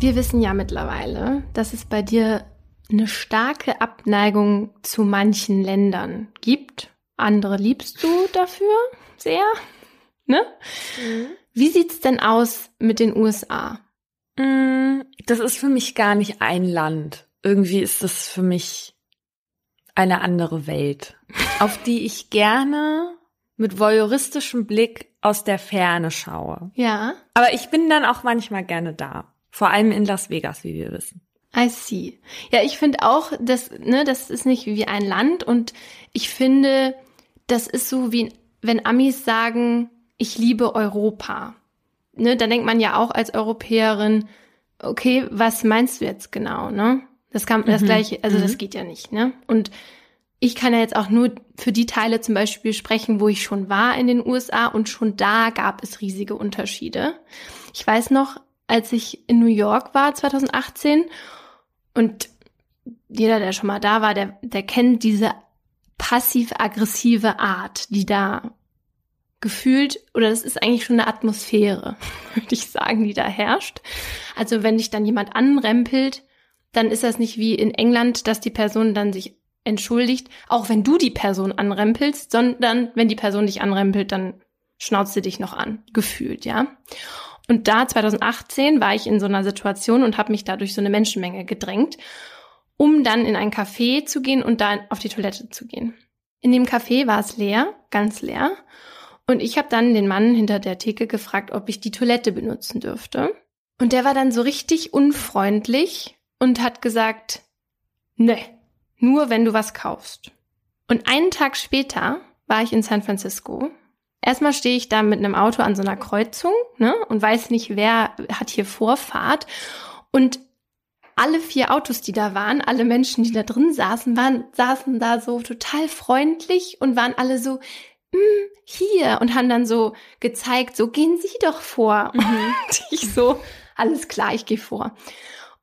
Wir wissen ja mittlerweile, dass es bei dir eine starke Abneigung zu manchen Ländern gibt. Andere liebst du dafür sehr, ne? Mhm. Wie sieht's denn aus mit den USA? Mm, das ist für mich gar nicht ein Land. Irgendwie ist das für mich eine andere Welt, auf die ich gerne mit voyeuristischem Blick aus der Ferne schaue. Ja. Aber ich bin dann auch manchmal gerne da. Vor allem in Las Vegas, wie wir wissen. I see. Ja, ich finde auch, dass, ne, das ist nicht wie ein Land und ich finde, das ist so wie, wenn Amis sagen, ich liebe Europa. Ne, da denkt man ja auch als Europäerin, okay, was meinst du jetzt genau, ne? Das kann, das mhm. gleiche, also mhm. das geht ja nicht, ne? Und ich kann ja jetzt auch nur für die Teile zum Beispiel sprechen, wo ich schon war in den USA und schon da gab es riesige Unterschiede. Ich weiß noch, als ich in New York war 2018 und jeder, der schon mal da war, der, der kennt diese passiv-aggressive Art, die da gefühlt, oder das ist eigentlich schon eine Atmosphäre, würde ich sagen, die da herrscht. Also wenn dich dann jemand anrempelt, dann ist das nicht wie in England, dass die Person dann sich entschuldigt, auch wenn du die Person anrempelst, sondern wenn die Person dich anrempelt, dann schnauzt sie dich noch an, gefühlt, ja. Und da 2018 war ich in so einer Situation und habe mich da durch so eine Menschenmenge gedrängt, um dann in ein Café zu gehen und da auf die Toilette zu gehen. In dem Café war es leer, ganz leer. Und ich habe dann den Mann hinter der Theke gefragt, ob ich die Toilette benutzen dürfte. Und der war dann so richtig unfreundlich und hat gesagt, ne, nur wenn du was kaufst. Und einen Tag später war ich in San Francisco Erstmal stehe ich da mit einem Auto an so einer Kreuzung ne, und weiß nicht, wer hat hier Vorfahrt. Und alle vier Autos, die da waren, alle Menschen, die da drin saßen, waren, saßen da so total freundlich und waren alle so, hm, hier und haben dann so gezeigt, so gehen Sie doch vor. Mhm. Und ich so, alles klar, ich gehe vor.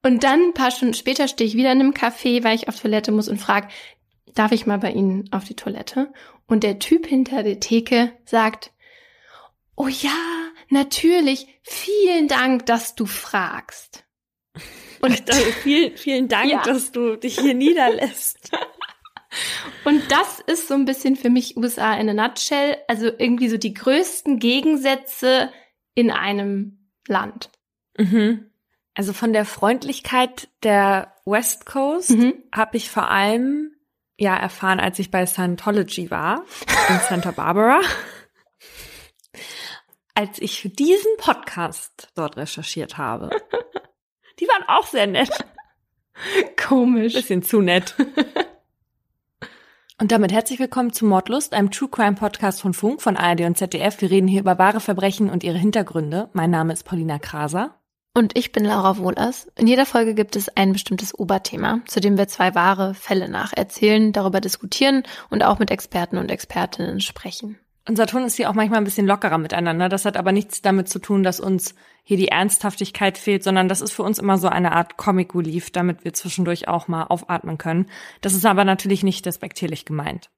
Und dann ein paar Stunden später stehe ich wieder in einem Café, weil ich auf Toilette muss und frage, darf ich mal bei Ihnen auf die Toilette? Und der Typ hinter der Theke sagt, oh ja, natürlich, vielen Dank, dass du fragst. Und also, vielen, vielen Dank, ja. dass du dich hier niederlässt. Und das ist so ein bisschen für mich USA in a nutshell, also irgendwie so die größten Gegensätze in einem Land. Mhm. Also von der Freundlichkeit der West Coast mhm. habe ich vor allem ja erfahren, als ich bei Scientology war in Santa Barbara. als ich für diesen Podcast dort recherchiert habe. Die waren auch sehr nett. Komisch. Bisschen zu nett. Und damit herzlich willkommen zu Mordlust, einem True Crime Podcast von Funk, von ARD und ZDF. Wir reden hier über wahre Verbrechen und ihre Hintergründe. Mein Name ist Paulina Kraser. Und ich bin Laura Wohlers. In jeder Folge gibt es ein bestimmtes Oberthema, zu dem wir zwei wahre Fälle nacherzählen, darüber diskutieren und auch mit Experten und Expertinnen sprechen. Unser Ton ist hier auch manchmal ein bisschen lockerer miteinander. Das hat aber nichts damit zu tun, dass uns hier die Ernsthaftigkeit fehlt, sondern das ist für uns immer so eine Art Comic Relief, damit wir zwischendurch auch mal aufatmen können. Das ist aber natürlich nicht despektierlich gemeint.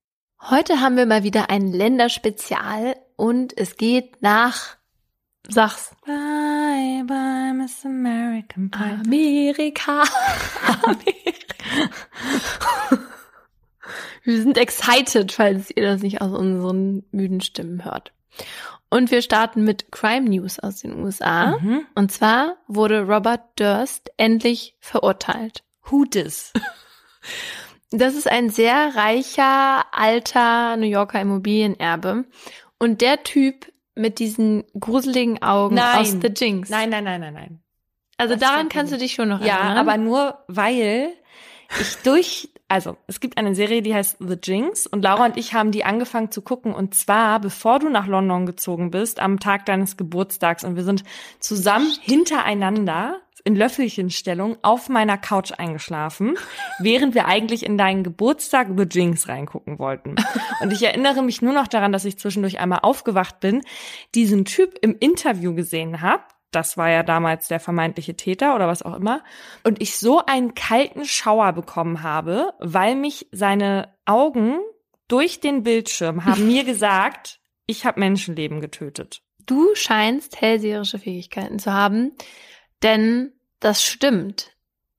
Heute haben wir mal wieder ein Länderspezial und es geht nach Sag's. Bye, bye, Miss American Pie. Amerika. Amerika. wir sind excited, falls ihr das nicht aus unseren müden Stimmen hört. Und wir starten mit Crime News aus den USA. Mhm. Und zwar wurde Robert Durst endlich verurteilt. Who dis? Das ist ein sehr reicher, alter New Yorker Immobilienerbe. Und der Typ mit diesen gruseligen Augen nein. aus The Jinx. Nein, nein, nein, nein, nein. Also das daran kannst du dich schon noch ja, erinnern. Ja, aber nur weil ich durch, also es gibt eine Serie, die heißt The Jinx und Laura und ich haben die angefangen zu gucken und zwar bevor du nach London gezogen bist, am Tag deines Geburtstags und wir sind zusammen hintereinander in Löffelchenstellung auf meiner Couch eingeschlafen, während wir eigentlich in deinen Geburtstag The Jinx reingucken wollten. Und ich erinnere mich nur noch daran, dass ich zwischendurch einmal aufgewacht bin, diesen Typ im Interview gesehen habe, das war ja damals der vermeintliche Täter oder was auch immer, und ich so einen kalten Schauer bekommen habe, weil mich seine Augen durch den Bildschirm haben mir gesagt, ich habe Menschenleben getötet. Du scheinst hellseherische Fähigkeiten zu haben, denn das stimmt.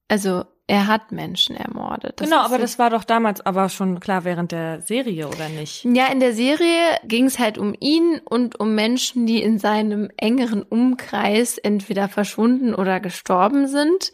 Also er hat Menschen ermordet. Das genau, aber das war doch damals aber schon klar während der Serie, oder nicht? Ja, in der Serie ging es halt um ihn und um Menschen, die in seinem engeren Umkreis entweder verschwunden oder gestorben sind.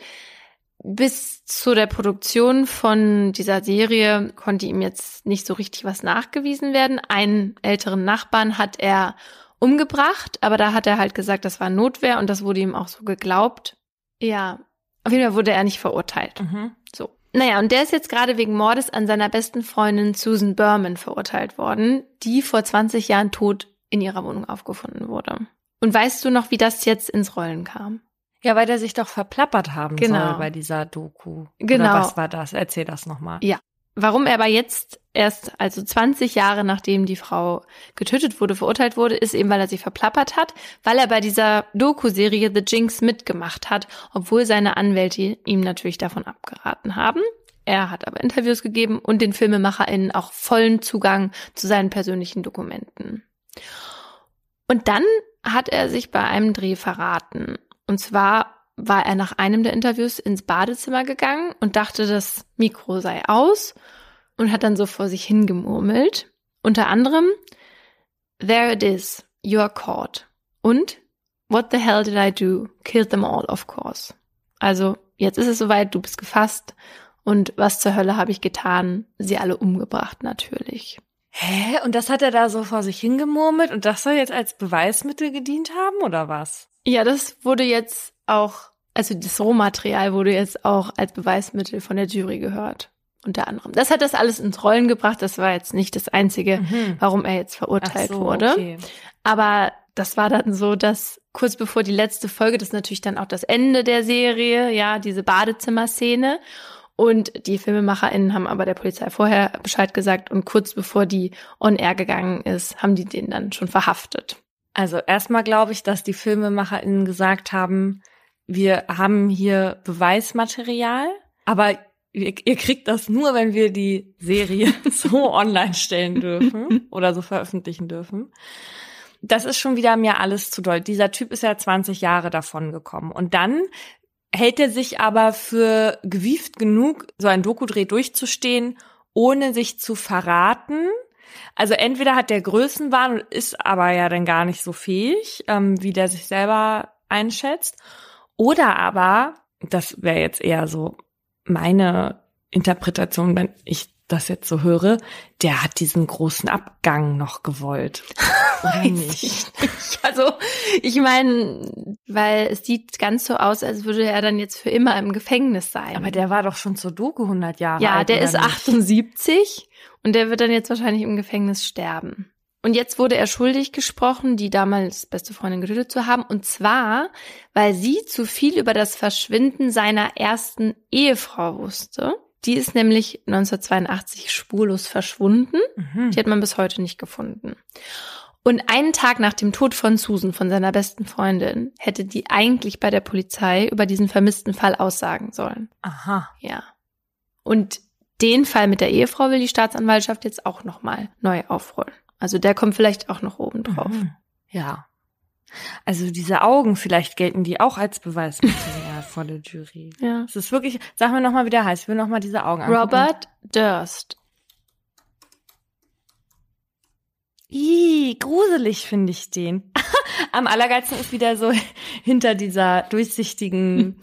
Bis zu der Produktion von dieser Serie konnte ihm jetzt nicht so richtig was nachgewiesen werden. Einen älteren Nachbarn hat er umgebracht, aber da hat er halt gesagt, das war Notwehr und das wurde ihm auch so geglaubt. Ja, auf jeden Fall wurde er nicht verurteilt. Mhm. So. Naja, und der ist jetzt gerade wegen Mordes an seiner besten Freundin Susan Berman verurteilt worden, die vor 20 Jahren tot in ihrer Wohnung aufgefunden wurde. Und weißt du noch, wie das jetzt ins Rollen kam? Ja, weil der sich doch verplappert haben genau. soll bei dieser Doku. Genau. Oder was war das? Erzähl das nochmal. Ja. Warum er aber jetzt erst, also 20 Jahre nachdem die Frau getötet wurde, verurteilt wurde, ist eben, weil er sie verplappert hat, weil er bei dieser Doku-Serie The Jinx mitgemacht hat, obwohl seine Anwälte ihm natürlich davon abgeraten haben. Er hat aber Interviews gegeben und den FilmemacherInnen auch vollen Zugang zu seinen persönlichen Dokumenten. Und dann hat er sich bei einem Dreh verraten. Und zwar war er nach einem der Interviews ins Badezimmer gegangen und dachte, das Mikro sei aus und hat dann so vor sich hingemurmelt. Unter anderem, There it is, you're caught. Und What the hell did I do? Killed them all, of course. Also, jetzt ist es soweit, du bist gefasst. Und was zur Hölle habe ich getan? Sie alle umgebracht, natürlich. Hä? Und das hat er da so vor sich hingemurmelt und das soll jetzt als Beweismittel gedient haben, oder was? Ja, das wurde jetzt auch, also das Rohmaterial wurde jetzt auch als Beweismittel von der Jury gehört unter anderem. Das hat das alles ins Rollen gebracht. Das war jetzt nicht das Einzige, mhm. warum er jetzt verurteilt so, wurde. Okay. Aber das war dann so, dass kurz bevor die letzte Folge, das ist natürlich dann auch das Ende der Serie, ja, diese Badezimmer-Szene. Und die FilmemacherInnen haben aber der Polizei vorher Bescheid gesagt und kurz bevor die on air gegangen ist, haben die den dann schon verhaftet. Also erstmal glaube ich, dass die FilmemacherInnen gesagt haben, wir haben hier Beweismaterial, aber ihr, ihr kriegt das nur, wenn wir die Serie so online stellen dürfen oder so veröffentlichen dürfen. Das ist schon wieder mir alles zu doll. Dieser Typ ist ja 20 Jahre davon gekommen. Und dann hält er sich aber für gewieft genug, so ein Dokudreh durchzustehen, ohne sich zu verraten. Also entweder hat der Größenwahn und ist aber ja dann gar nicht so fähig, ähm, wie der sich selber einschätzt. Oder aber, das wäre jetzt eher so meine Interpretation, wenn ich das jetzt so höre, der hat diesen großen Abgang noch gewollt. Oder nicht? Ich nicht. Also, ich meine, weil es sieht ganz so aus, als würde er dann jetzt für immer im Gefängnis sein. Aber der war doch schon zur Doku 100 Jahre ja, alt. Ja, der ist nicht? 78 und der wird dann jetzt wahrscheinlich im Gefängnis sterben. Und jetzt wurde er schuldig gesprochen, die damals beste Freundin getötet zu haben. Und zwar, weil sie zu viel über das Verschwinden seiner ersten Ehefrau wusste. Die ist nämlich 1982 spurlos verschwunden. Mhm. Die hat man bis heute nicht gefunden. Und einen Tag nach dem Tod von Susan, von seiner besten Freundin, hätte die eigentlich bei der Polizei über diesen vermissten Fall aussagen sollen. Aha. Ja. Und den Fall mit der Ehefrau will die Staatsanwaltschaft jetzt auch nochmal neu aufrollen. Also der kommt vielleicht auch noch oben drauf. Mhm. Ja. Also diese Augen, vielleicht gelten die auch als Beweismaterial vor der Jury. Ja. Es ist wirklich, sag mir nochmal, wie der heißt. Ich will nochmal diese Augen angucken. Robert Durst. Ih, gruselig finde ich den. Am allergeilsten ist wieder so hinter dieser durchsichtigen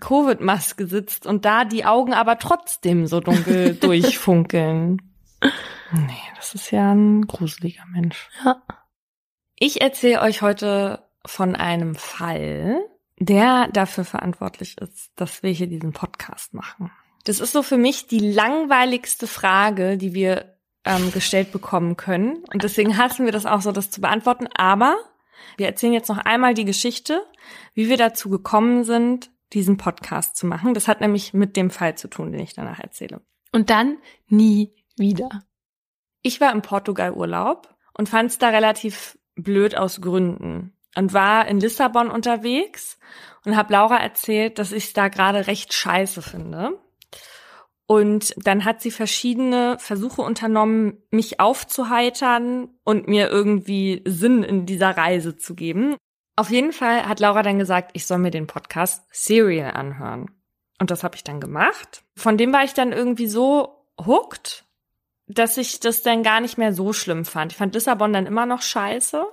Covid-Maske sitzt und da die Augen aber trotzdem so dunkel durchfunkeln. Nee, das ist ja ein gruseliger Mensch. Ja. Ich erzähle euch heute von einem Fall, der dafür verantwortlich ist, dass wir hier diesen Podcast machen. Das ist so für mich die langweiligste Frage, die wir ähm, gestellt bekommen können. Und deswegen hassen wir das auch so, das zu beantworten. Aber wir erzählen jetzt noch einmal die Geschichte, wie wir dazu gekommen sind, diesen Podcast zu machen. Das hat nämlich mit dem Fall zu tun, den ich danach erzähle. Und dann nie wieder. Ich war im Portugal Urlaub und fand es da relativ blöd aus Gründen und war in Lissabon unterwegs und habe Laura erzählt, dass ich es da gerade recht scheiße finde. Und dann hat sie verschiedene Versuche unternommen, mich aufzuheitern und mir irgendwie Sinn in dieser Reise zu geben. Auf jeden Fall hat Laura dann gesagt, ich soll mir den Podcast Serial anhören. Und das habe ich dann gemacht. Von dem war ich dann irgendwie so hooked, dass ich das dann gar nicht mehr so schlimm fand. Ich fand Lissabon dann immer noch scheiße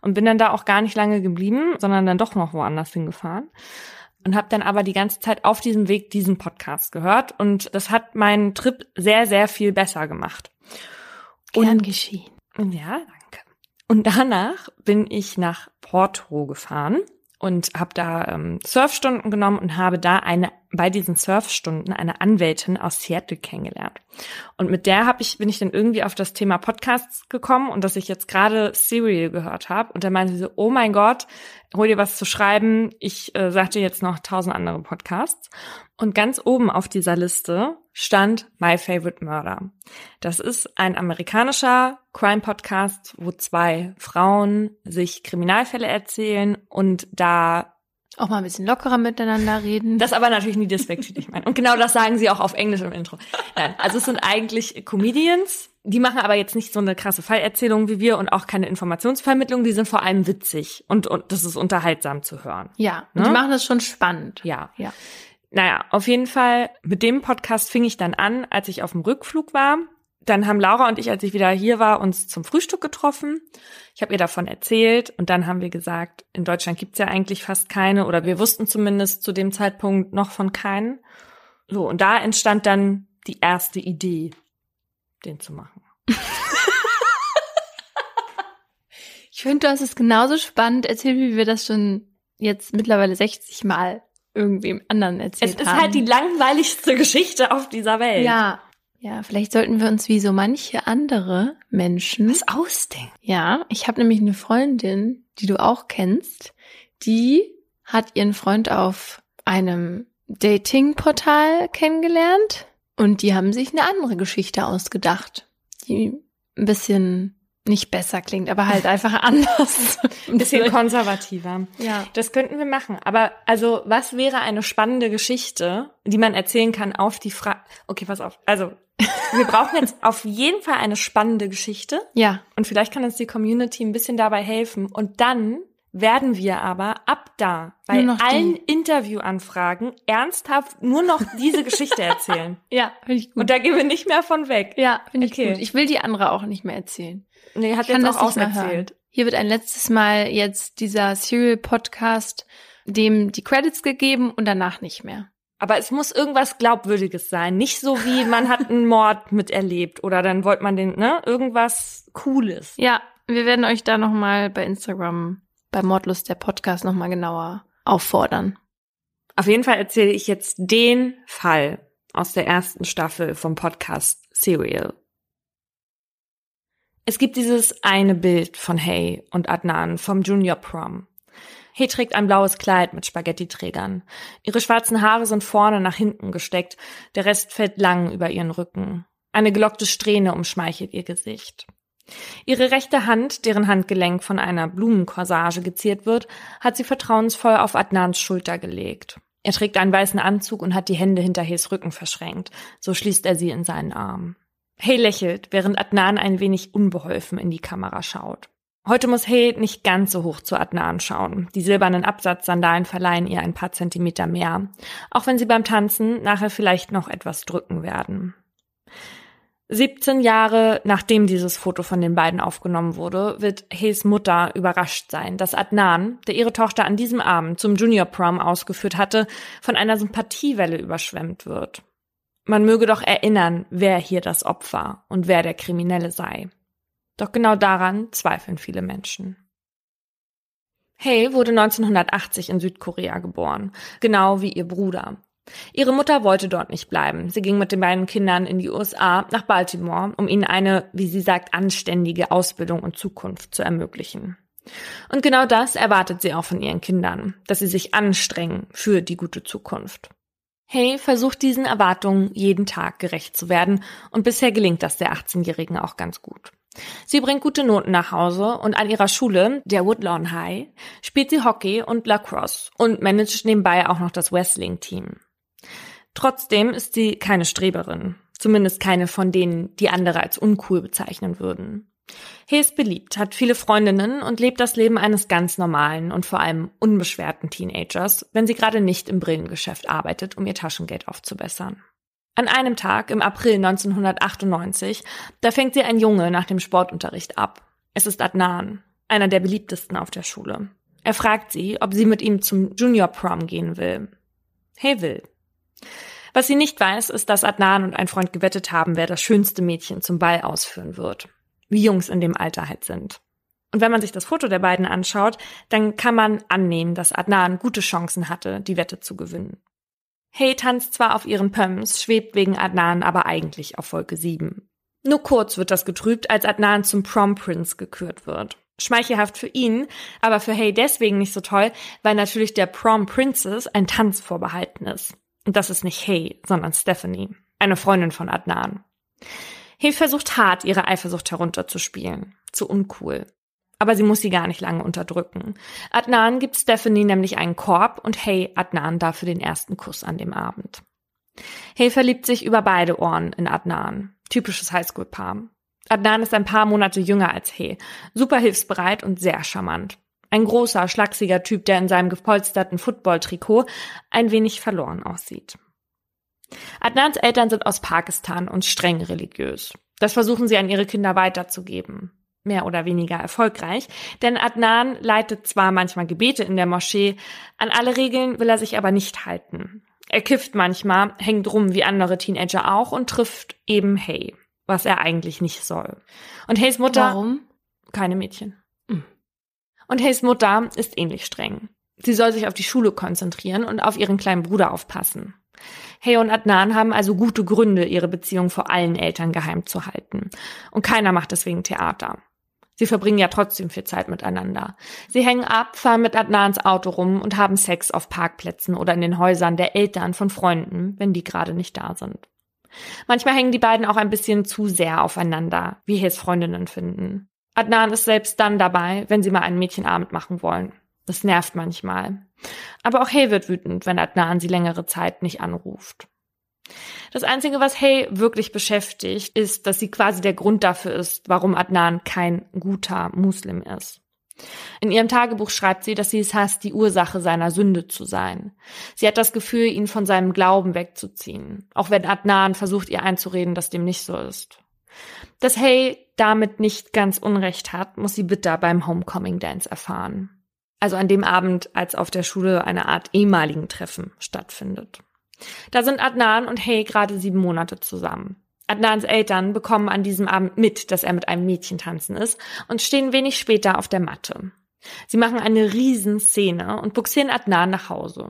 und bin dann da auch gar nicht lange geblieben, sondern dann doch noch woanders hingefahren und habe dann aber die ganze Zeit auf diesem Weg diesen Podcast gehört und das hat meinen Trip sehr sehr viel besser gemacht. Gern geschehen. Ja, danke. Und danach bin ich nach Porto gefahren und habe da ähm, Surfstunden genommen und habe da eine bei diesen Surfstunden eine Anwältin aus Seattle kennengelernt. Und mit der habe ich bin ich dann irgendwie auf das Thema Podcasts gekommen und dass ich jetzt gerade Serial gehört habe und da meinte sie so, oh mein Gott, hol dir was zu schreiben. Ich äh, sagte jetzt noch tausend andere Podcasts und ganz oben auf dieser Liste stand My Favorite Murder. Das ist ein amerikanischer Crime-Podcast, wo zwei Frauen sich Kriminalfälle erzählen und da auch mal ein bisschen lockerer miteinander reden. Das aber natürlich nie despektierlich meinen. Und genau das sagen sie auch auf Englisch im Intro. Nein, also es sind eigentlich Comedians, die machen aber jetzt nicht so eine krasse Fallerzählung wie wir und auch keine Informationsvermittlung, die sind vor allem witzig und, und das ist unterhaltsam zu hören. Ja, und ne? die machen das schon spannend. Ja. Ja. Naja, auf jeden Fall, mit dem Podcast fing ich dann an, als ich auf dem Rückflug war. Dann haben Laura und ich, als ich wieder hier war, uns zum Frühstück getroffen. Ich habe ihr davon erzählt und dann haben wir gesagt, in Deutschland gibt's ja eigentlich fast keine oder wir wussten zumindest zu dem Zeitpunkt noch von keinen. So, und da entstand dann die erste Idee, den zu machen. ich finde, du hast es genauso spannend erzählt, wie wir das schon jetzt mittlerweile 60 Mal irgendwie im anderen erzählt haben. Es ist haben. halt die langweiligste Geschichte auf dieser Welt. Ja. Ja, vielleicht sollten wir uns wie so manche andere Menschen was ausdenken. Ja, ich habe nämlich eine Freundin, die du auch kennst, die hat ihren Freund auf einem Dating-Portal kennengelernt und die haben sich eine andere Geschichte ausgedacht, die ein bisschen nicht besser klingt, aber halt einfach anders. Ein bisschen konservativer. Ja. Das könnten wir machen. Aber also, was wäre eine spannende Geschichte, die man erzählen kann auf die Frage. Okay, pass auf. Also, wir brauchen jetzt auf jeden Fall eine spannende Geschichte. Ja. Und vielleicht kann uns die Community ein bisschen dabei helfen. Und dann werden wir aber ab da bei allen. Interviewanfragen ernsthaft nur noch diese Geschichte erzählen. Ja, finde ich gut. Und da gehen wir nicht mehr von weg. Ja, finde ich okay. gut. Ich will die andere auch nicht mehr erzählen. Nee, hat ich jetzt auch erzählt. Hier wird ein letztes Mal jetzt dieser Serial Podcast dem die Credits gegeben und danach nicht mehr. Aber es muss irgendwas Glaubwürdiges sein. Nicht so wie man hat einen Mord miterlebt oder dann wollte man den, ne? Irgendwas Cooles. Ja, wir werden euch da nochmal bei Instagram, bei Mordlust der Podcast nochmal genauer auffordern. Auf jeden Fall erzähle ich jetzt den Fall aus der ersten Staffel vom Podcast Serial. Es gibt dieses eine Bild von Hay und Adnan vom Junior Prom. Hay trägt ein blaues Kleid mit Spaghetti-Trägern. Ihre schwarzen Haare sind vorne nach hinten gesteckt, der Rest fällt lang über ihren Rücken. Eine gelockte Strähne umschmeichelt ihr Gesicht. Ihre rechte Hand, deren Handgelenk von einer Blumenkorsage geziert wird, hat sie vertrauensvoll auf Adnans Schulter gelegt. Er trägt einen weißen Anzug und hat die Hände hinter Hays Rücken verschränkt. So schließt er sie in seinen Arm. Hay lächelt, während Adnan ein wenig unbeholfen in die Kamera schaut. Heute muss Hay nicht ganz so hoch zu Adnan schauen. Die silbernen Absatzsandalen verleihen ihr ein paar Zentimeter mehr, auch wenn sie beim Tanzen nachher vielleicht noch etwas drücken werden. 17 Jahre nachdem dieses Foto von den beiden aufgenommen wurde, wird Hays Mutter überrascht sein, dass Adnan, der ihre Tochter an diesem Abend zum Junior Prom ausgeführt hatte, von einer Sympathiewelle überschwemmt wird. Man möge doch erinnern, wer hier das Opfer und wer der Kriminelle sei. Doch genau daran zweifeln viele Menschen. Hay wurde 1980 in Südkorea geboren, genau wie ihr Bruder. Ihre Mutter wollte dort nicht bleiben. Sie ging mit den beiden Kindern in die USA nach Baltimore, um ihnen eine, wie sie sagt, anständige Ausbildung und Zukunft zu ermöglichen. Und genau das erwartet sie auch von ihren Kindern, dass sie sich anstrengen für die gute Zukunft. Hay versucht diesen Erwartungen jeden Tag gerecht zu werden und bisher gelingt das der 18-Jährigen auch ganz gut. Sie bringt gute Noten nach Hause und an ihrer Schule, der Woodlawn High, spielt sie Hockey und Lacrosse und managt nebenbei auch noch das Wrestling-Team. Trotzdem ist sie keine Streberin, zumindest keine von denen, die andere als uncool bezeichnen würden. Hay ist beliebt, hat viele Freundinnen und lebt das Leben eines ganz normalen und vor allem unbeschwerten Teenagers, wenn sie gerade nicht im Brillengeschäft arbeitet, um ihr Taschengeld aufzubessern. An einem Tag im April 1998, da fängt sie ein Junge nach dem Sportunterricht ab. Es ist Adnan, einer der beliebtesten auf der Schule. Er fragt sie, ob sie mit ihm zum Junior Prom gehen will. Hay will. Was sie nicht weiß, ist, dass Adnan und ein Freund gewettet haben, wer das schönste Mädchen zum Ball ausführen wird wie Jungs in dem Alter halt sind. Und wenn man sich das Foto der beiden anschaut, dann kann man annehmen, dass Adnan gute Chancen hatte, die Wette zu gewinnen. Hey tanzt zwar auf ihren Pumps, schwebt wegen Adnan aber eigentlich auf Wolke 7. Nur kurz wird das getrübt, als Adnan zum Prom Prince gekürt wird. Schmeichelhaft für ihn, aber für Hey deswegen nicht so toll, weil natürlich der Prom Princess ein Tanz vorbehalten ist. Und das ist nicht Hey, sondern Stephanie, eine Freundin von Adnan. Hay versucht hart, ihre Eifersucht herunterzuspielen. Zu uncool. Aber sie muss sie gar nicht lange unterdrücken. Adnan gibt Stephanie nämlich einen Korb und Hay Adnan dafür den ersten Kuss an dem Abend. Hay verliebt sich über beide Ohren in Adnan. Typisches Highschool-Paar. Adnan ist ein paar Monate jünger als Hay, super hilfsbereit und sehr charmant. Ein großer, schlachsiger Typ, der in seinem gepolsterten Football-Trikot ein wenig verloren aussieht. Adnans Eltern sind aus Pakistan und streng religiös. Das versuchen sie an ihre Kinder weiterzugeben. Mehr oder weniger erfolgreich, denn Adnan leitet zwar manchmal Gebete in der Moschee, an alle Regeln will er sich aber nicht halten. Er kifft manchmal, hängt rum wie andere Teenager auch und trifft eben Hay, was er eigentlich nicht soll. Und Hays Mutter. Warum? Keine Mädchen. Hm. Und Hays Mutter ist ähnlich streng. Sie soll sich auf die Schule konzentrieren und auf ihren kleinen Bruder aufpassen. Hey und Adnan haben also gute Gründe, ihre Beziehung vor allen Eltern geheim zu halten. Und keiner macht deswegen Theater. Sie verbringen ja trotzdem viel Zeit miteinander. Sie hängen ab, fahren mit Adnans Auto rum und haben Sex auf Parkplätzen oder in den Häusern der Eltern von Freunden, wenn die gerade nicht da sind. Manchmal hängen die beiden auch ein bisschen zu sehr aufeinander, wie His Freundinnen finden. Adnan ist selbst dann dabei, wenn sie mal einen Mädchenabend machen wollen. Das nervt manchmal. Aber auch Hay wird wütend, wenn Adnan sie längere Zeit nicht anruft. Das Einzige, was Hay wirklich beschäftigt, ist, dass sie quasi der Grund dafür ist, warum Adnan kein guter Muslim ist. In ihrem Tagebuch schreibt sie, dass sie es hasst, die Ursache seiner Sünde zu sein. Sie hat das Gefühl, ihn von seinem Glauben wegzuziehen, auch wenn Adnan versucht, ihr einzureden, dass dem nicht so ist. Dass Hay damit nicht ganz Unrecht hat, muss sie bitter beim Homecoming Dance erfahren. Also an dem Abend, als auf der Schule eine Art ehemaligen Treffen stattfindet. Da sind Adnan und Hay gerade sieben Monate zusammen. Adnans Eltern bekommen an diesem Abend mit, dass er mit einem Mädchen tanzen ist und stehen wenig später auf der Matte. Sie machen eine Riesenszene und buxieren Adnan nach Hause.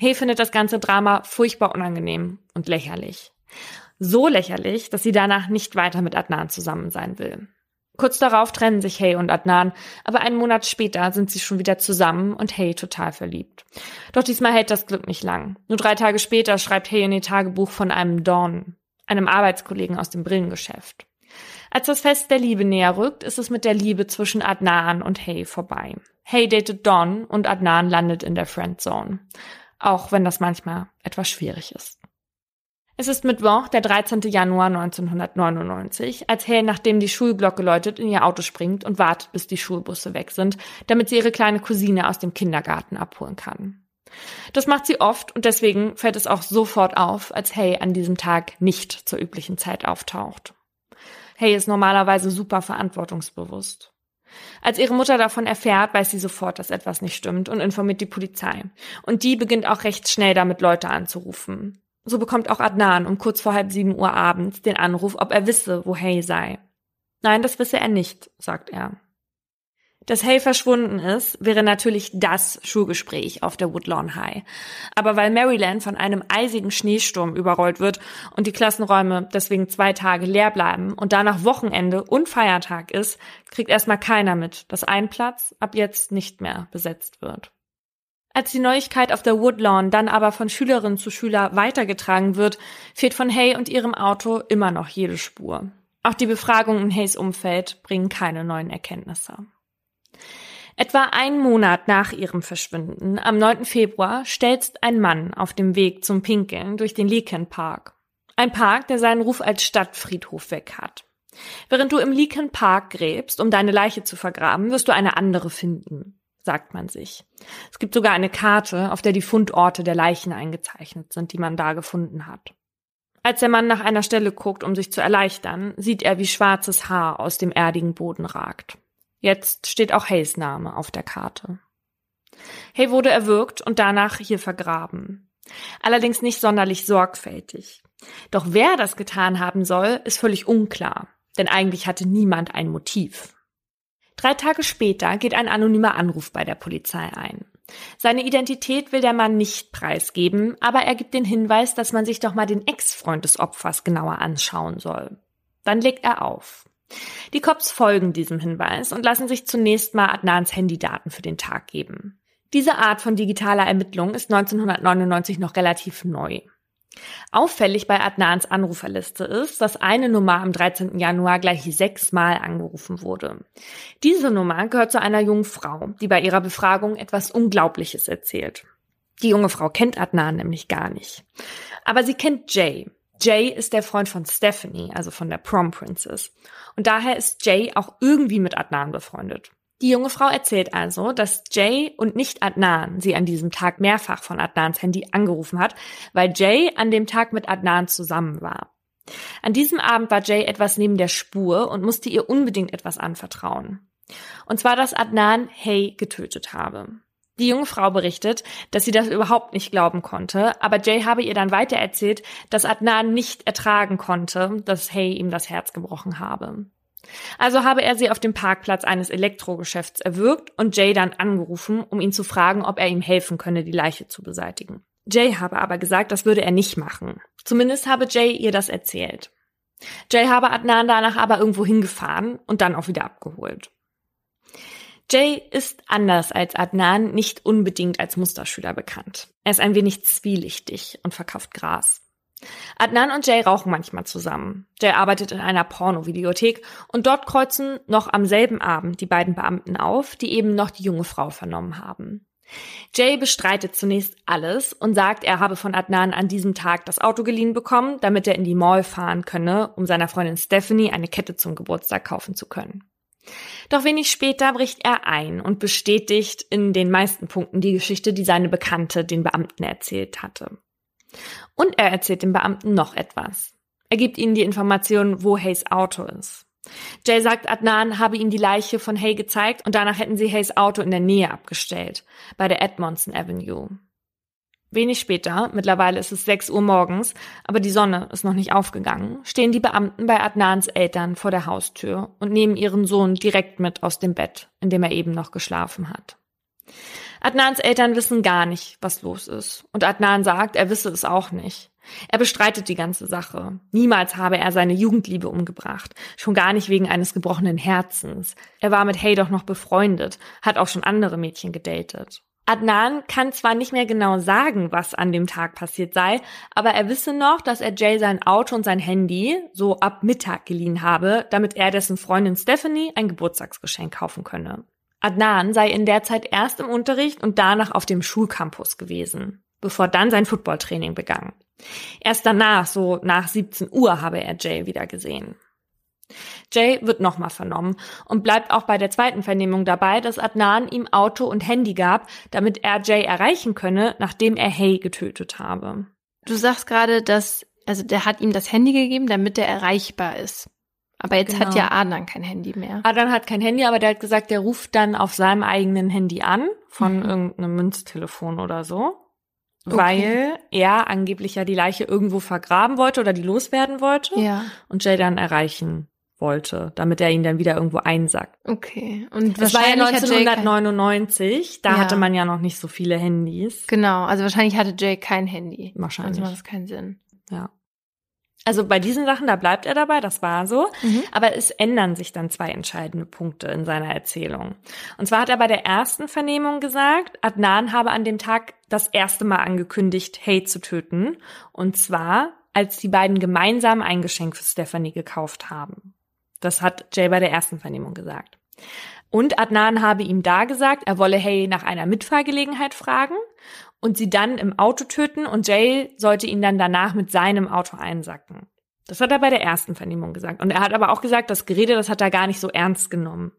Hay findet das ganze Drama furchtbar unangenehm und lächerlich. So lächerlich, dass sie danach nicht weiter mit Adnan zusammen sein will. Kurz darauf trennen sich Hay und Adnan, aber einen Monat später sind sie schon wieder zusammen und Hay total verliebt. Doch diesmal hält das Glück nicht lang. Nur drei Tage später schreibt Hay in ihr Tagebuch von einem Dawn, einem Arbeitskollegen aus dem Brillengeschäft. Als das Fest der Liebe näher rückt, ist es mit der Liebe zwischen Adnan und Hay vorbei. Hay datet Dawn und Adnan landet in der Friendzone. Auch wenn das manchmal etwas schwierig ist. Es ist Mittwoch, der 13. Januar 1999, als Hale, nachdem die Schulglocke läutet, in ihr Auto springt und wartet, bis die Schulbusse weg sind, damit sie ihre kleine Cousine aus dem Kindergarten abholen kann. Das macht sie oft und deswegen fällt es auch sofort auf, als Hay an diesem Tag nicht zur üblichen Zeit auftaucht. Hay ist normalerweise super verantwortungsbewusst. Als ihre Mutter davon erfährt, weiß sie sofort, dass etwas nicht stimmt und informiert die Polizei. Und die beginnt auch recht schnell damit, Leute anzurufen. So bekommt auch Adnan um kurz vor halb sieben Uhr abends den Anruf, ob er wisse, wo Hay sei. Nein, das wisse er nicht, sagt er. Dass Hay verschwunden ist, wäre natürlich das Schulgespräch auf der Woodlawn High. Aber weil Maryland von einem eisigen Schneesturm überrollt wird und die Klassenräume deswegen zwei Tage leer bleiben und danach Wochenende und Feiertag ist, kriegt erstmal keiner mit, dass ein Platz ab jetzt nicht mehr besetzt wird. Als die Neuigkeit auf der Woodlawn dann aber von Schülerin zu Schüler weitergetragen wird, fehlt von Hay und ihrem Auto immer noch jede Spur. Auch die Befragungen in Hays Umfeld bringen keine neuen Erkenntnisse. Etwa einen Monat nach ihrem Verschwinden, am 9. Februar, stelzt ein Mann auf dem Weg zum Pinkeln durch den Leakin Park. Ein Park, der seinen Ruf als Stadtfriedhof weg hat. Während du im Leakin Park gräbst, um deine Leiche zu vergraben, wirst du eine andere finden, sagt man sich. Es gibt sogar eine Karte, auf der die Fundorte der Leichen eingezeichnet sind, die man da gefunden hat. Als der Mann nach einer Stelle guckt, um sich zu erleichtern, sieht er, wie schwarzes Haar aus dem erdigen Boden ragt. Jetzt steht auch Hays Name auf der Karte. Hay wurde erwürgt und danach hier vergraben. Allerdings nicht sonderlich sorgfältig. Doch wer das getan haben soll, ist völlig unklar, denn eigentlich hatte niemand ein Motiv. Drei Tage später geht ein anonymer Anruf bei der Polizei ein. Seine Identität will der Mann nicht preisgeben, aber er gibt den Hinweis, dass man sich doch mal den Ex-Freund des Opfers genauer anschauen soll. Dann legt er auf. Die Cops folgen diesem Hinweis und lassen sich zunächst mal Adnans Handydaten für den Tag geben. Diese Art von digitaler Ermittlung ist 1999 noch relativ neu. Auffällig bei Adnans Anruferliste ist, dass eine Nummer am 13. Januar gleich sechsmal angerufen wurde. Diese Nummer gehört zu einer jungen Frau, die bei ihrer Befragung etwas Unglaubliches erzählt. Die junge Frau kennt Adnan nämlich gar nicht. Aber sie kennt Jay. Jay ist der Freund von Stephanie, also von der Prom Princess. Und daher ist Jay auch irgendwie mit Adnan befreundet. Die junge Frau erzählt also, dass Jay und nicht Adnan sie an diesem Tag mehrfach von Adnans Handy angerufen hat, weil Jay an dem Tag mit Adnan zusammen war. An diesem Abend war Jay etwas neben der Spur und musste ihr unbedingt etwas anvertrauen. Und zwar, dass Adnan Hay getötet habe. Die junge Frau berichtet, dass sie das überhaupt nicht glauben konnte, aber Jay habe ihr dann weiter erzählt, dass Adnan nicht ertragen konnte, dass Hay ihm das Herz gebrochen habe. Also habe er sie auf dem Parkplatz eines Elektrogeschäfts erwürgt und Jay dann angerufen, um ihn zu fragen, ob er ihm helfen könne, die Leiche zu beseitigen. Jay habe aber gesagt, das würde er nicht machen. Zumindest habe Jay ihr das erzählt. Jay habe Adnan danach aber irgendwo hingefahren und dann auch wieder abgeholt. Jay ist anders als Adnan nicht unbedingt als Musterschüler bekannt. Er ist ein wenig zwielichtig und verkauft Gras. Adnan und Jay rauchen manchmal zusammen. Jay arbeitet in einer Porno-Videothek und dort kreuzen noch am selben Abend die beiden Beamten auf, die eben noch die junge Frau vernommen haben. Jay bestreitet zunächst alles und sagt, er habe von Adnan an diesem Tag das Auto geliehen bekommen, damit er in die Mall fahren könne, um seiner Freundin Stephanie eine Kette zum Geburtstag kaufen zu können. Doch wenig später bricht er ein und bestätigt in den meisten Punkten die Geschichte, die seine Bekannte den Beamten erzählt hatte. Und er erzählt dem Beamten noch etwas. Er gibt ihnen die Information, wo Hays Auto ist. Jay sagt, Adnan habe ihm die Leiche von Hay gezeigt und danach hätten sie Hays Auto in der Nähe abgestellt, bei der Edmondson Avenue. Wenig später, mittlerweile ist es 6 Uhr morgens, aber die Sonne ist noch nicht aufgegangen, stehen die Beamten bei Adnans Eltern vor der Haustür und nehmen ihren Sohn direkt mit aus dem Bett, in dem er eben noch geschlafen hat. Adnans Eltern wissen gar nicht, was los ist. Und Adnan sagt, er wisse es auch nicht. Er bestreitet die ganze Sache. Niemals habe er seine Jugendliebe umgebracht. Schon gar nicht wegen eines gebrochenen Herzens. Er war mit Hay doch noch befreundet, hat auch schon andere Mädchen gedatet. Adnan kann zwar nicht mehr genau sagen, was an dem Tag passiert sei, aber er wisse noch, dass er Jay sein Auto und sein Handy so ab Mittag geliehen habe, damit er dessen Freundin Stephanie ein Geburtstagsgeschenk kaufen könne. Adnan sei in der Zeit erst im Unterricht und danach auf dem Schulcampus gewesen, bevor dann sein Footballtraining begann. Erst danach, so nach 17 Uhr, habe er Jay wieder gesehen. Jay wird nochmal vernommen und bleibt auch bei der zweiten Vernehmung dabei, dass Adnan ihm Auto und Handy gab, damit er Jay erreichen könne, nachdem er Hay getötet habe. Du sagst gerade, dass, also der hat ihm das Handy gegeben, damit er erreichbar ist. Aber jetzt genau. hat ja Adnan kein Handy mehr. Adnan hat kein Handy, aber der hat gesagt, der ruft dann auf seinem eigenen Handy an, von mhm. irgendeinem Münztelefon oder so. Okay. Weil er angeblich ja die Leiche irgendwo vergraben wollte oder die loswerden wollte. Ja. Und Jay dann erreichen wollte, damit er ihn dann wieder irgendwo einsackt. Okay. Und das war ja 1999, da ja. hatte man ja noch nicht so viele Handys. Genau, also wahrscheinlich hatte Jay kein Handy. Wahrscheinlich. Also macht das keinen Sinn. Ja. Also bei diesen Sachen, da bleibt er dabei, das war so. Mhm. Aber es ändern sich dann zwei entscheidende Punkte in seiner Erzählung. Und zwar hat er bei der ersten Vernehmung gesagt, Adnan habe an dem Tag das erste Mal angekündigt, Hay zu töten. Und zwar, als die beiden gemeinsam ein Geschenk für Stephanie gekauft haben. Das hat Jay bei der ersten Vernehmung gesagt. Und Adnan habe ihm da gesagt, er wolle Hay nach einer Mitfahrgelegenheit fragen und sie dann im Auto töten und Jay sollte ihn dann danach mit seinem Auto einsacken. Das hat er bei der ersten Vernehmung gesagt. Und er hat aber auch gesagt, das Gerede, das hat er gar nicht so ernst genommen.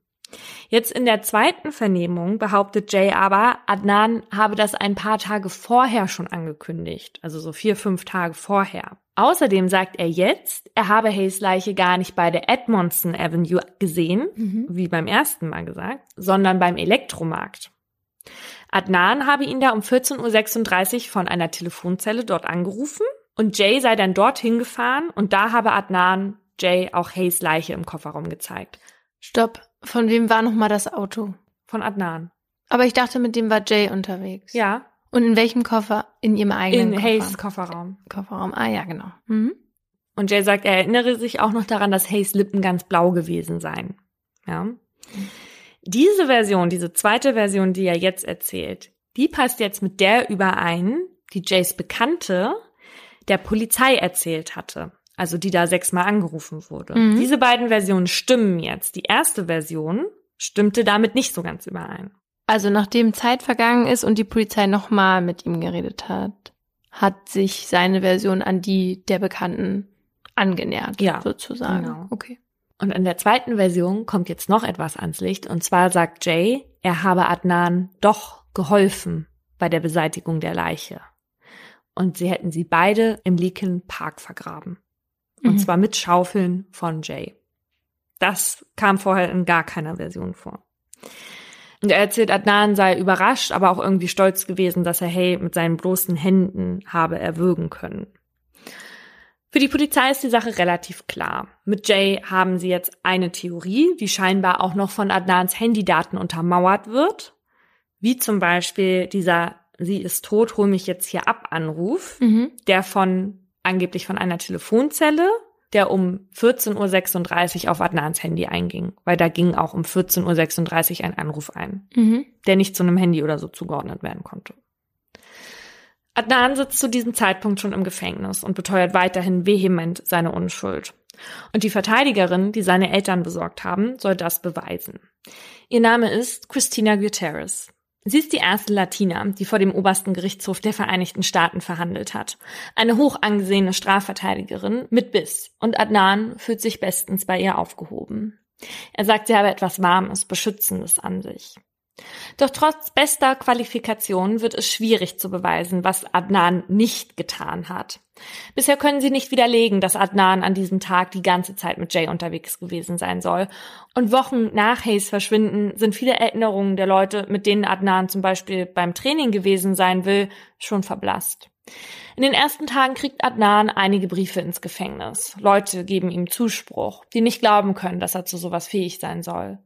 Jetzt in der zweiten Vernehmung behauptet Jay aber, Adnan habe das ein paar Tage vorher schon angekündigt, also so vier, fünf Tage vorher. Außerdem sagt er jetzt, er habe Hayes Leiche gar nicht bei der Edmondson Avenue gesehen, mhm. wie beim ersten Mal gesagt, sondern beim Elektromarkt. Adnan habe ihn da um 14.36 Uhr von einer Telefonzelle dort angerufen und Jay sei dann dorthin gefahren und da habe Adnan Jay auch Hayes Leiche im Kofferraum gezeigt. Stopp. Von wem war nochmal das Auto? Von Adnan. Aber ich dachte, mit dem war Jay unterwegs. Ja. Und in welchem Koffer? In ihrem eigenen in Koffer? In Hayes Kofferraum. Kofferraum, ah ja, genau. Mhm. Und Jay sagt, er erinnere sich auch noch daran, dass Hayes Lippen ganz blau gewesen seien. Ja. Diese Version, diese zweite Version, die er jetzt erzählt, die passt jetzt mit der überein, die Jays Bekannte der Polizei erzählt hatte also die da sechsmal angerufen wurde. Mhm. Diese beiden Versionen stimmen jetzt. Die erste Version stimmte damit nicht so ganz überein. Also nachdem Zeit vergangen ist und die Polizei nochmal mit ihm geredet hat, hat sich seine Version an die der Bekannten angenähert, ja, sozusagen. Genau. Okay. Und in der zweiten Version kommt jetzt noch etwas ans Licht. Und zwar sagt Jay, er habe Adnan doch geholfen bei der Beseitigung der Leiche. Und sie hätten sie beide im Leakin Park vergraben. Und mhm. zwar mit Schaufeln von Jay. Das kam vorher in gar keiner Version vor. Und er erzählt, Adnan sei überrascht, aber auch irgendwie stolz gewesen, dass er Hay mit seinen bloßen Händen habe erwürgen können. Für die Polizei ist die Sache relativ klar. Mit Jay haben sie jetzt eine Theorie, die scheinbar auch noch von Adnans Handydaten untermauert wird. Wie zum Beispiel dieser Sie ist tot, hol mich jetzt hier ab Anruf, mhm. der von angeblich von einer Telefonzelle, der um 14.36 Uhr auf Adnans Handy einging, weil da ging auch um 14.36 Uhr ein Anruf ein, mhm. der nicht zu einem Handy oder so zugeordnet werden konnte. Adnan sitzt zu diesem Zeitpunkt schon im Gefängnis und beteuert weiterhin vehement seine Unschuld. Und die Verteidigerin, die seine Eltern besorgt haben, soll das beweisen. Ihr Name ist Christina Gutierrez. Sie ist die erste Latina, die vor dem obersten Gerichtshof der Vereinigten Staaten verhandelt hat. Eine hoch angesehene Strafverteidigerin mit Biss. Und Adnan fühlt sich bestens bei ihr aufgehoben. Er sagt, sie habe etwas Warmes, Beschützendes an sich. Doch trotz bester Qualifikation wird es schwierig zu beweisen, was Adnan nicht getan hat. Bisher können sie nicht widerlegen, dass Adnan an diesem Tag die ganze Zeit mit Jay unterwegs gewesen sein soll. Und Wochen nach Hayes Verschwinden sind viele Erinnerungen der Leute, mit denen Adnan zum Beispiel beim Training gewesen sein will, schon verblasst. In den ersten Tagen kriegt Adnan einige Briefe ins Gefängnis. Leute geben ihm Zuspruch, die nicht glauben können, dass er zu sowas fähig sein soll.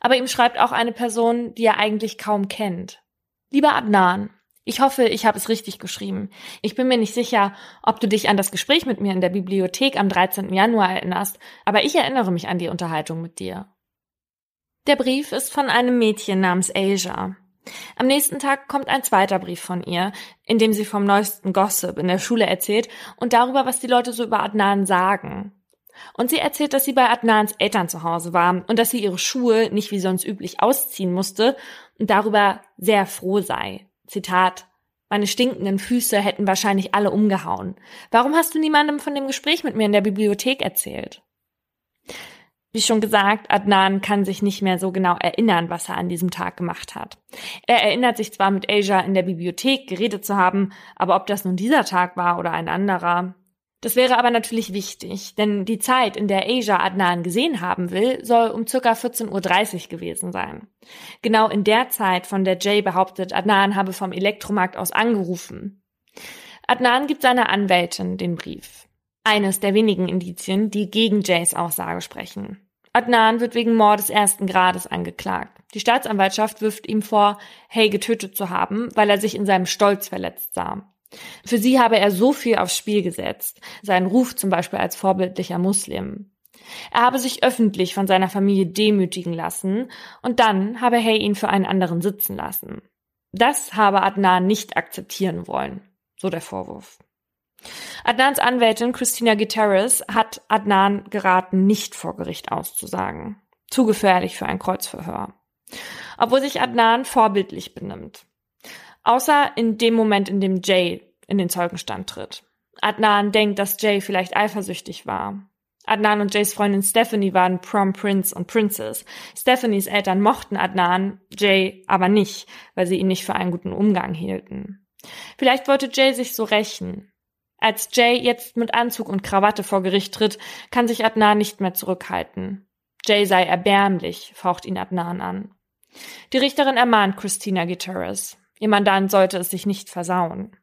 Aber ihm schreibt auch eine Person, die er eigentlich kaum kennt. Lieber Adnan, ich hoffe, ich habe es richtig geschrieben. Ich bin mir nicht sicher, ob du dich an das Gespräch mit mir in der Bibliothek am 13. Januar erinnerst, aber ich erinnere mich an die Unterhaltung mit dir. Der Brief ist von einem Mädchen namens Asia. Am nächsten Tag kommt ein zweiter Brief von ihr, in dem sie vom neuesten Gossip in der Schule erzählt und darüber, was die Leute so über Adnan sagen. Und sie erzählt, dass sie bei Adnans Eltern zu Hause war und dass sie ihre Schuhe nicht wie sonst üblich ausziehen musste und darüber sehr froh sei. Zitat meine stinkenden Füße hätten wahrscheinlich alle umgehauen. Warum hast du niemandem von dem Gespräch mit mir in der Bibliothek erzählt? Wie schon gesagt, Adnan kann sich nicht mehr so genau erinnern, was er an diesem Tag gemacht hat. Er erinnert sich zwar mit Asia in der Bibliothek geredet zu haben, aber ob das nun dieser Tag war oder ein anderer, das wäre aber natürlich wichtig, denn die Zeit, in der Asia Adnan gesehen haben will, soll um circa 14.30 Uhr gewesen sein. Genau in der Zeit, von der Jay behauptet, Adnan habe vom Elektromarkt aus angerufen. Adnan gibt seiner Anwältin den Brief. Eines der wenigen Indizien, die gegen Jays Aussage sprechen. Adnan wird wegen Mordes ersten Grades angeklagt. Die Staatsanwaltschaft wirft ihm vor, Hay getötet zu haben, weil er sich in seinem Stolz verletzt sah. Für sie habe er so viel aufs Spiel gesetzt, seinen Ruf zum Beispiel als vorbildlicher Muslim. Er habe sich öffentlich von seiner Familie demütigen lassen und dann habe Hay ihn für einen anderen sitzen lassen. Das habe Adnan nicht akzeptieren wollen, so der Vorwurf. Adnans Anwältin Christina Gutierrez hat Adnan geraten, nicht vor Gericht auszusagen. Zu gefährlich für ein Kreuzverhör. Obwohl sich Adnan vorbildlich benimmt. Außer in dem Moment, in dem Jay in den Zeugenstand tritt. Adnan denkt, dass Jay vielleicht eifersüchtig war. Adnan und Jays Freundin Stephanie waren Prom Prince und Princess. Stephanies Eltern mochten Adnan, Jay aber nicht, weil sie ihn nicht für einen guten Umgang hielten. Vielleicht wollte Jay sich so rächen. Als Jay jetzt mit Anzug und Krawatte vor Gericht tritt, kann sich Adnan nicht mehr zurückhalten. Jay sei erbärmlich, faucht ihn Adnan an. Die Richterin ermahnt Christina Gutierrez. Ihr Mandant sollte es sich nicht versauen.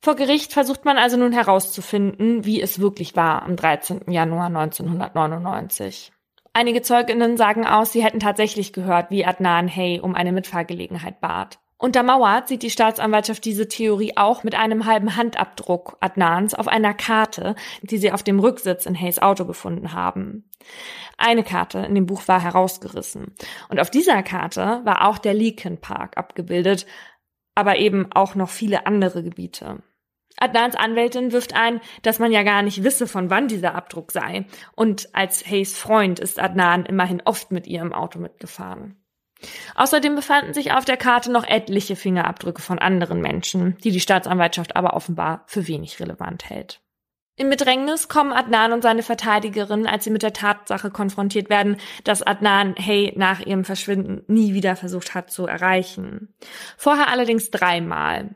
Vor Gericht versucht man also nun herauszufinden, wie es wirklich war am 13. Januar 1999. Einige Zeuginnen sagen aus, sie hätten tatsächlich gehört, wie Adnan Hay um eine Mitfahrgelegenheit bat. Untermauert sieht die Staatsanwaltschaft diese Theorie auch mit einem halben Handabdruck Adnans auf einer Karte, die sie auf dem Rücksitz in Hays Auto gefunden haben. Eine Karte in dem Buch war herausgerissen. Und auf dieser Karte war auch der Leakin Park abgebildet, aber eben auch noch viele andere Gebiete. Adnans Anwältin wirft ein, dass man ja gar nicht wisse, von wann dieser Abdruck sei. Und als Hays Freund ist Adnan immerhin oft mit ihr im Auto mitgefahren. Außerdem befanden sich auf der Karte noch etliche Fingerabdrücke von anderen Menschen, die die Staatsanwaltschaft aber offenbar für wenig relevant hält. Im Bedrängnis kommen Adnan und seine Verteidigerin, als sie mit der Tatsache konfrontiert werden, dass Adnan Hay nach ihrem Verschwinden nie wieder versucht hat zu erreichen. Vorher allerdings dreimal.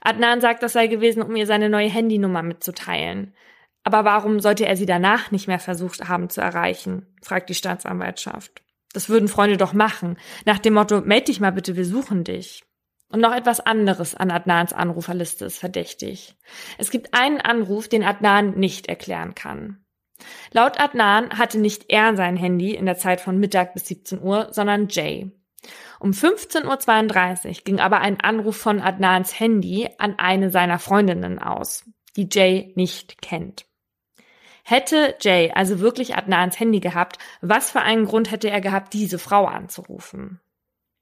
Adnan sagt, das sei gewesen, um ihr seine neue Handynummer mitzuteilen. Aber warum sollte er sie danach nicht mehr versucht haben zu erreichen? fragt die Staatsanwaltschaft. Das würden Freunde doch machen. Nach dem Motto, meld dich mal bitte, wir suchen dich. Und noch etwas anderes an Adnans Anruferliste ist verdächtig. Es gibt einen Anruf, den Adnan nicht erklären kann. Laut Adnan hatte nicht er sein Handy in der Zeit von Mittag bis 17 Uhr, sondern Jay. Um 15.32 Uhr ging aber ein Anruf von Adnans Handy an eine seiner Freundinnen aus, die Jay nicht kennt. Hätte Jay also wirklich Adnans Handy gehabt, was für einen Grund hätte er gehabt, diese Frau anzurufen?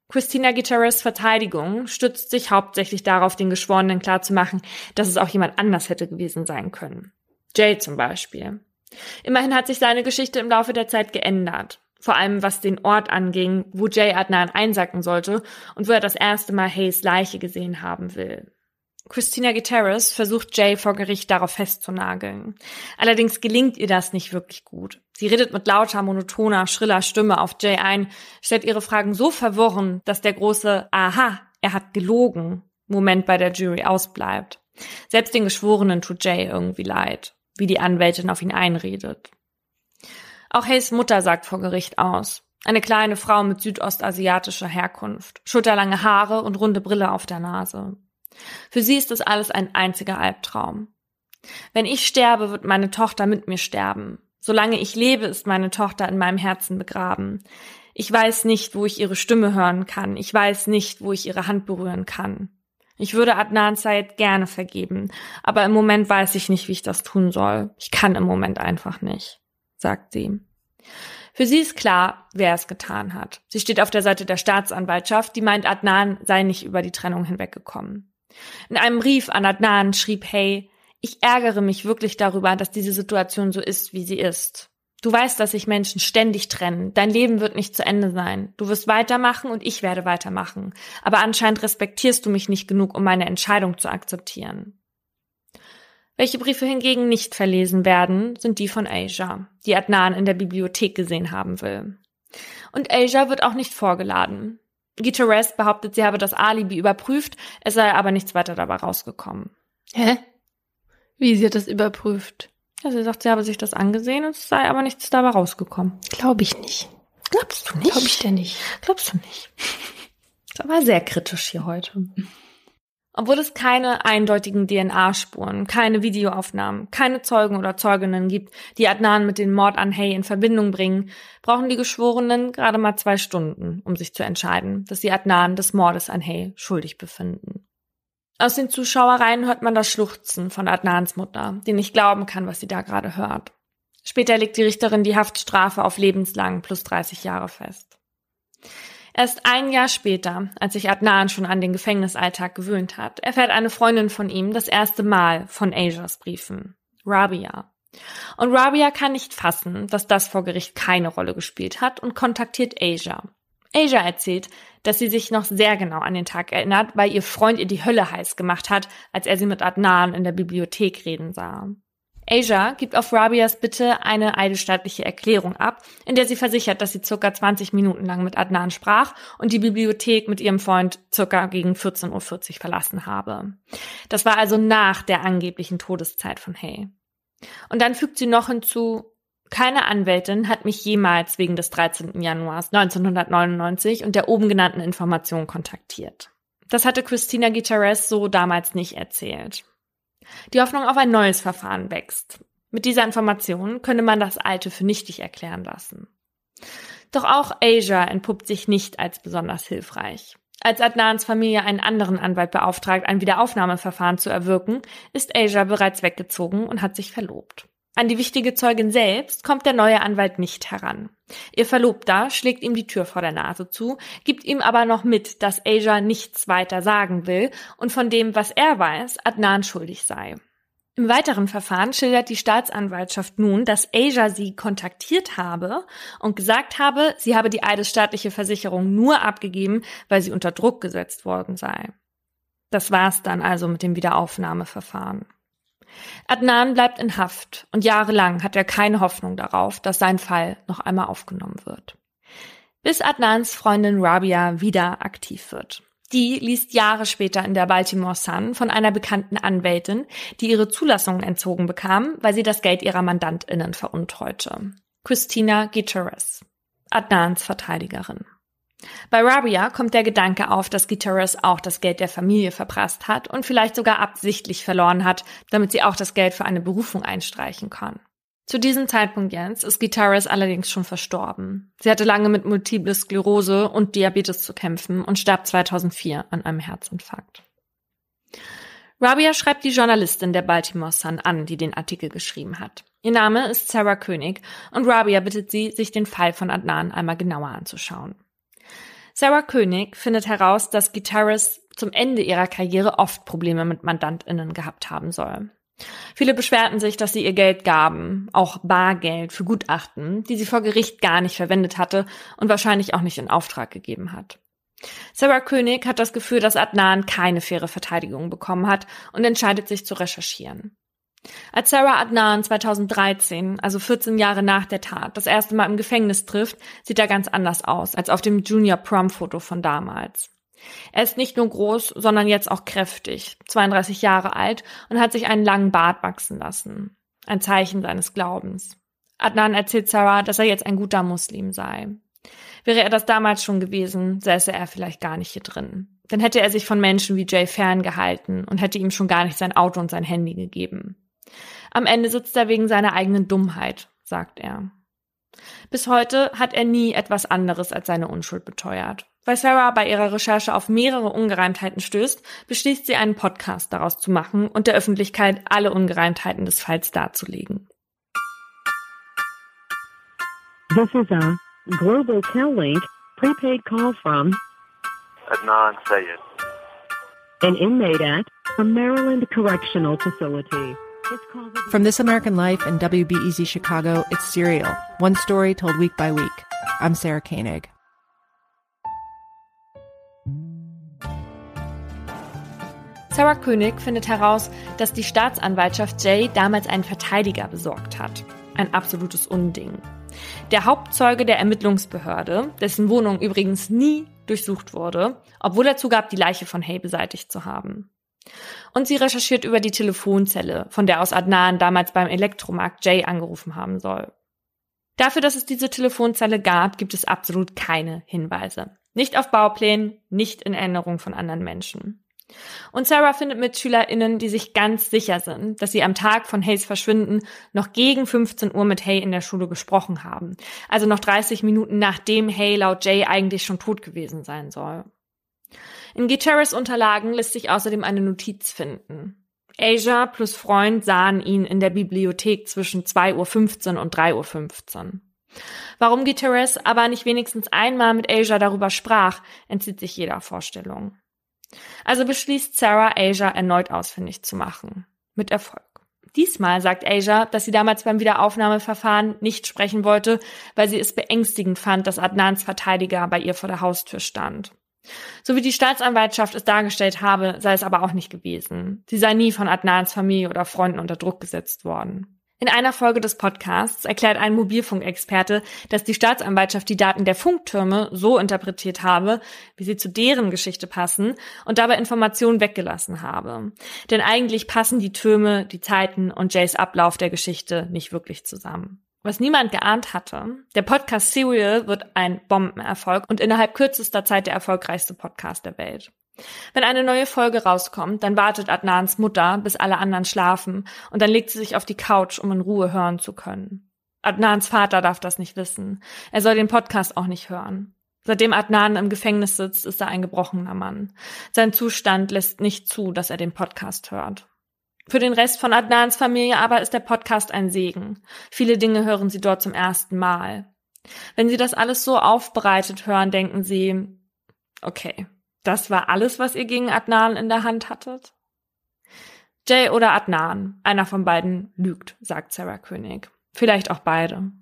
Christina Gutierrez Verteidigung stützt sich hauptsächlich darauf, den Geschworenen klarzumachen, dass es auch jemand anders hätte gewesen sein können. Jay zum Beispiel. Immerhin hat sich seine Geschichte im Laufe der Zeit geändert. Vor allem was den Ort anging, wo Jay Adnan einsacken sollte und wo er das erste Mal Hayes Leiche gesehen haben will. Christina Gutierrez versucht Jay vor Gericht darauf festzunageln. Allerdings gelingt ihr das nicht wirklich gut. Sie redet mit lauter, monotoner, schriller Stimme auf Jay ein, stellt ihre Fragen so verworren, dass der große Aha, er hat gelogen Moment bei der Jury ausbleibt. Selbst den Geschworenen tut Jay irgendwie leid, wie die Anwältin auf ihn einredet. Auch Hays Mutter sagt vor Gericht aus. Eine kleine Frau mit südostasiatischer Herkunft, schulterlange Haare und runde Brille auf der Nase. Für sie ist das alles ein einziger Albtraum. Wenn ich sterbe, wird meine Tochter mit mir sterben. Solange ich lebe, ist meine Tochter in meinem Herzen begraben. Ich weiß nicht, wo ich ihre Stimme hören kann. Ich weiß nicht, wo ich ihre Hand berühren kann. Ich würde Adnan Said gerne vergeben, aber im Moment weiß ich nicht, wie ich das tun soll. Ich kann im Moment einfach nicht, sagt sie. Für sie ist klar, wer es getan hat. Sie steht auf der Seite der Staatsanwaltschaft, die meint, Adnan sei nicht über die Trennung hinweggekommen. In einem Brief an Adnan schrieb Hay, ich ärgere mich wirklich darüber, dass diese Situation so ist, wie sie ist. Du weißt, dass sich Menschen ständig trennen. Dein Leben wird nicht zu Ende sein. Du wirst weitermachen und ich werde weitermachen. Aber anscheinend respektierst du mich nicht genug, um meine Entscheidung zu akzeptieren. Welche Briefe hingegen nicht verlesen werden, sind die von Asia, die Adnan in der Bibliothek gesehen haben will. Und Asia wird auch nicht vorgeladen. Gutierrez behauptet, sie habe das Alibi überprüft, es sei aber nichts weiter dabei rausgekommen. Hä? Wie, sie hat das überprüft? Ja, sie sagt, sie habe sich das angesehen und es sei aber nichts dabei rausgekommen. Glaube ich nicht. Glaubst du nicht? Glaube ich denn nicht. Glaubst du nicht? Das war sehr kritisch hier heute. Obwohl es keine eindeutigen DNA-Spuren, keine Videoaufnahmen, keine Zeugen oder Zeuginnen gibt, die Adnan mit dem Mord an Hay in Verbindung bringen, brauchen die Geschworenen gerade mal zwei Stunden, um sich zu entscheiden, dass sie Adnan des Mordes an Hay schuldig befinden. Aus den Zuschauereien hört man das Schluchzen von Adnans Mutter, die nicht glauben kann, was sie da gerade hört. Später legt die Richterin die Haftstrafe auf lebenslang plus 30 Jahre fest. Erst ein Jahr später, als sich Adnan schon an den Gefängnisalltag gewöhnt hat, erfährt eine Freundin von ihm das erste Mal von Asias Briefen. Rabia. Und Rabia kann nicht fassen, dass das vor Gericht keine Rolle gespielt hat und kontaktiert Asia. Asia erzählt, dass sie sich noch sehr genau an den Tag erinnert, weil ihr Freund ihr die Hölle heiß gemacht hat, als er sie mit Adnan in der Bibliothek reden sah. Asia gibt auf Rabias Bitte eine eidesstattliche Erklärung ab, in der sie versichert, dass sie circa 20 Minuten lang mit Adnan sprach und die Bibliothek mit ihrem Freund circa gegen 14.40 Uhr verlassen habe. Das war also nach der angeblichen Todeszeit von Hay. Und dann fügt sie noch hinzu, keine Anwältin hat mich jemals wegen des 13. Januars 1999 und der oben genannten Information kontaktiert. Das hatte Christina Gutierrez so damals nicht erzählt. Die Hoffnung auf ein neues Verfahren wächst. Mit dieser Information könne man das alte für nichtig erklären lassen. Doch auch Asia entpuppt sich nicht als besonders hilfreich. Als Adnans Familie einen anderen Anwalt beauftragt, ein Wiederaufnahmeverfahren zu erwirken, ist Asia bereits weggezogen und hat sich verlobt. An die wichtige Zeugin selbst kommt der neue Anwalt nicht heran. Ihr Verlobter schlägt ihm die Tür vor der Nase zu, gibt ihm aber noch mit, dass Asia nichts weiter sagen will und von dem, was er weiß, Adnan schuldig sei. Im weiteren Verfahren schildert die Staatsanwaltschaft nun, dass Asia sie kontaktiert habe und gesagt habe, sie habe die eidesstaatliche Versicherung nur abgegeben, weil sie unter Druck gesetzt worden sei. Das war's dann also mit dem Wiederaufnahmeverfahren. Adnan bleibt in Haft und jahrelang hat er keine Hoffnung darauf, dass sein Fall noch einmal aufgenommen wird. Bis Adnans Freundin Rabia wieder aktiv wird. Die liest Jahre später in der Baltimore Sun von einer bekannten Anwältin, die ihre Zulassung entzogen bekam, weil sie das Geld ihrer MandantInnen veruntreute. Christina Gutierrez, Adnans Verteidigerin. Bei Rabia kommt der Gedanke auf, dass Gitaris auch das Geld der Familie verprasst hat und vielleicht sogar absichtlich verloren hat, damit sie auch das Geld für eine Berufung einstreichen kann. Zu diesem Zeitpunkt, Jens, ist Gitaris allerdings schon verstorben. Sie hatte lange mit Multiple Sklerose und Diabetes zu kämpfen und starb 2004 an einem Herzinfarkt. Rabia schreibt die Journalistin der Baltimore Sun an, die den Artikel geschrieben hat. Ihr Name ist Sarah König und Rabia bittet sie, sich den Fall von Adnan einmal genauer anzuschauen. Sarah König findet heraus, dass Guitarist zum Ende ihrer Karriere oft Probleme mit MandantInnen gehabt haben soll. Viele beschwerten sich, dass sie ihr Geld gaben, auch Bargeld für Gutachten, die sie vor Gericht gar nicht verwendet hatte und wahrscheinlich auch nicht in Auftrag gegeben hat. Sarah König hat das Gefühl, dass Adnan keine faire Verteidigung bekommen hat und entscheidet sich zu recherchieren. Als Sarah Adnan 2013, also 14 Jahre nach der Tat, das erste Mal im Gefängnis trifft, sieht er ganz anders aus als auf dem Junior Prom Foto von damals. Er ist nicht nur groß, sondern jetzt auch kräftig, 32 Jahre alt und hat sich einen langen Bart wachsen lassen. Ein Zeichen seines Glaubens. Adnan erzählt Sarah, dass er jetzt ein guter Muslim sei. Wäre er das damals schon gewesen, säße er vielleicht gar nicht hier drin. Dann hätte er sich von Menschen wie Jay ferngehalten und hätte ihm schon gar nicht sein Auto und sein Handy gegeben. Am Ende sitzt er wegen seiner eigenen Dummheit, sagt er. Bis heute hat er nie etwas anderes als seine Unschuld beteuert. Weil Sarah bei ihrer Recherche auf mehrere Ungereimtheiten stößt, beschließt sie einen Podcast daraus zu machen und der Öffentlichkeit alle Ungereimtheiten des Falls darzulegen. This is a Global Tel prepaid call from Adnan Sayed. An inmate at a Maryland Correctional Facility. From This American Life and WBEZ Chicago, it's Serial, one story told week by week. I'm Sarah Koenig. Sarah König findet heraus, dass die Staatsanwaltschaft Jay damals einen Verteidiger besorgt hat. Ein absolutes Unding. Der Hauptzeuge der Ermittlungsbehörde, dessen Wohnung übrigens nie durchsucht wurde, obwohl er zugab, die Leiche von Hay beseitigt zu haben. Und sie recherchiert über die Telefonzelle, von der aus Adnan damals beim Elektromarkt Jay angerufen haben soll. Dafür, dass es diese Telefonzelle gab, gibt es absolut keine Hinweise. Nicht auf Bauplänen, nicht in Erinnerung von anderen Menschen. Und Sarah findet MitschülerInnen, die sich ganz sicher sind, dass sie am Tag von Hays Verschwinden noch gegen 15 Uhr mit Hay in der Schule gesprochen haben. Also noch 30 Minuten nachdem Hay laut Jay eigentlich schon tot gewesen sein soll. In Gutierrez Unterlagen lässt sich außerdem eine Notiz finden. Asia plus Freund sahen ihn in der Bibliothek zwischen 2.15 Uhr und 3.15 Uhr. Warum Gutierrez aber nicht wenigstens einmal mit Asia darüber sprach, entzieht sich jeder Vorstellung. Also beschließt Sarah, Asia erneut ausfindig zu machen. Mit Erfolg. Diesmal sagt Asia, dass sie damals beim Wiederaufnahmeverfahren nicht sprechen wollte, weil sie es beängstigend fand, dass Adnans Verteidiger bei ihr vor der Haustür stand. So wie die Staatsanwaltschaft es dargestellt habe, sei es aber auch nicht gewesen. Sie sei nie von Adnans Familie oder Freunden unter Druck gesetzt worden. In einer Folge des Podcasts erklärt ein Mobilfunkexperte, dass die Staatsanwaltschaft die Daten der Funktürme so interpretiert habe, wie sie zu deren Geschichte passen und dabei Informationen weggelassen habe. Denn eigentlich passen die Türme, die Zeiten und Jays Ablauf der Geschichte nicht wirklich zusammen. Was niemand geahnt hatte, der Podcast Serial wird ein Bombenerfolg und innerhalb kürzester Zeit der erfolgreichste Podcast der Welt. Wenn eine neue Folge rauskommt, dann wartet Adnans Mutter, bis alle anderen schlafen, und dann legt sie sich auf die Couch, um in Ruhe hören zu können. Adnans Vater darf das nicht wissen. Er soll den Podcast auch nicht hören. Seitdem Adnan im Gefängnis sitzt, ist er ein gebrochener Mann. Sein Zustand lässt nicht zu, dass er den Podcast hört. Für den Rest von Adnans Familie aber ist der Podcast ein Segen. Viele Dinge hören sie dort zum ersten Mal. Wenn sie das alles so aufbereitet hören, denken sie, okay, das war alles, was ihr gegen Adnan in der Hand hattet? Jay oder Adnan, einer von beiden lügt, sagt Sarah König. Vielleicht auch beide.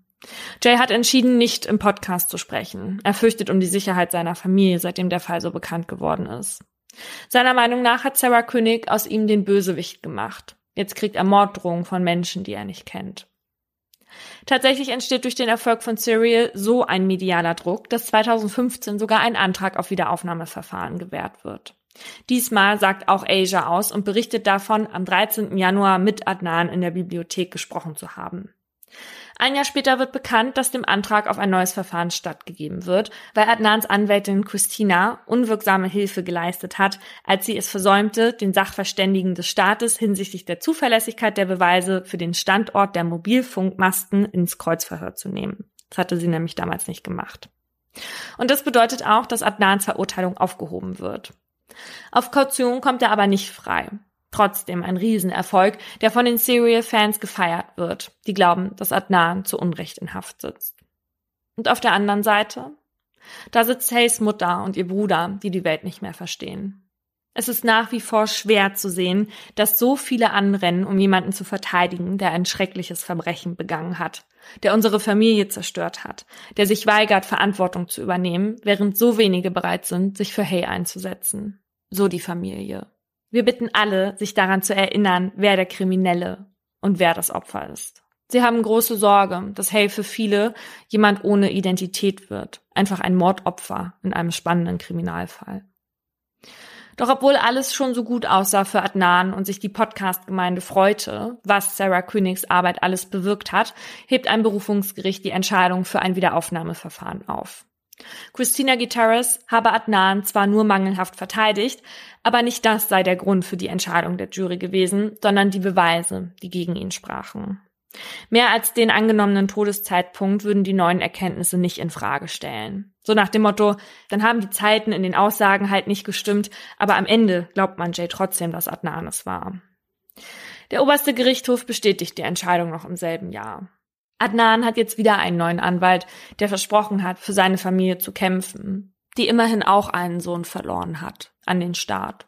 Jay hat entschieden, nicht im Podcast zu sprechen. Er fürchtet um die Sicherheit seiner Familie, seitdem der Fall so bekannt geworden ist. Seiner Meinung nach hat Sarah König aus ihm den Bösewicht gemacht. Jetzt kriegt er Morddrohungen von Menschen, die er nicht kennt. Tatsächlich entsteht durch den Erfolg von Serial so ein medialer Druck, dass 2015 sogar ein Antrag auf Wiederaufnahmeverfahren gewährt wird. Diesmal sagt auch Asia aus und berichtet davon, am 13. Januar mit Adnan in der Bibliothek gesprochen zu haben. Ein Jahr später wird bekannt, dass dem Antrag auf ein neues Verfahren stattgegeben wird, weil Adnans Anwältin Christina unwirksame Hilfe geleistet hat, als sie es versäumte, den Sachverständigen des Staates hinsichtlich der Zuverlässigkeit der Beweise für den Standort der Mobilfunkmasten ins Kreuzverhör zu nehmen. Das hatte sie nämlich damals nicht gemacht. Und das bedeutet auch, dass Adnans Verurteilung aufgehoben wird. Auf Kaution kommt er aber nicht frei trotzdem ein Riesenerfolg, der von den Serial-Fans gefeiert wird, die glauben, dass Adnan zu Unrecht in Haft sitzt. Und auf der anderen Seite? Da sitzt Hays Mutter und ihr Bruder, die die Welt nicht mehr verstehen. Es ist nach wie vor schwer zu sehen, dass so viele anrennen, um jemanden zu verteidigen, der ein schreckliches Verbrechen begangen hat, der unsere Familie zerstört hat, der sich weigert, Verantwortung zu übernehmen, während so wenige bereit sind, sich für Hay einzusetzen. So die Familie. Wir bitten alle, sich daran zu erinnern, wer der Kriminelle und wer das Opfer ist. Sie haben große Sorge, dass Hay für viele jemand ohne Identität wird, einfach ein Mordopfer in einem spannenden Kriminalfall. Doch obwohl alles schon so gut aussah für Adnan und sich die Podcast-Gemeinde freute, was Sarah Königs Arbeit alles bewirkt hat, hebt ein Berufungsgericht die Entscheidung für ein Wiederaufnahmeverfahren auf. Christina Guterres habe Adnan zwar nur mangelhaft verteidigt, aber nicht das sei der Grund für die Entscheidung der Jury gewesen, sondern die Beweise, die gegen ihn sprachen. Mehr als den angenommenen Todeszeitpunkt würden die neuen Erkenntnisse nicht in Frage stellen. So nach dem Motto, dann haben die Zeiten in den Aussagen halt nicht gestimmt, aber am Ende glaubt man Jay trotzdem, dass Adnan es war. Der oberste Gerichtshof bestätigt die Entscheidung noch im selben Jahr. Adnan hat jetzt wieder einen neuen Anwalt, der versprochen hat, für seine Familie zu kämpfen, die immerhin auch einen Sohn verloren hat an den Staat.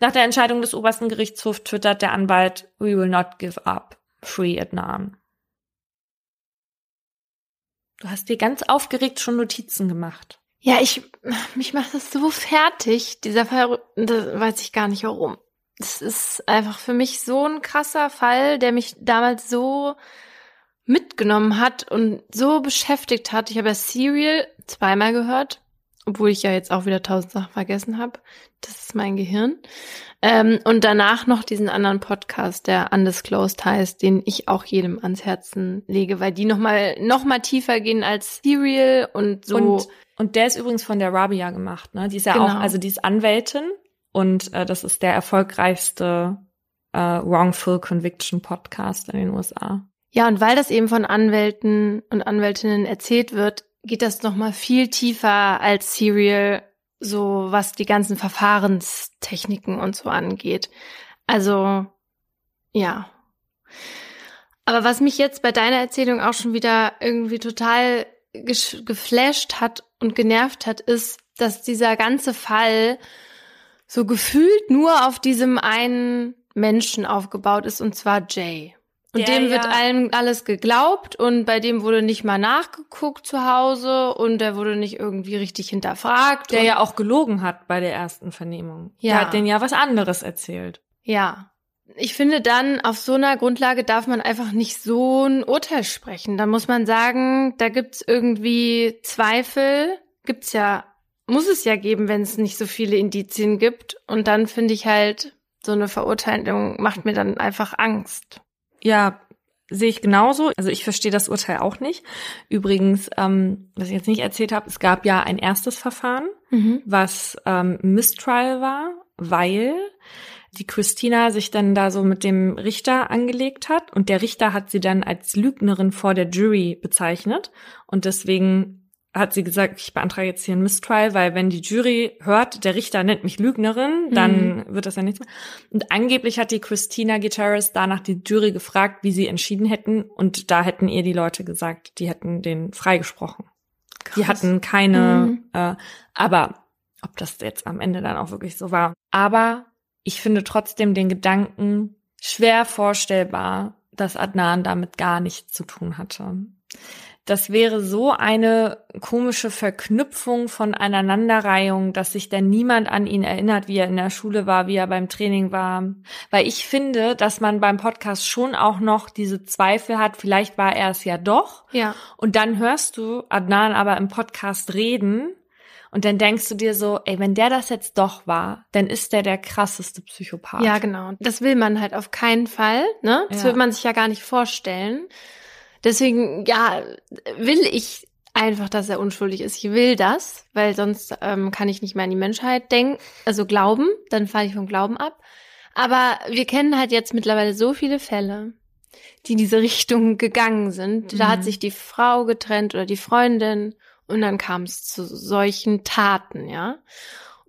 Nach der Entscheidung des obersten Gerichtshofs twittert der Anwalt, We will not give up. Free Adnan. Du hast dir ganz aufgeregt schon Notizen gemacht. Ja, ich, mich macht das so fertig, dieser Fall, das weiß ich gar nicht warum. Das ist einfach für mich so ein krasser Fall, der mich damals so mitgenommen hat und so beschäftigt hat. Ich habe ja Serial zweimal gehört, obwohl ich ja jetzt auch wieder tausend Sachen vergessen habe. Das ist mein Gehirn. Ähm, und danach noch diesen anderen Podcast, der Undisclosed heißt, den ich auch jedem ans Herzen lege, weil die nochmal noch mal tiefer gehen als Serial und so. Und, und der ist übrigens von der Rabia gemacht, ne? Die ist ja genau. auch, also die ist Anwältin und äh, das ist der erfolgreichste äh, Wrongful Conviction Podcast in den USA. Ja, und weil das eben von Anwälten und Anwältinnen erzählt wird, geht das nochmal viel tiefer als Serial, so was die ganzen Verfahrenstechniken und so angeht. Also, ja. Aber was mich jetzt bei deiner Erzählung auch schon wieder irgendwie total geflasht hat und genervt hat, ist, dass dieser ganze Fall so gefühlt nur auf diesem einen Menschen aufgebaut ist, und zwar Jay. Und Der dem wird ja- allem alles geglaubt und bei dem wurde nicht mal nachgeguckt zu Hause und der wurde nicht irgendwie richtig hinterfragt. Der ja auch gelogen hat bei der ersten Vernehmung. Ja. Der hat denen ja was anderes erzählt. Ja. Ich finde dann, auf so einer Grundlage darf man einfach nicht so ein Urteil sprechen. Da muss man sagen, da gibt's irgendwie Zweifel. Gibt's ja, muss es ja geben, wenn es nicht so viele Indizien gibt. Und dann finde ich halt, so eine Verurteilung macht mir dann einfach Angst. Ja, sehe ich genauso. Also ich verstehe das Urteil auch nicht. Übrigens, ähm, was ich jetzt nicht erzählt habe, es gab ja ein erstes Verfahren, was ähm, Mistrial war, weil die Christina sich dann da so mit dem Richter angelegt hat und der Richter hat sie dann als Lügnerin vor der Jury bezeichnet und deswegen hat sie gesagt, ich beantrage jetzt hier ein Mistrial, weil wenn die Jury hört, der Richter nennt mich Lügnerin, dann wird das ja nichts mehr. Und angeblich hat die Christina Gutierrez danach die Jury gefragt, wie sie entschieden hätten und da hätten ihr die Leute gesagt, die hätten den freigesprochen. Die hatten keine, Mhm. äh, aber ob das jetzt am Ende dann auch wirklich so war. Aber ich finde trotzdem den Gedanken schwer vorstellbar, dass Adnan damit gar nichts zu tun hatte. Das wäre so eine komische Verknüpfung von Aneinanderreihung, dass sich dann niemand an ihn erinnert, wie er in der Schule war, wie er beim Training war. Weil ich finde, dass man beim Podcast schon auch noch diese Zweifel hat, vielleicht war er es ja doch. Ja. Und dann hörst du Adnan aber im Podcast reden und dann denkst du dir so, ey, wenn der das jetzt doch war, dann ist der der krasseste Psychopath. Ja, genau. Das will man halt auf keinen Fall, ne? Das Ja. will man sich ja gar nicht vorstellen. Deswegen, ja, will ich einfach, dass er unschuldig ist. Ich will das, weil sonst ähm, kann ich nicht mehr an die Menschheit denken, also glauben, dann falle ich vom Glauben ab. Aber wir kennen halt jetzt mittlerweile so viele Fälle, die in diese Richtung gegangen sind. Da Mhm. hat sich die Frau getrennt oder die Freundin und dann kam es zu solchen Taten, ja.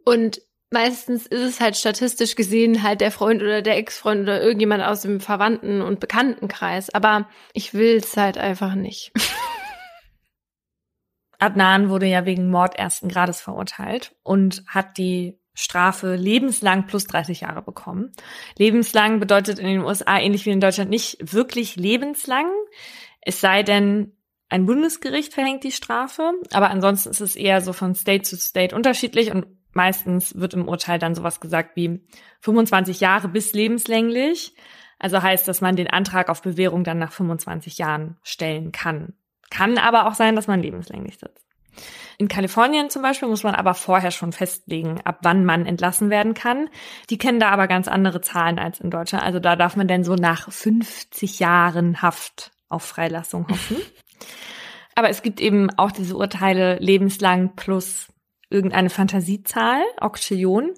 Und meistens ist es halt statistisch gesehen halt der Freund oder der Ex-Freund oder irgendjemand aus dem Verwandten- und Bekanntenkreis. Aber ich will es halt einfach nicht. Adnan wurde ja wegen Mord ersten Grades verurteilt und hat die Strafe lebenslang plus 30 Jahre bekommen. Lebenslang bedeutet in den USA ähnlich wie in Deutschland nicht wirklich lebenslang. Es sei denn, ein Bundesgericht verhängt die Strafe, aber ansonsten ist es eher so von State zu State unterschiedlich und meistens wird im Urteil dann sowas gesagt wie 25 Jahre bis lebenslänglich. Also heißt, dass man den Antrag auf Bewährung dann nach 25 Jahren stellen kann. Kann aber auch sein, dass man lebenslänglich sitzt. In Kalifornien zum Beispiel muss man aber vorher schon festlegen, ab wann man entlassen werden kann. Die kennen da aber ganz andere Zahlen als in Deutschland. Also da darf man denn so nach 50 Jahren Haft auf Freilassung hoffen. aber es gibt eben auch diese Urteile lebenslang plus irgendeine Fantasiezahl, Oktillion.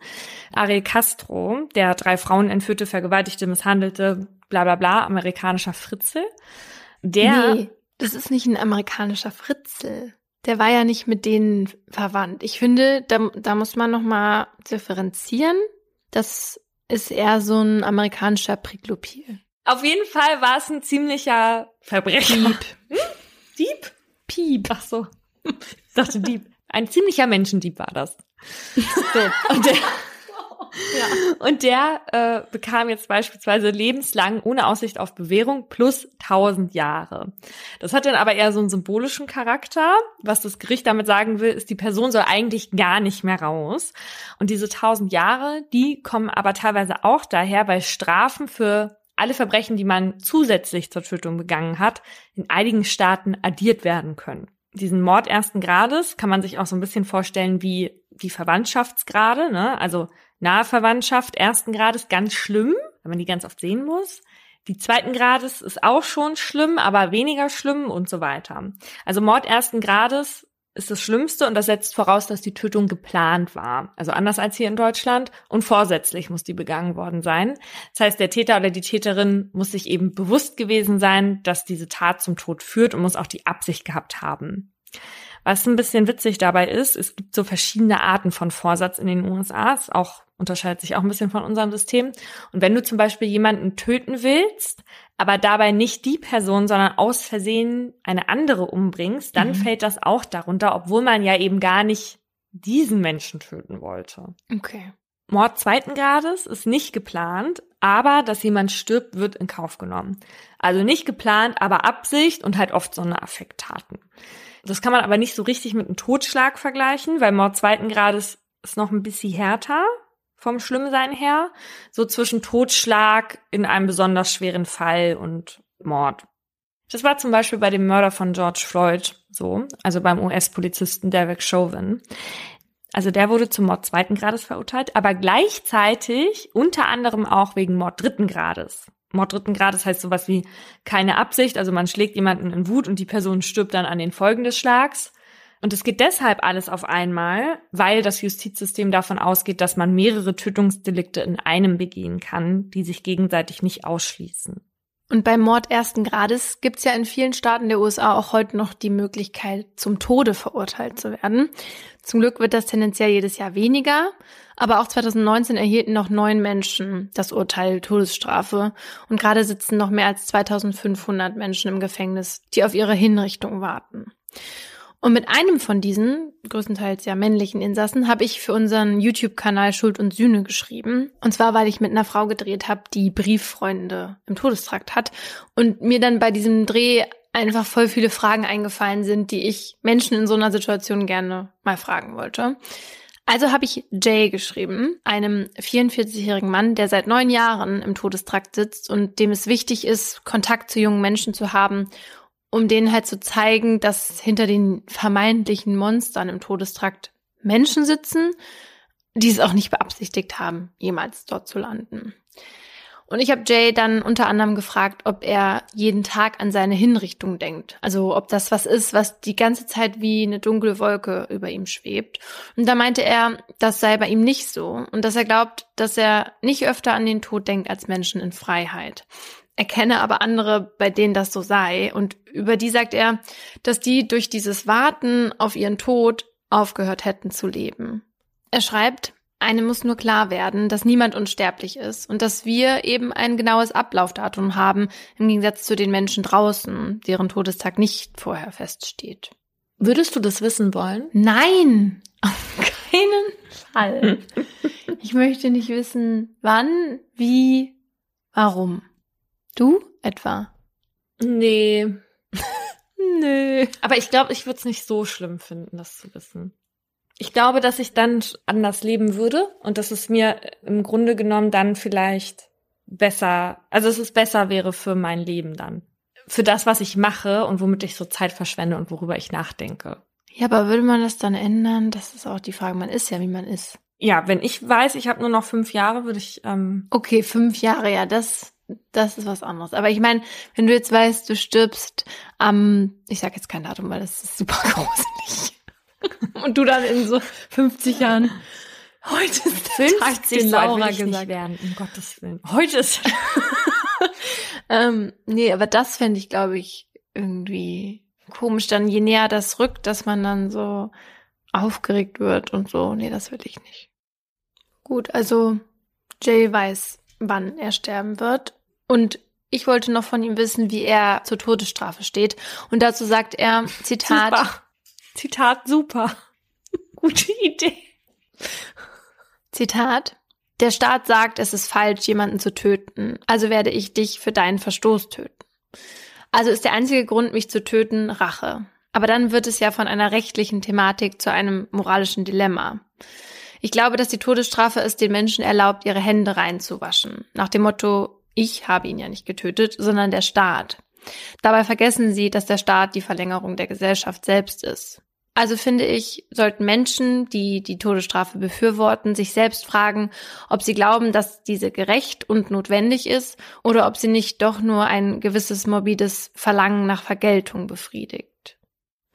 Ariel Castro, der drei Frauen entführte, vergewaltigte, misshandelte, bla bla bla, amerikanischer Fritzel. Der nee, das ist nicht ein amerikanischer Fritzel. Der war ja nicht mit denen verwandt. Ich finde, da, da muss man noch mal differenzieren. Das ist eher so ein amerikanischer Priklopil. Auf jeden Fall war es ein ziemlicher Verbrecher. Dieb. Hm? Dieb? Piep. Ach so. Ich dachte Dieb. Ein ziemlicher Menschendieb war das. So. Und der, und der äh, bekam jetzt beispielsweise lebenslang ohne Aussicht auf Bewährung plus 1000 Jahre. Das hat dann aber eher so einen symbolischen Charakter. Was das Gericht damit sagen will, ist, die Person soll eigentlich gar nicht mehr raus. Und diese 1000 Jahre, die kommen aber teilweise auch daher, weil Strafen für alle Verbrechen, die man zusätzlich zur Tötung begangen hat, in einigen Staaten addiert werden können. Diesen Mord ersten Grades kann man sich auch so ein bisschen vorstellen wie die Verwandtschaftsgrade, ne? Also nahe Verwandtschaft ersten Grades ganz schlimm, wenn man die ganz oft sehen muss. Die zweiten Grades ist auch schon schlimm, aber weniger schlimm und so weiter. Also Mord ersten Grades ist das Schlimmste und das setzt voraus, dass die Tötung geplant war. Also anders als hier in Deutschland und vorsätzlich muss die begangen worden sein. Das heißt, der Täter oder die Täterin muss sich eben bewusst gewesen sein, dass diese Tat zum Tod führt und muss auch die Absicht gehabt haben. Was ein bisschen witzig dabei ist, es gibt so verschiedene Arten von Vorsatz in den USA. Es auch unterscheidet sich auch ein bisschen von unserem System. Und wenn du zum Beispiel jemanden töten willst, aber dabei nicht die Person, sondern aus Versehen eine andere umbringst, dann Mhm. fällt das auch darunter, obwohl man ja eben gar nicht diesen Menschen töten wollte. Okay. Mord zweiten Grades ist nicht geplant, aber dass jemand stirbt, wird in Kauf genommen. Also nicht geplant, aber Absicht und halt oft so eine Affekttaten. Das kann man aber nicht so richtig mit einem Totschlag vergleichen, weil Mord zweiten Grades ist noch ein bisschen härter vom Schlimmsein her. So zwischen Totschlag in einem besonders schweren Fall und Mord. Das war zum Beispiel bei dem Mörder von George Floyd so, also beim US-Polizisten Derek Chauvin. Also der wurde zum Mord zweiten Grades verurteilt, aber gleichzeitig unter anderem auch wegen Mord dritten Grades. Mord dritten Grades heißt sowas wie keine Absicht, also man schlägt jemanden in Wut und die Person stirbt dann an den Folgen des Schlags. Und es geht deshalb alles auf einmal, weil das Justizsystem davon ausgeht, dass man mehrere Tötungsdelikte in einem begehen kann, die sich gegenseitig nicht ausschließen. Und beim Mord ersten Grades gibt's ja in vielen Staaten der USA auch heute noch die Möglichkeit, zum Tode verurteilt zu werden. Zum Glück wird das tendenziell jedes Jahr weniger, aber auch 2019 erhielten noch neun Menschen das Urteil Todesstrafe und gerade sitzen noch mehr als 2500 Menschen im Gefängnis, die auf ihre Hinrichtung warten. Und mit einem von diesen, größtenteils ja männlichen Insassen, habe ich für unseren YouTube-Kanal Schuld und Sühne geschrieben. Und zwar, weil ich mit einer Frau gedreht habe, die Brieffreunde im Todestrakt hat. Und mir dann bei diesem Dreh einfach voll viele Fragen eingefallen sind, die ich Menschen in so einer Situation gerne mal fragen wollte. Also habe ich Jay geschrieben, einem 44-jährigen Mann, der seit neun Jahren im Todestrakt sitzt und dem es wichtig ist, Kontakt zu jungen Menschen zu haben um denen halt zu zeigen, dass hinter den vermeintlichen Monstern im Todestrakt Menschen sitzen, die es auch nicht beabsichtigt haben, jemals dort zu landen. Und ich habe Jay dann unter anderem gefragt, ob er jeden Tag an seine Hinrichtung denkt. Also ob das was ist, was die ganze Zeit wie eine dunkle Wolke über ihm schwebt. Und da meinte er, das sei bei ihm nicht so. Und dass er glaubt, dass er nicht öfter an den Tod denkt als Menschen in Freiheit erkenne aber andere, bei denen das so sei. Und über die sagt er, dass die durch dieses Warten auf ihren Tod aufgehört hätten zu leben. Er schreibt, einem muss nur klar werden, dass niemand unsterblich ist und dass wir eben ein genaues Ablaufdatum haben, im Gegensatz zu den Menschen draußen, deren Todestag nicht vorher feststeht. Würdest du das wissen wollen? Nein, auf keinen Fall. Ich möchte nicht wissen, wann, wie, warum. Du etwa? Nee. Nö. Aber ich glaube, ich würde es nicht so schlimm finden, das zu wissen. Ich glaube, dass ich dann anders leben würde und dass es mir im Grunde genommen dann vielleicht besser, also dass es besser wäre für mein Leben dann. Für das, was ich mache und womit ich so Zeit verschwende und worüber ich nachdenke. Ja, aber würde man das dann ändern? Das ist auch die Frage. Man ist ja, wie man ist. Ja, wenn ich weiß, ich habe nur noch fünf Jahre, würde ich. Ähm okay, fünf Jahre, ja, das das ist was anderes. Aber ich meine, wenn du jetzt weißt, du stirbst am, ich sag jetzt kein Datum, weil das ist super gruselig. Und du dann in so 50 Jahren, heute ist der 50 Tag, den Laura gesagt. werden, um Gottes Willen. Heute ist. ähm, nee, aber das fände ich, glaube ich, irgendwie komisch, dann je näher das rückt, dass man dann so aufgeregt wird und so. Nee, das will ich nicht. Gut, also Jay weiß, wann er sterben wird und ich wollte noch von ihm wissen, wie er zur Todesstrafe steht. Und dazu sagt er, Zitat. Super. Zitat super. Gute Idee. Zitat. Der Staat sagt, es ist falsch, jemanden zu töten. Also werde ich dich für deinen Verstoß töten. Also ist der einzige Grund, mich zu töten, Rache. Aber dann wird es ja von einer rechtlichen Thematik zu einem moralischen Dilemma. Ich glaube, dass die Todesstrafe es den Menschen erlaubt, ihre Hände reinzuwaschen. Nach dem Motto, ich habe ihn ja nicht getötet, sondern der Staat. Dabei vergessen sie, dass der Staat die Verlängerung der Gesellschaft selbst ist. Also finde ich, sollten Menschen, die die Todesstrafe befürworten, sich selbst fragen, ob sie glauben, dass diese gerecht und notwendig ist oder ob sie nicht doch nur ein gewisses morbides Verlangen nach Vergeltung befriedigt.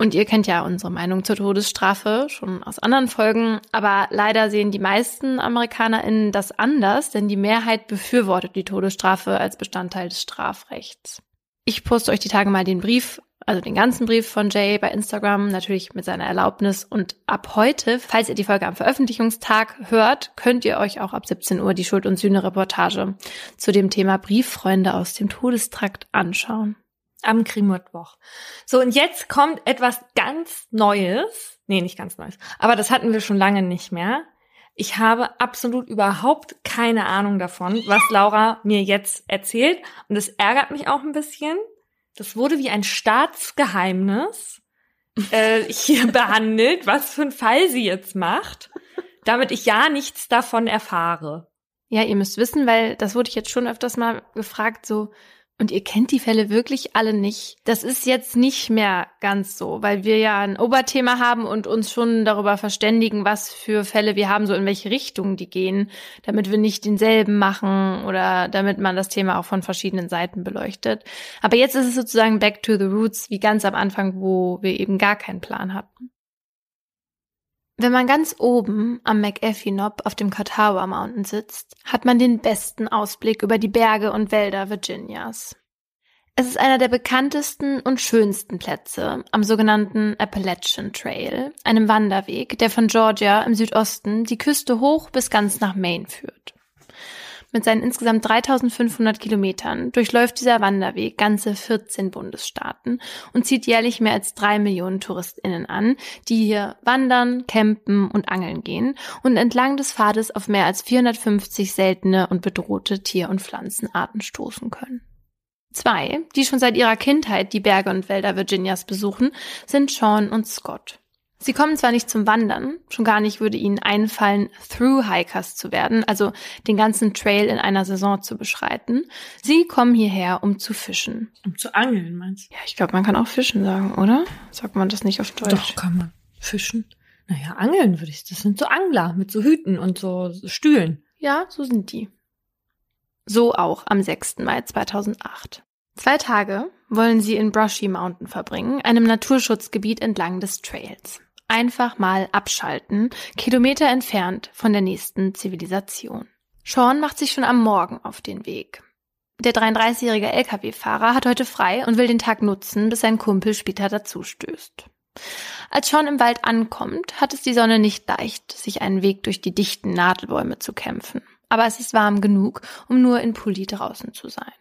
Und ihr kennt ja unsere Meinung zur Todesstrafe schon aus anderen Folgen, aber leider sehen die meisten AmerikanerInnen das anders, denn die Mehrheit befürwortet die Todesstrafe als Bestandteil des Strafrechts. Ich poste euch die Tage mal den Brief, also den ganzen Brief von Jay bei Instagram, natürlich mit seiner Erlaubnis. Und ab heute, falls ihr die Folge am Veröffentlichungstag hört, könnt ihr euch auch ab 17 Uhr die Schuld- und Sühne-Reportage zu dem Thema Brieffreunde aus dem Todestrakt anschauen. Am Krimmittwoch. So, und jetzt kommt etwas ganz Neues. Nee, nicht ganz Neues. Aber das hatten wir schon lange nicht mehr. Ich habe absolut überhaupt keine Ahnung davon, was Laura mir jetzt erzählt. Und es ärgert mich auch ein bisschen. Das wurde wie ein Staatsgeheimnis äh, hier behandelt, was für einen Fall sie jetzt macht, damit ich ja nichts davon erfahre. Ja, ihr müsst wissen, weil das wurde ich jetzt schon öfters mal gefragt, so, und ihr kennt die Fälle wirklich alle nicht. Das ist jetzt nicht mehr ganz so, weil wir ja ein Oberthema haben und uns schon darüber verständigen, was für Fälle wir haben, so in welche Richtung die gehen, damit wir nicht denselben machen oder damit man das Thema auch von verschiedenen Seiten beleuchtet. Aber jetzt ist es sozusagen back to the roots, wie ganz am Anfang, wo wir eben gar keinen Plan hatten. Wenn man ganz oben am McAfee Knob auf dem Catawba Mountain sitzt, hat man den besten Ausblick über die Berge und Wälder Virginias. Es ist einer der bekanntesten und schönsten Plätze am sogenannten Appalachian Trail, einem Wanderweg, der von Georgia im Südosten die Küste hoch bis ganz nach Maine führt. Mit seinen insgesamt 3500 Kilometern durchläuft dieser Wanderweg ganze 14 Bundesstaaten und zieht jährlich mehr als drei Millionen TouristInnen an, die hier wandern, campen und angeln gehen und entlang des Pfades auf mehr als 450 seltene und bedrohte Tier- und Pflanzenarten stoßen können. Zwei, die schon seit ihrer Kindheit die Berge und Wälder Virginias besuchen, sind Sean und Scott. Sie kommen zwar nicht zum Wandern, schon gar nicht würde ihnen einfallen, Through-Hikers zu werden, also den ganzen Trail in einer Saison zu beschreiten. Sie kommen hierher, um zu fischen. Um zu angeln, meinst du? Ja, ich glaube, man kann auch fischen sagen, oder? Sagt man das nicht auf Deutsch? Doch, kann man. Fischen? Naja, angeln würde ich. Das sind so Angler mit so Hüten und so Stühlen. Ja, so sind die. So auch am 6. Mai 2008. Zwei Tage wollen sie in Brushy Mountain verbringen, einem Naturschutzgebiet entlang des Trails einfach mal abschalten, Kilometer entfernt von der nächsten Zivilisation. Sean macht sich schon am Morgen auf den Weg. Der 33-jährige Lkw-Fahrer hat heute frei und will den Tag nutzen, bis sein Kumpel später dazustößt. Als Sean im Wald ankommt, hat es die Sonne nicht leicht, sich einen Weg durch die dichten Nadelbäume zu kämpfen. Aber es ist warm genug, um nur in Pulli draußen zu sein.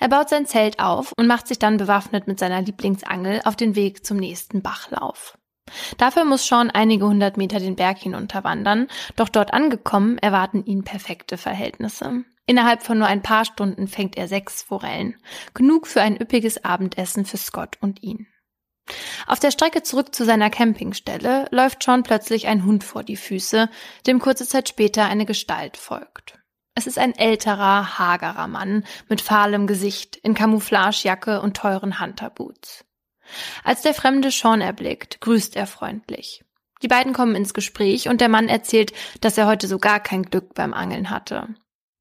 Er baut sein Zelt auf und macht sich dann bewaffnet mit seiner Lieblingsangel auf den Weg zum nächsten Bachlauf. Dafür muss Sean einige hundert Meter den Berg hinunterwandern, doch dort angekommen erwarten ihn perfekte Verhältnisse. Innerhalb von nur ein paar Stunden fängt er sechs Forellen. Genug für ein üppiges Abendessen für Scott und ihn. Auf der Strecke zurück zu seiner Campingstelle läuft Sean plötzlich ein Hund vor die Füße, dem kurze Zeit später eine Gestalt folgt. Es ist ein älterer, hagerer Mann mit fahlem Gesicht, in Camouflagejacke und teuren Hunterboots. Als der Fremde Sean erblickt, grüßt er freundlich. Die beiden kommen ins Gespräch und der Mann erzählt, dass er heute so gar kein Glück beim Angeln hatte.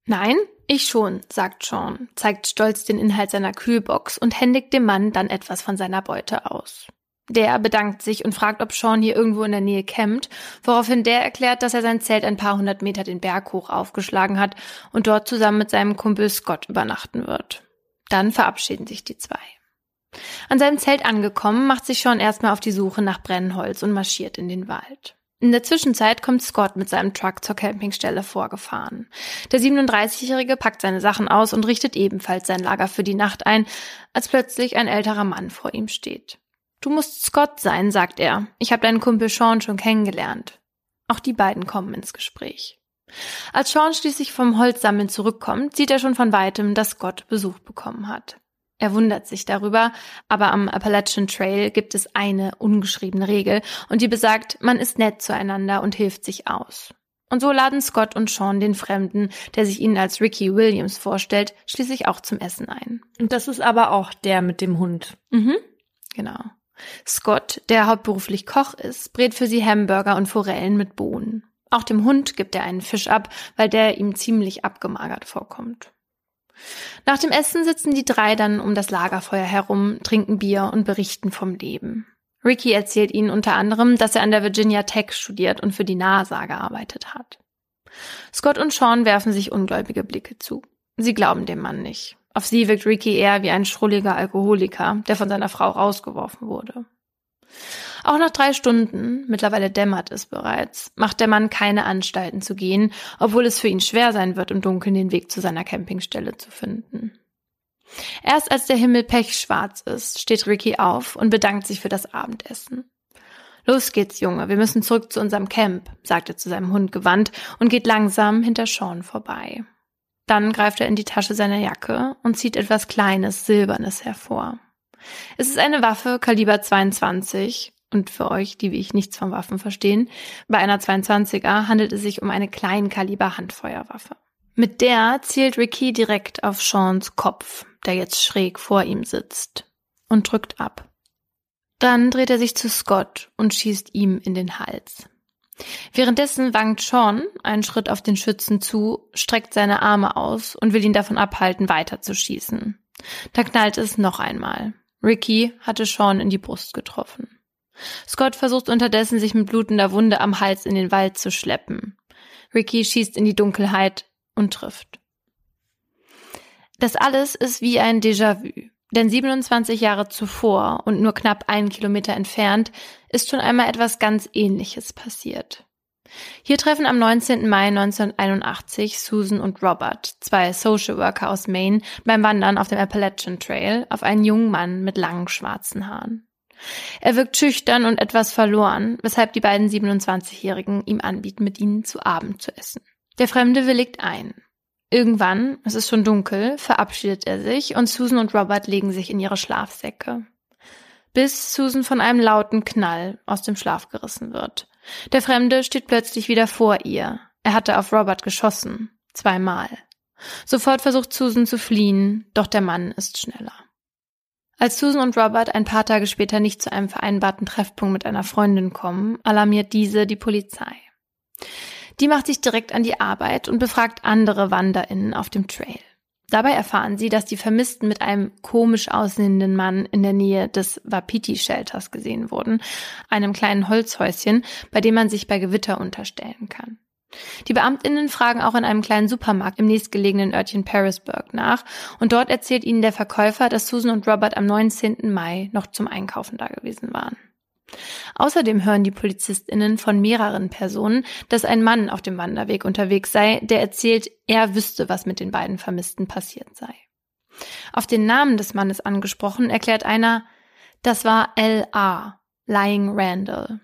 Nein, ich schon, sagt Sean, zeigt stolz den Inhalt seiner Kühlbox und händigt dem Mann dann etwas von seiner Beute aus. Der bedankt sich und fragt, ob Sean hier irgendwo in der Nähe campt, woraufhin der erklärt, dass er sein Zelt ein paar hundert Meter den Berg hoch aufgeschlagen hat und dort zusammen mit seinem Kumpel Scott übernachten wird. Dann verabschieden sich die zwei. An seinem Zelt angekommen, macht sich Sean erstmal auf die Suche nach Brennholz und marschiert in den Wald. In der Zwischenzeit kommt Scott mit seinem Truck zur Campingstelle vorgefahren. Der 37-Jährige packt seine Sachen aus und richtet ebenfalls sein Lager für die Nacht ein, als plötzlich ein älterer Mann vor ihm steht. Du musst Scott sein, sagt er. Ich habe deinen Kumpel Sean schon kennengelernt. Auch die beiden kommen ins Gespräch. Als Sean schließlich vom Holzsammeln zurückkommt, sieht er schon von weitem, dass Scott Besuch bekommen hat. Er wundert sich darüber, aber am Appalachian Trail gibt es eine ungeschriebene Regel und die besagt, man ist nett zueinander und hilft sich aus. Und so laden Scott und Sean den Fremden, der sich ihnen als Ricky Williams vorstellt, schließlich auch zum Essen ein. Und das ist aber auch der mit dem Hund. Mhm, genau. Scott, der hauptberuflich Koch ist, brät für sie Hamburger und Forellen mit Bohnen. Auch dem Hund gibt er einen Fisch ab, weil der ihm ziemlich abgemagert vorkommt. Nach dem Essen sitzen die drei dann um das Lagerfeuer herum, trinken Bier und berichten vom Leben. Ricky erzählt ihnen unter anderem, dass er an der Virginia Tech studiert und für die NASA gearbeitet hat. Scott und Sean werfen sich ungläubige Blicke zu. Sie glauben dem Mann nicht. Auf sie wirkt Ricky eher wie ein schrulliger Alkoholiker, der von seiner Frau rausgeworfen wurde. Auch nach drei Stunden, mittlerweile dämmert es bereits, macht der Mann keine Anstalten zu gehen, obwohl es für ihn schwer sein wird, im Dunkeln den Weg zu seiner Campingstelle zu finden. Erst als der Himmel pechschwarz ist, steht Ricky auf und bedankt sich für das Abendessen. Los geht's, Junge, wir müssen zurück zu unserem Camp, sagt er zu seinem Hund gewandt und geht langsam hinter Sean vorbei. Dann greift er in die Tasche seiner Jacke und zieht etwas Kleines, Silbernes hervor. Es ist eine Waffe Kaliber 22 und für euch, die wie ich nichts von Waffen verstehen, bei einer 22er handelt es sich um eine Kleinkaliber Handfeuerwaffe. Mit der zielt Ricky direkt auf Seans Kopf, der jetzt schräg vor ihm sitzt, und drückt ab. Dann dreht er sich zu Scott und schießt ihm in den Hals. Währenddessen wankt Sean einen Schritt auf den Schützen zu, streckt seine Arme aus und will ihn davon abhalten, weiterzuschießen. Da knallt es noch einmal. Ricky hatte Sean in die Brust getroffen. Scott versucht unterdessen, sich mit blutender Wunde am Hals in den Wald zu schleppen. Ricky schießt in die Dunkelheit und trifft. Das alles ist wie ein Déjà-vu. Denn 27 Jahre zuvor und nur knapp einen Kilometer entfernt ist schon einmal etwas ganz Ähnliches passiert. Hier treffen am 19. Mai 1981 Susan und Robert, zwei Social Worker aus Maine, beim Wandern auf dem Appalachian Trail auf einen jungen Mann mit langen schwarzen Haaren. Er wirkt schüchtern und etwas verloren, weshalb die beiden 27-Jährigen ihm anbieten, mit ihnen zu Abend zu essen. Der Fremde willigt ein. Irgendwann, es ist schon dunkel, verabschiedet er sich und Susan und Robert legen sich in ihre Schlafsäcke. Bis Susan von einem lauten Knall aus dem Schlaf gerissen wird. Der Fremde steht plötzlich wieder vor ihr. Er hatte auf Robert geschossen. Zweimal. Sofort versucht Susan zu fliehen, doch der Mann ist schneller. Als Susan und Robert ein paar Tage später nicht zu einem vereinbarten Treffpunkt mit einer Freundin kommen, alarmiert diese die Polizei. Die macht sich direkt an die Arbeit und befragt andere WanderInnen auf dem Trail. Dabei erfahren sie, dass die Vermissten mit einem komisch aussehenden Mann in der Nähe des Wapiti-Shelters gesehen wurden, einem kleinen Holzhäuschen, bei dem man sich bei Gewitter unterstellen kann. Die Beamtinnen fragen auch in einem kleinen Supermarkt im nächstgelegenen Örtchen Parisburg nach und dort erzählt ihnen der Verkäufer, dass Susan und Robert am 19. Mai noch zum Einkaufen da gewesen waren. Außerdem hören die PolizistInnen von mehreren Personen, dass ein Mann auf dem Wanderweg unterwegs sei, der erzählt, er wüsste, was mit den beiden Vermissten passiert sei. Auf den Namen des Mannes angesprochen, erklärt einer, das war L.A., Lying Randall.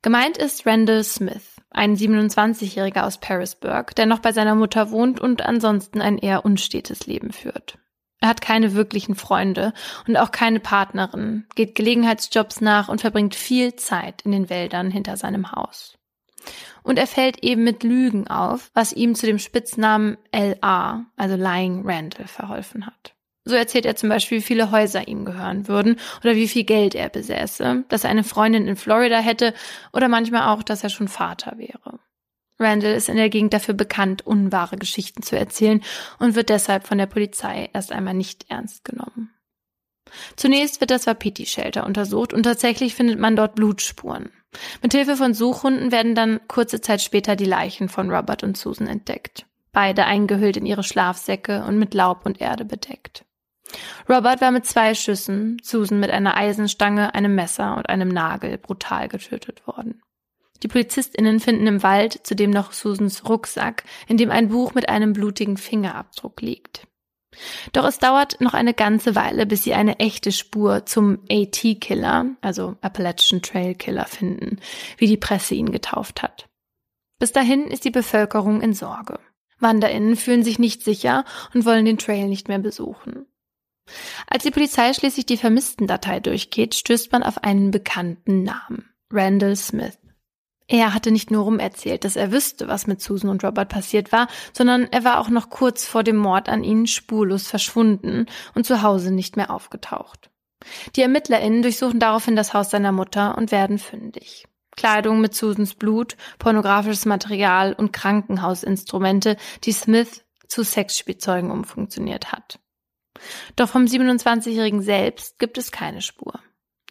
Gemeint ist Randall Smith, ein 27-Jähriger aus Parisburg, der noch bei seiner Mutter wohnt und ansonsten ein eher unstetes Leben führt. Er hat keine wirklichen Freunde und auch keine Partnerin, geht Gelegenheitsjobs nach und verbringt viel Zeit in den Wäldern hinter seinem Haus. Und er fällt eben mit Lügen auf, was ihm zu dem Spitznamen LA, also Lying Randall, verholfen hat. So erzählt er zum Beispiel, wie viele Häuser ihm gehören würden oder wie viel Geld er besäße, dass er eine Freundin in Florida hätte oder manchmal auch, dass er schon Vater wäre. Randall ist in der Gegend dafür bekannt, unwahre Geschichten zu erzählen und wird deshalb von der Polizei erst einmal nicht ernst genommen. Zunächst wird das Wapiti-Shelter untersucht und tatsächlich findet man dort Blutspuren. Mithilfe von Suchhunden werden dann kurze Zeit später die Leichen von Robert und Susan entdeckt. Beide eingehüllt in ihre Schlafsäcke und mit Laub und Erde bedeckt. Robert war mit zwei Schüssen, Susan mit einer Eisenstange, einem Messer und einem Nagel brutal getötet worden. Die PolizistInnen finden im Wald zudem noch Susans Rucksack, in dem ein Buch mit einem blutigen Fingerabdruck liegt. Doch es dauert noch eine ganze Weile, bis sie eine echte Spur zum AT-Killer, also Appalachian Trail Killer, finden, wie die Presse ihn getauft hat. Bis dahin ist die Bevölkerung in Sorge. WanderInnen fühlen sich nicht sicher und wollen den Trail nicht mehr besuchen. Als die Polizei schließlich die Vermisstendatei durchgeht, stößt man auf einen bekannten Namen. Randall Smith. Er hatte nicht nur rumerzählt, dass er wüsste, was mit Susan und Robert passiert war, sondern er war auch noch kurz vor dem Mord an ihnen spurlos verschwunden und zu Hause nicht mehr aufgetaucht. Die ErmittlerInnen durchsuchen daraufhin das Haus seiner Mutter und werden fündig. Kleidung mit Susans Blut, pornografisches Material und Krankenhausinstrumente, die Smith zu Sexspielzeugen umfunktioniert hat. Doch vom 27-Jährigen selbst gibt es keine Spur.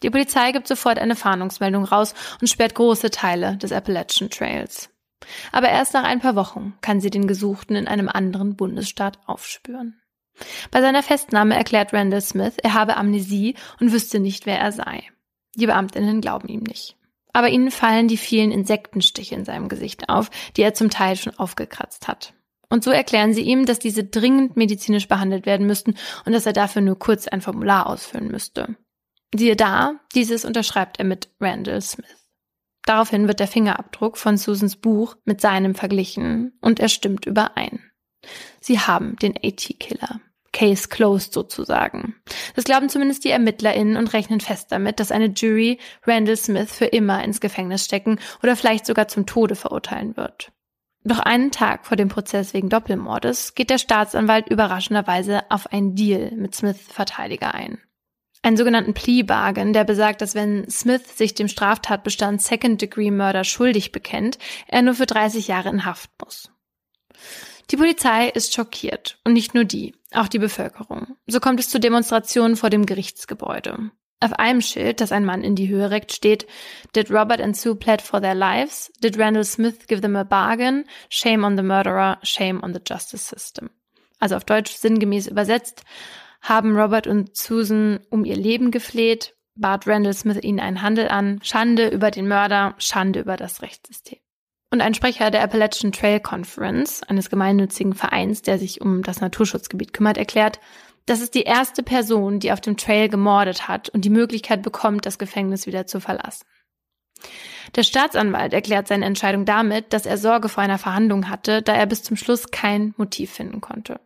Die Polizei gibt sofort eine Fahndungsmeldung raus und sperrt große Teile des Appalachian Trails. Aber erst nach ein paar Wochen kann sie den Gesuchten in einem anderen Bundesstaat aufspüren. Bei seiner Festnahme erklärt Randall Smith, er habe Amnesie und wüsste nicht, wer er sei. Die Beamtinnen glauben ihm nicht. Aber ihnen fallen die vielen Insektenstiche in seinem Gesicht auf, die er zum Teil schon aufgekratzt hat. Und so erklären sie ihm, dass diese dringend medizinisch behandelt werden müssten und dass er dafür nur kurz ein Formular ausfüllen müsste. Siehe da, dieses unterschreibt er mit Randall Smith. Daraufhin wird der Fingerabdruck von Susans Buch mit seinem verglichen und er stimmt überein. Sie haben den AT-Killer. Case closed sozusagen. Das glauben zumindest die ErmittlerInnen und rechnen fest damit, dass eine Jury Randall Smith für immer ins Gefängnis stecken oder vielleicht sogar zum Tode verurteilen wird. Doch einen Tag vor dem Prozess wegen Doppelmordes geht der Staatsanwalt überraschenderweise auf einen Deal mit Smiths Verteidiger ein einen sogenannten Plea Bargain, der besagt, dass wenn Smith sich dem Straftatbestand Second Degree Murder schuldig bekennt, er nur für 30 Jahre in Haft muss. Die Polizei ist schockiert und nicht nur die, auch die Bevölkerung. So kommt es zu Demonstrationen vor dem Gerichtsgebäude. Auf einem Schild, das ein Mann in die Höhe reckt, steht Did Robert and Sue plead for their lives? Did Randall Smith give them a bargain? Shame on the murderer, shame on the justice system. Also auf Deutsch sinngemäß übersetzt, haben Robert und Susan um ihr Leben gefleht, bat Randall Smith ihnen einen Handel an, Schande über den Mörder, Schande über das Rechtssystem. Und ein Sprecher der Appalachian Trail Conference, eines gemeinnützigen Vereins, der sich um das Naturschutzgebiet kümmert, erklärt, das ist die erste Person, die auf dem Trail gemordet hat und die Möglichkeit bekommt, das Gefängnis wieder zu verlassen. Der Staatsanwalt erklärt seine Entscheidung damit, dass er Sorge vor einer Verhandlung hatte, da er bis zum Schluss kein Motiv finden konnte.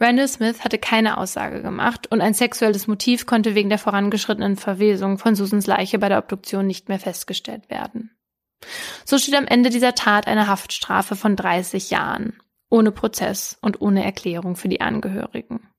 Randall Smith hatte keine Aussage gemacht und ein sexuelles Motiv konnte wegen der vorangeschrittenen Verwesung von Susans Leiche bei der Obduktion nicht mehr festgestellt werden. So steht am Ende dieser Tat eine Haftstrafe von 30 Jahren, ohne Prozess und ohne Erklärung für die Angehörigen.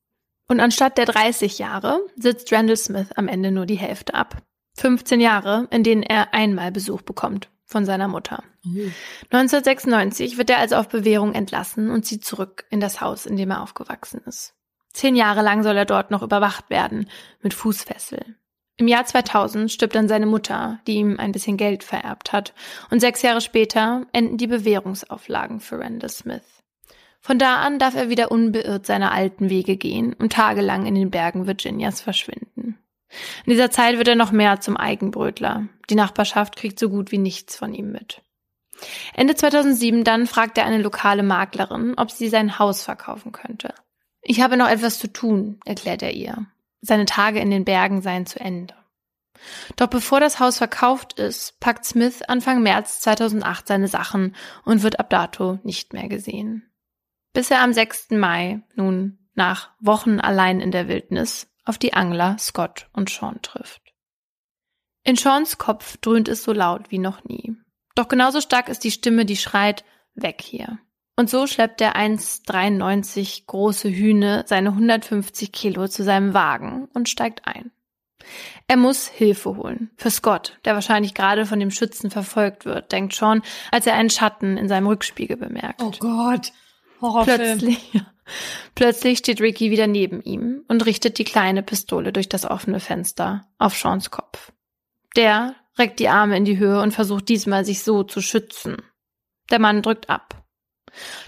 Und anstatt der 30 Jahre sitzt Randall Smith am Ende nur die Hälfte ab. 15 Jahre, in denen er einmal Besuch bekommt von seiner Mutter. Mhm. 1996 wird er also auf Bewährung entlassen und zieht zurück in das Haus, in dem er aufgewachsen ist. Zehn Jahre lang soll er dort noch überwacht werden, mit Fußfessel. Im Jahr 2000 stirbt dann seine Mutter, die ihm ein bisschen Geld vererbt hat, und sechs Jahre später enden die Bewährungsauflagen für Randall Smith. Von da an darf er wieder unbeirrt seine alten Wege gehen und tagelang in den Bergen Virginias verschwinden. In dieser Zeit wird er noch mehr zum Eigenbrötler. Die Nachbarschaft kriegt so gut wie nichts von ihm mit. Ende 2007 dann fragt er eine lokale Maklerin, ob sie sein Haus verkaufen könnte. Ich habe noch etwas zu tun, erklärt er ihr. Seine Tage in den Bergen seien zu Ende. Doch bevor das Haus verkauft ist, packt Smith Anfang März 2008 seine Sachen und wird ab dato nicht mehr gesehen. Bis er am 6. Mai, nun nach Wochen allein in der Wildnis, auf die Angler Scott und Sean trifft. In Seans Kopf dröhnt es so laut wie noch nie. Doch genauso stark ist die Stimme, die schreit, weg hier. Und so schleppt der 1,93 große Hühne seine 150 Kilo zu seinem Wagen und steigt ein. Er muss Hilfe holen. Für Scott, der wahrscheinlich gerade von dem Schützen verfolgt wird, denkt Sean, als er einen Schatten in seinem Rückspiegel bemerkt. Oh Gott. Plötzlich, plötzlich steht Ricky wieder neben ihm und richtet die kleine Pistole durch das offene Fenster auf Seans Kopf. Der reckt die Arme in die Höhe und versucht diesmal sich so zu schützen. Der Mann drückt ab.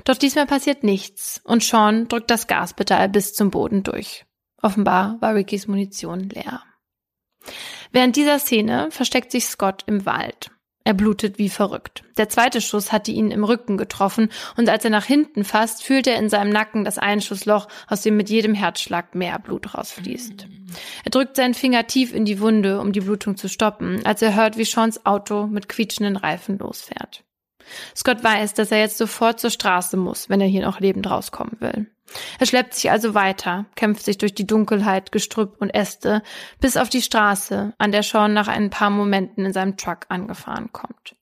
Doch diesmal passiert nichts und Sean drückt das Gaspedal bis zum Boden durch. Offenbar war Rickys Munition leer. Während dieser Szene versteckt sich Scott im Wald. Er blutet wie verrückt. Der zweite Schuss hatte ihn im Rücken getroffen und als er nach hinten fasst, fühlt er in seinem Nacken das Einschussloch, aus dem mit jedem Herzschlag mehr Blut rausfließt. Er drückt seinen Finger tief in die Wunde, um die Blutung zu stoppen, als er hört, wie Seans Auto mit quietschenden Reifen losfährt. Scott weiß, dass er jetzt sofort zur Straße muss, wenn er hier noch lebend rauskommen will. Er schleppt sich also weiter, kämpft sich durch die Dunkelheit, Gestrüpp und Äste, bis auf die Straße, an der Sean nach ein paar Momenten in seinem Truck angefahren kommt.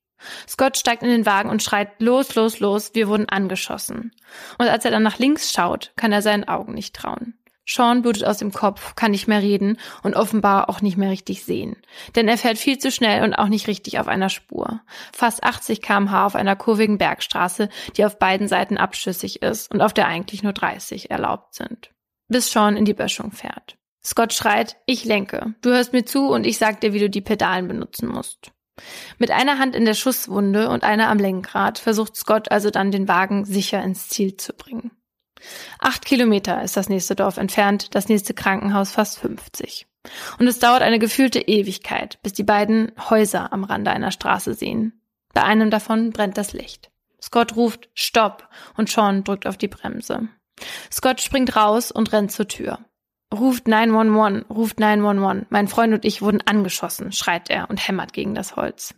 Scott steigt in den Wagen und schreit, los, los, los, wir wurden angeschossen. Und als er dann nach links schaut, kann er seinen Augen nicht trauen. Sean blutet aus dem Kopf, kann nicht mehr reden und offenbar auch nicht mehr richtig sehen. Denn er fährt viel zu schnell und auch nicht richtig auf einer Spur. Fast 80 kmh auf einer kurvigen Bergstraße, die auf beiden Seiten abschüssig ist und auf der eigentlich nur 30 erlaubt sind. Bis Sean in die Böschung fährt. Scott schreit, ich lenke. Du hörst mir zu und ich sag dir, wie du die Pedalen benutzen musst. Mit einer Hand in der Schusswunde und einer am Lenkrad versucht Scott also dann den Wagen sicher ins Ziel zu bringen. Acht Kilometer ist das nächste Dorf entfernt, das nächste Krankenhaus fast 50. Und es dauert eine gefühlte Ewigkeit, bis die beiden Häuser am Rande einer Straße sehen. Bei einem davon brennt das Licht. Scott ruft Stopp und Sean drückt auf die Bremse. Scott springt raus und rennt zur Tür. Ruft 911, ruft 911. Mein Freund und ich wurden angeschossen, schreit er und hämmert gegen das Holz.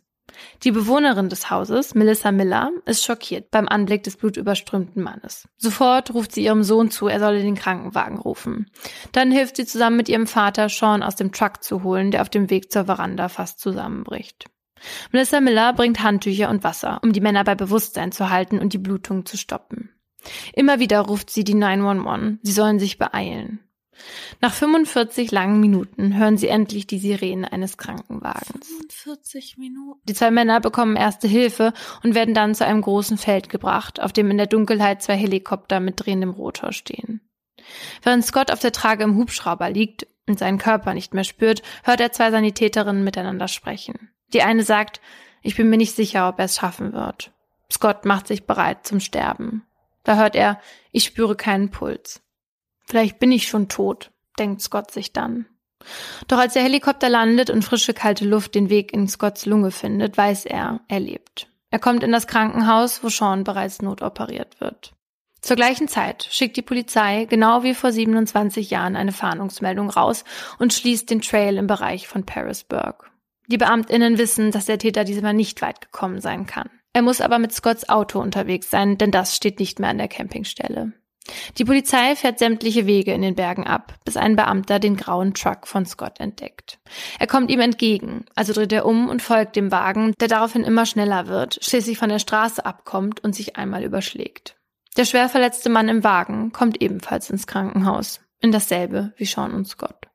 Die Bewohnerin des Hauses, Melissa Miller, ist schockiert beim Anblick des blutüberströmten Mannes. Sofort ruft sie ihrem Sohn zu, er solle den Krankenwagen rufen. Dann hilft sie zusammen mit ihrem Vater, Sean aus dem Truck zu holen, der auf dem Weg zur Veranda fast zusammenbricht. Melissa Miller bringt Handtücher und Wasser, um die Männer bei Bewusstsein zu halten und die Blutung zu stoppen. Immer wieder ruft sie die 911, sie sollen sich beeilen. Nach 45 langen Minuten hören sie endlich die Sirene eines Krankenwagens. 45 Minuten. Die zwei Männer bekommen erste Hilfe und werden dann zu einem großen Feld gebracht, auf dem in der Dunkelheit zwei Helikopter mit drehendem Rotor stehen. Während Scott auf der Trage im Hubschrauber liegt und seinen Körper nicht mehr spürt, hört er zwei Sanitäterinnen miteinander sprechen. Die eine sagt, ich bin mir nicht sicher, ob er es schaffen wird. Scott macht sich bereit zum Sterben. Da hört er, ich spüre keinen Puls. Vielleicht bin ich schon tot, denkt Scott sich dann. Doch als der Helikopter landet und frische kalte Luft den Weg in Scotts Lunge findet, weiß er, er lebt. Er kommt in das Krankenhaus, wo Sean bereits notoperiert wird. Zur gleichen Zeit schickt die Polizei, genau wie vor 27 Jahren, eine Fahndungsmeldung raus und schließt den Trail im Bereich von Parisburg. Die Beamtinnen wissen, dass der Täter diesmal nicht weit gekommen sein kann. Er muss aber mit Scotts Auto unterwegs sein, denn das steht nicht mehr an der Campingstelle. Die Polizei fährt sämtliche Wege in den Bergen ab, bis ein Beamter den grauen Truck von Scott entdeckt. Er kommt ihm entgegen, also dreht er um und folgt dem Wagen, der daraufhin immer schneller wird, schließlich von der Straße abkommt und sich einmal überschlägt. Der schwer verletzte Mann im Wagen kommt ebenfalls ins Krankenhaus, in dasselbe wie Sean und Scott.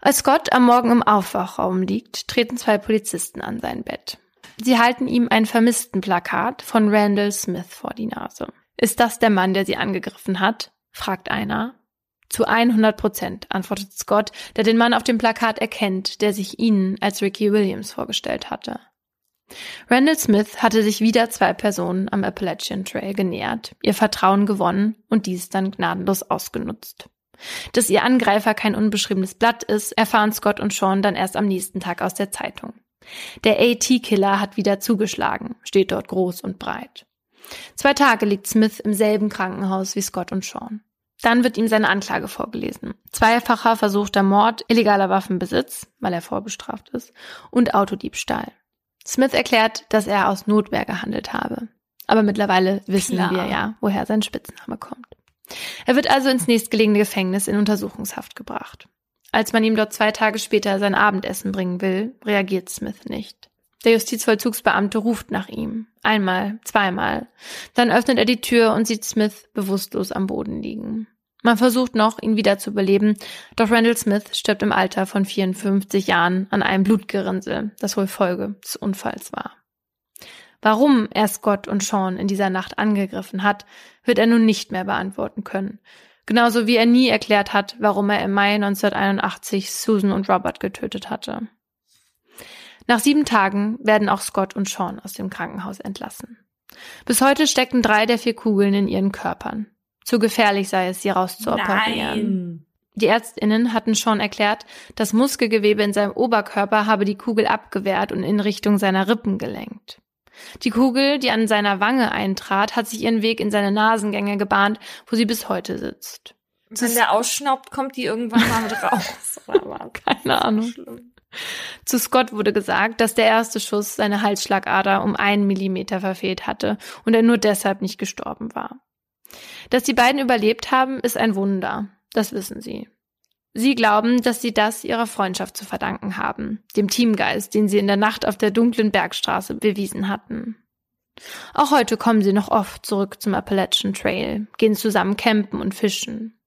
Als Scott am Morgen im Aufwachraum liegt, treten zwei Polizisten an sein Bett. Sie halten ihm ein Vermisstenplakat von Randall Smith vor die Nase. Ist das der Mann, der sie angegriffen hat? fragt einer. Zu 100 Prozent, antwortet Scott, der den Mann auf dem Plakat erkennt, der sich ihnen als Ricky Williams vorgestellt hatte. Randall Smith hatte sich wieder zwei Personen am Appalachian Trail genähert, ihr Vertrauen gewonnen und dies dann gnadenlos ausgenutzt. Dass ihr Angreifer kein unbeschriebenes Blatt ist, erfahren Scott und Sean dann erst am nächsten Tag aus der Zeitung. Der AT-Killer hat wieder zugeschlagen, steht dort groß und breit. Zwei Tage liegt Smith im selben Krankenhaus wie Scott und Sean. Dann wird ihm seine Anklage vorgelesen. Zweifacher versuchter Mord, illegaler Waffenbesitz, weil er vorbestraft ist, und Autodiebstahl. Smith erklärt, dass er aus Notwehr gehandelt habe. Aber mittlerweile wissen Klar. wir ja, woher sein Spitzname kommt. Er wird also ins nächstgelegene Gefängnis in Untersuchungshaft gebracht. Als man ihm dort zwei Tage später sein Abendessen bringen will, reagiert Smith nicht. Der Justizvollzugsbeamte ruft nach ihm. Einmal, zweimal. Dann öffnet er die Tür und sieht Smith bewusstlos am Boden liegen. Man versucht noch, ihn wieder zu beleben, doch Randall Smith stirbt im Alter von 54 Jahren an einem Blutgerinnsel, das wohl Folge des Unfalls war. Warum er Scott und Sean in dieser Nacht angegriffen hat, wird er nun nicht mehr beantworten können. Genauso wie er nie erklärt hat, warum er im Mai 1981 Susan und Robert getötet hatte. Nach sieben Tagen werden auch Scott und Sean aus dem Krankenhaus entlassen. Bis heute stecken drei der vier Kugeln in ihren Körpern. Zu gefährlich sei es, sie rauszuoperieren. Die Ärztinnen hatten schon erklärt, das Muskelgewebe in seinem Oberkörper habe die Kugel abgewehrt und in Richtung seiner Rippen gelenkt. Die Kugel, die an seiner Wange eintrat, hat sich ihren Weg in seine Nasengänge gebahnt, wo sie bis heute sitzt. Wenn der ausschnaubt, kommt die irgendwann mal mit raus. Keine Ahnung. Schlimm. Zu Scott wurde gesagt, dass der erste Schuss seine Halsschlagader um einen Millimeter verfehlt hatte und er nur deshalb nicht gestorben war. Dass die beiden überlebt haben, ist ein Wunder. Das wissen sie. Sie glauben, dass sie das ihrer Freundschaft zu verdanken haben, dem Teamgeist, den sie in der Nacht auf der dunklen Bergstraße bewiesen hatten. Auch heute kommen sie noch oft zurück zum Appalachian Trail, gehen zusammen campen und fischen.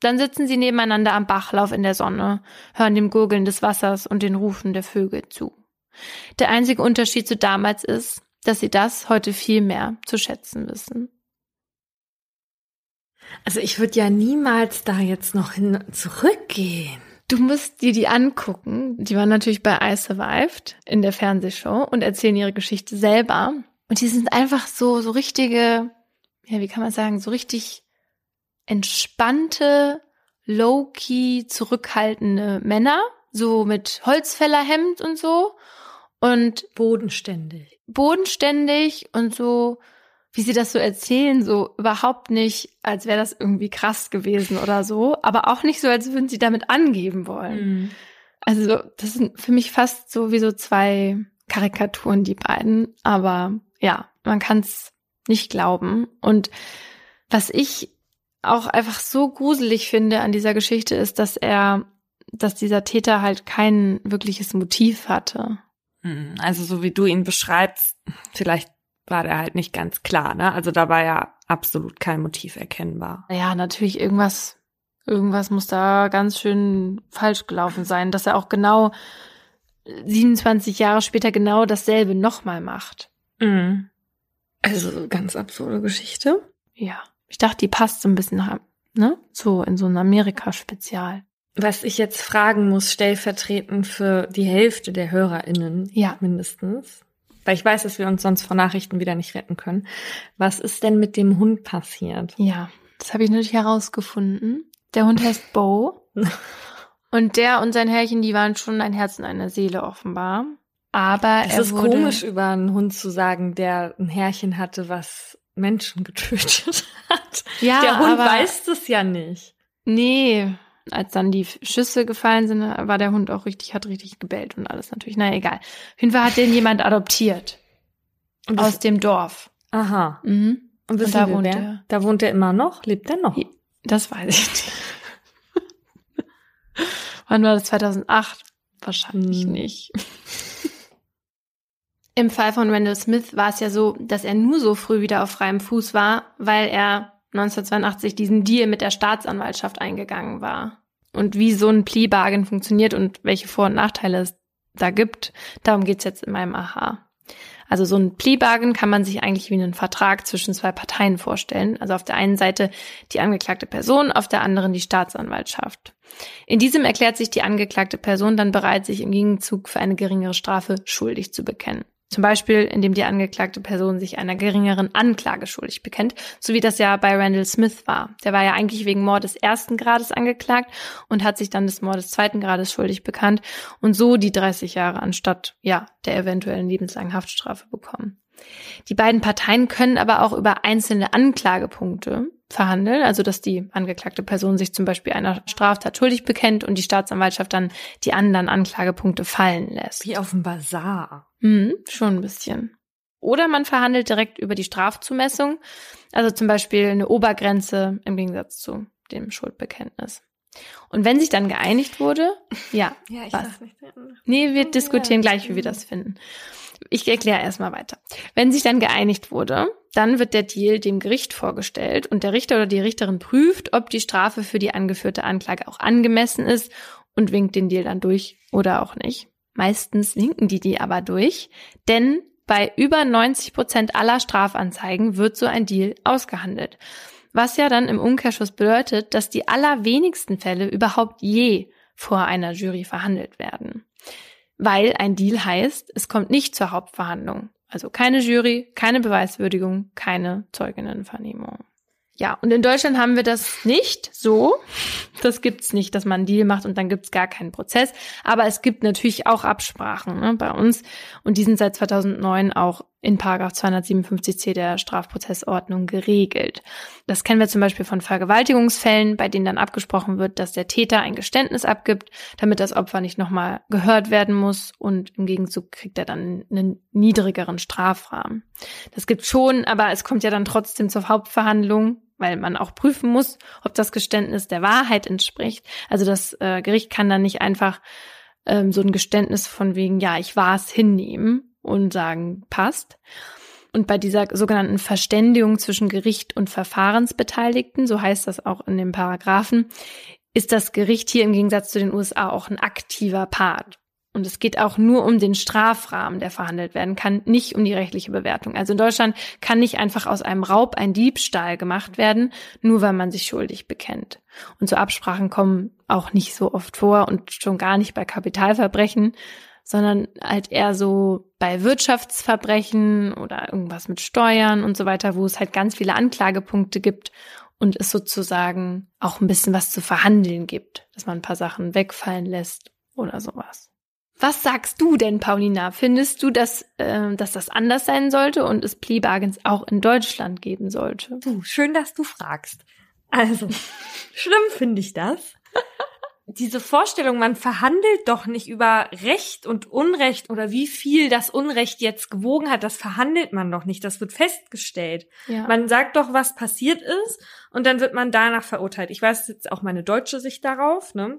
Dann sitzen sie nebeneinander am Bachlauf in der Sonne, hören dem Gurgeln des Wassers und den Rufen der Vögel zu. Der einzige Unterschied zu damals ist, dass sie das heute viel mehr zu schätzen wissen. Also ich würde ja niemals da jetzt noch hin zurückgehen. Du musst dir die angucken. Die waren natürlich bei I Survived in der Fernsehshow und erzählen ihre Geschichte selber. Und die sind einfach so, so richtige, ja, wie kann man sagen, so richtig entspannte, low-key, zurückhaltende Männer. So mit Holzfällerhemd und so. Und Bodenständig. bodenständig und so wie sie das so erzählen, so überhaupt nicht, als wäre das irgendwie krass gewesen oder so, aber auch nicht so, als würden sie damit angeben wollen. Mhm. Also das sind für mich fast so wie so zwei Karikaturen, die beiden. Aber ja, man kann es nicht glauben. Und was ich auch einfach so gruselig finde an dieser Geschichte ist, dass er, dass dieser Täter halt kein wirkliches Motiv hatte. Mhm. Also so wie du ihn beschreibst, vielleicht war der halt nicht ganz klar, ne? Also da war ja absolut kein Motiv erkennbar. Ja, natürlich irgendwas, irgendwas muss da ganz schön falsch gelaufen sein, dass er auch genau 27 Jahre später genau dasselbe nochmal macht. Mhm. Also ganz absurde Geschichte. Ja, ich dachte, die passt so ein bisschen, ne? So in so ein Amerika-Spezial. Was ich jetzt fragen muss, stellvertretend für die Hälfte der HörerInnen Ja. mindestens, weil ich weiß, dass wir uns sonst vor Nachrichten wieder nicht retten können. Was ist denn mit dem Hund passiert? Ja, das habe ich natürlich herausgefunden. Der Hund heißt Bo. Und der und sein Herrchen, die waren schon ein Herz und eine Seele offenbar. Aber Es er ist wurde, komisch, über einen Hund zu sagen, der ein Härchen hatte, was Menschen getötet hat. Ja, der Hund weiß das ja nicht. Nee, als dann die Schüsse gefallen sind, war der Hund auch richtig, hat richtig gebellt und alles natürlich. Naja, egal. Auf jeden Fall hat den jemand adoptiert. Und Aus dem Dorf. Aha. Mhm. Und wissen da wohnt wer? er. Da wohnt er immer noch? Lebt er noch? Das weiß ich nicht. Wann war das? 2008? Wahrscheinlich Hm. nicht. Im Fall von Randall Smith war es ja so, dass er nur so früh wieder auf freiem Fuß war, weil er 1982 diesen Deal mit der Staatsanwaltschaft eingegangen war. Und wie so ein Plea Bargain funktioniert und welche Vor- und Nachteile es da gibt, darum geht's jetzt in meinem Aha. Also so ein Plea Bargain kann man sich eigentlich wie einen Vertrag zwischen zwei Parteien vorstellen. Also auf der einen Seite die angeklagte Person, auf der anderen die Staatsanwaltschaft. In diesem erklärt sich die angeklagte Person dann bereit, sich im Gegenzug für eine geringere Strafe schuldig zu bekennen. Zum Beispiel, indem die angeklagte Person sich einer geringeren Anklage schuldig bekennt, so wie das ja bei Randall Smith war. Der war ja eigentlich wegen Mordes ersten Grades angeklagt und hat sich dann des Mordes zweiten Grades schuldig bekannt und so die 30 Jahre anstatt, ja, der eventuellen lebenslangen Haftstrafe bekommen. Die beiden Parteien können aber auch über einzelne Anklagepunkte verhandeln, also dass die angeklagte Person sich zum Beispiel einer Straftat schuldig bekennt und die Staatsanwaltschaft dann die anderen Anklagepunkte fallen lässt. Wie auf dem Bazar. Mhm, schon ein bisschen. Oder man verhandelt direkt über die Strafzumessung, also zum Beispiel eine Obergrenze im Gegensatz zu dem Schuldbekenntnis. Und wenn sich dann geeinigt wurde, ja, Ja, ich Was? weiß nicht. Nee, wir diskutieren gleich, wie wir das finden. Ich erkläre erstmal weiter. Wenn sich dann geeinigt wurde, dann wird der Deal dem Gericht vorgestellt und der Richter oder die Richterin prüft, ob die Strafe für die angeführte Anklage auch angemessen ist und winkt den Deal dann durch oder auch nicht. Meistens winken die die aber durch, denn bei über 90 Prozent aller Strafanzeigen wird so ein Deal ausgehandelt. Was ja dann im Umkehrschluss bedeutet, dass die allerwenigsten Fälle überhaupt je vor einer Jury verhandelt werden. Weil ein Deal heißt, es kommt nicht zur Hauptverhandlung. Also keine Jury, keine Beweiswürdigung, keine Zeuginnenvernehmung. Ja, und in Deutschland haben wir das nicht so. Das gibt's nicht, dass man einen Deal macht und dann gibt's gar keinen Prozess. Aber es gibt natürlich auch Absprachen ne, bei uns. Und die sind seit 2009 auch in Paragraph 257c der Strafprozessordnung geregelt. Das kennen wir zum Beispiel von Vergewaltigungsfällen, bei denen dann abgesprochen wird, dass der Täter ein Geständnis abgibt, damit das Opfer nicht nochmal gehört werden muss und im Gegenzug kriegt er dann einen niedrigeren Strafrahmen. Das gibt schon, aber es kommt ja dann trotzdem zur Hauptverhandlung, weil man auch prüfen muss, ob das Geständnis der Wahrheit entspricht. Also das äh, Gericht kann dann nicht einfach ähm, so ein Geständnis von wegen, ja, ich war es hinnehmen und sagen, passt. Und bei dieser sogenannten Verständigung zwischen Gericht und Verfahrensbeteiligten, so heißt das auch in den Paragraphen, ist das Gericht hier im Gegensatz zu den USA auch ein aktiver Part. Und es geht auch nur um den Strafrahmen, der verhandelt werden kann, nicht um die rechtliche Bewertung. Also in Deutschland kann nicht einfach aus einem Raub ein Diebstahl gemacht werden, nur weil man sich schuldig bekennt. Und so Absprachen kommen auch nicht so oft vor und schon gar nicht bei Kapitalverbrechen, sondern halt eher so bei Wirtschaftsverbrechen oder irgendwas mit Steuern und so weiter, wo es halt ganz viele Anklagepunkte gibt und es sozusagen auch ein bisschen was zu verhandeln gibt, dass man ein paar Sachen wegfallen lässt oder sowas. Was sagst du denn, Paulina? Findest du, dass, äh, dass das anders sein sollte und es Plea Bargains auch in Deutschland geben sollte? Du, schön, dass du fragst. Also, schlimm finde ich das. Diese Vorstellung, man verhandelt doch nicht über Recht und Unrecht oder wie viel das Unrecht jetzt gewogen hat, das verhandelt man doch nicht, das wird festgestellt. Ja. Man sagt doch, was passiert ist und dann wird man danach verurteilt. Ich weiß jetzt auch meine deutsche Sicht darauf, ne?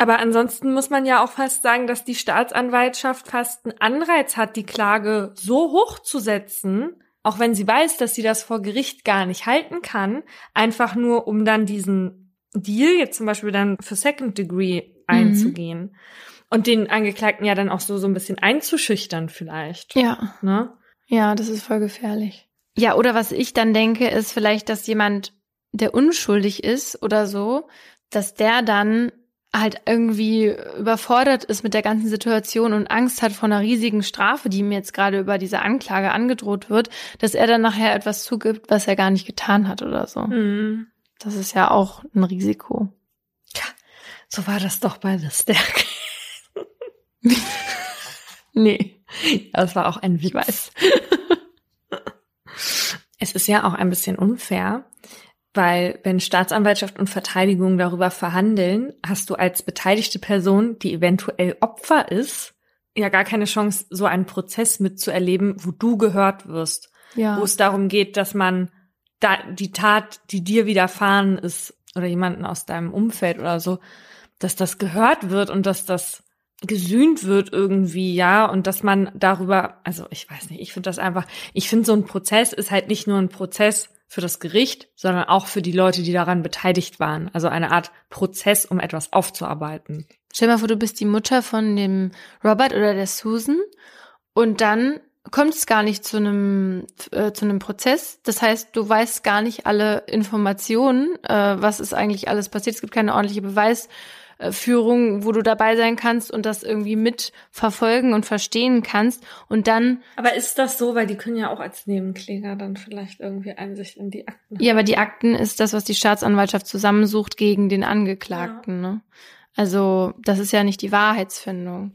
Aber ansonsten muss man ja auch fast sagen, dass die Staatsanwaltschaft fast einen Anreiz hat, die Klage so hoch zu setzen, auch wenn sie weiß, dass sie das vor Gericht gar nicht halten kann, einfach nur um dann diesen Deal jetzt zum Beispiel dann für Second Degree einzugehen und den Angeklagten ja dann auch so so ein bisschen einzuschüchtern vielleicht. Ja. Ne? Ja, das ist voll gefährlich. Ja, oder was ich dann denke, ist vielleicht, dass jemand, der unschuldig ist oder so, dass der dann halt irgendwie überfordert ist mit der ganzen Situation und Angst hat vor einer riesigen Strafe, die ihm jetzt gerade über diese Anklage angedroht wird, dass er dann nachher etwas zugibt, was er gar nicht getan hat oder so. Mhm. Das ist ja auch ein Risiko. So war das doch bei The Staircase. Nee, Das war auch ein Witz. Es ist ja auch ein bisschen unfair, weil wenn Staatsanwaltschaft und Verteidigung darüber verhandeln, hast du als beteiligte Person, die eventuell Opfer ist, ja gar keine Chance, so einen Prozess mitzuerleben, wo du gehört wirst, Ja. wo es darum geht, dass man da die Tat, die dir widerfahren ist, oder jemanden aus deinem Umfeld oder so, dass das gehört wird und dass das gesühnt wird irgendwie, ja, und dass man darüber, also ich weiß nicht, ich finde das einfach, ich finde so ein Prozess ist halt nicht nur ein Prozess für das Gericht, sondern auch für die Leute, die daran beteiligt waren. Also eine Art Prozess, um etwas aufzuarbeiten. Stell mal vor, du bist die Mutter von dem Robert oder der Susan und dann kommt es gar nicht zu einem äh, zu einem Prozess. Das heißt, du weißt gar nicht alle Informationen, äh, was ist eigentlich alles passiert. Es gibt keine ordentliche Beweisführung, wo du dabei sein kannst und das irgendwie mitverfolgen und verstehen kannst. Und dann, Aber ist das so, weil die können ja auch als Nebenkläger dann vielleicht irgendwie Einsicht in die Akten ja, aber die Akten ist das, was die Staatsanwaltschaft zusammensucht gegen den Angeklagten. Ne? Also das ist ja nicht die Wahrheitsfindung.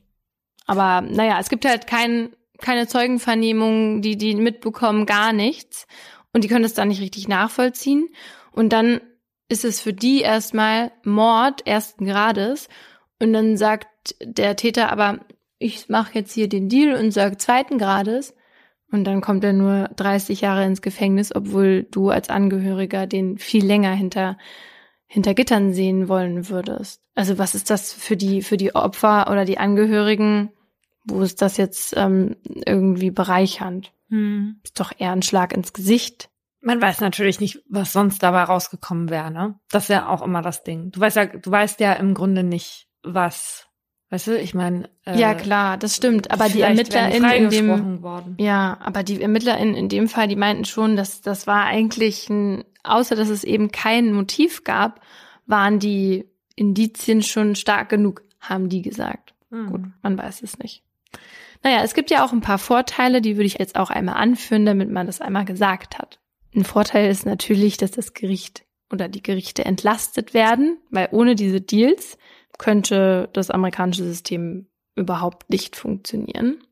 Aber naja, es gibt halt kein, keine Zeugenvernehmung, die die mitbekommen, gar nichts. Und die können das dann nicht richtig nachvollziehen. Und dann ist es für die erstmal Mord ersten Grades. Und dann sagt der Täter aber, ich mache jetzt hier den Deal und sage zweiten Grades. Und dann kommt er nur 30 Jahre ins Gefängnis, obwohl du als Angehöriger den viel länger hinter, hinter Gittern sehen wollen würdest. Also was ist das für die, für die Opfer oder die Angehörigen? Wo ist das jetzt ähm, irgendwie bereichernd? Hm. Ist doch eher ein Schlag ins Gesicht. Man weiß natürlich nicht, was sonst dabei rausgekommen wäre, ne? Das ist ja auch immer das Ding. Du weißt ja, du weißt ja im Grunde nicht, was. Weißt du, ich meine. Äh, ja, klar, das stimmt. Aber die ErmittlerInnen in dem, worden. Ja, aber die ErmittlerInnen in dem Fall, die meinten schon, dass das war eigentlich ein, außer dass es eben kein Motiv gab, waren die Indizien schon stark genug, haben die gesagt. Hm. Gut, man weiß es nicht. Naja, es gibt ja auch ein paar Vorteile, die würde ich jetzt auch einmal anführen, damit man das einmal gesagt hat. Ein Vorteil ist natürlich, dass das Gericht oder die Gerichte entlastet werden, weil ohne diese Deals könnte das amerikanische System überhaupt nicht funktionieren.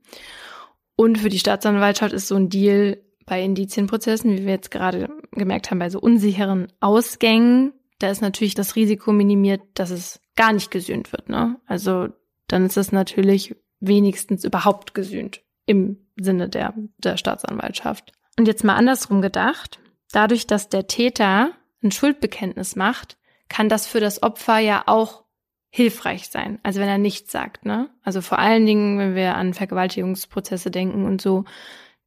Und für die Staatsanwaltschaft ist so ein Deal bei Indizienprozessen, wie wir jetzt gerade gemerkt haben, bei so unsicheren Ausgängen, da ist natürlich das Risiko minimiert, dass es gar nicht gesühnt wird. Ne? Also dann ist es natürlich wenigstens überhaupt gesühnt im Sinne der, der Staatsanwaltschaft. Und jetzt mal andersrum gedacht, dadurch, dass der Täter ein Schuldbekenntnis macht, kann das für das Opfer ja auch hilfreich sein. Also wenn er nichts sagt, ne? Also vor allen Dingen, wenn wir an Vergewaltigungsprozesse denken und so,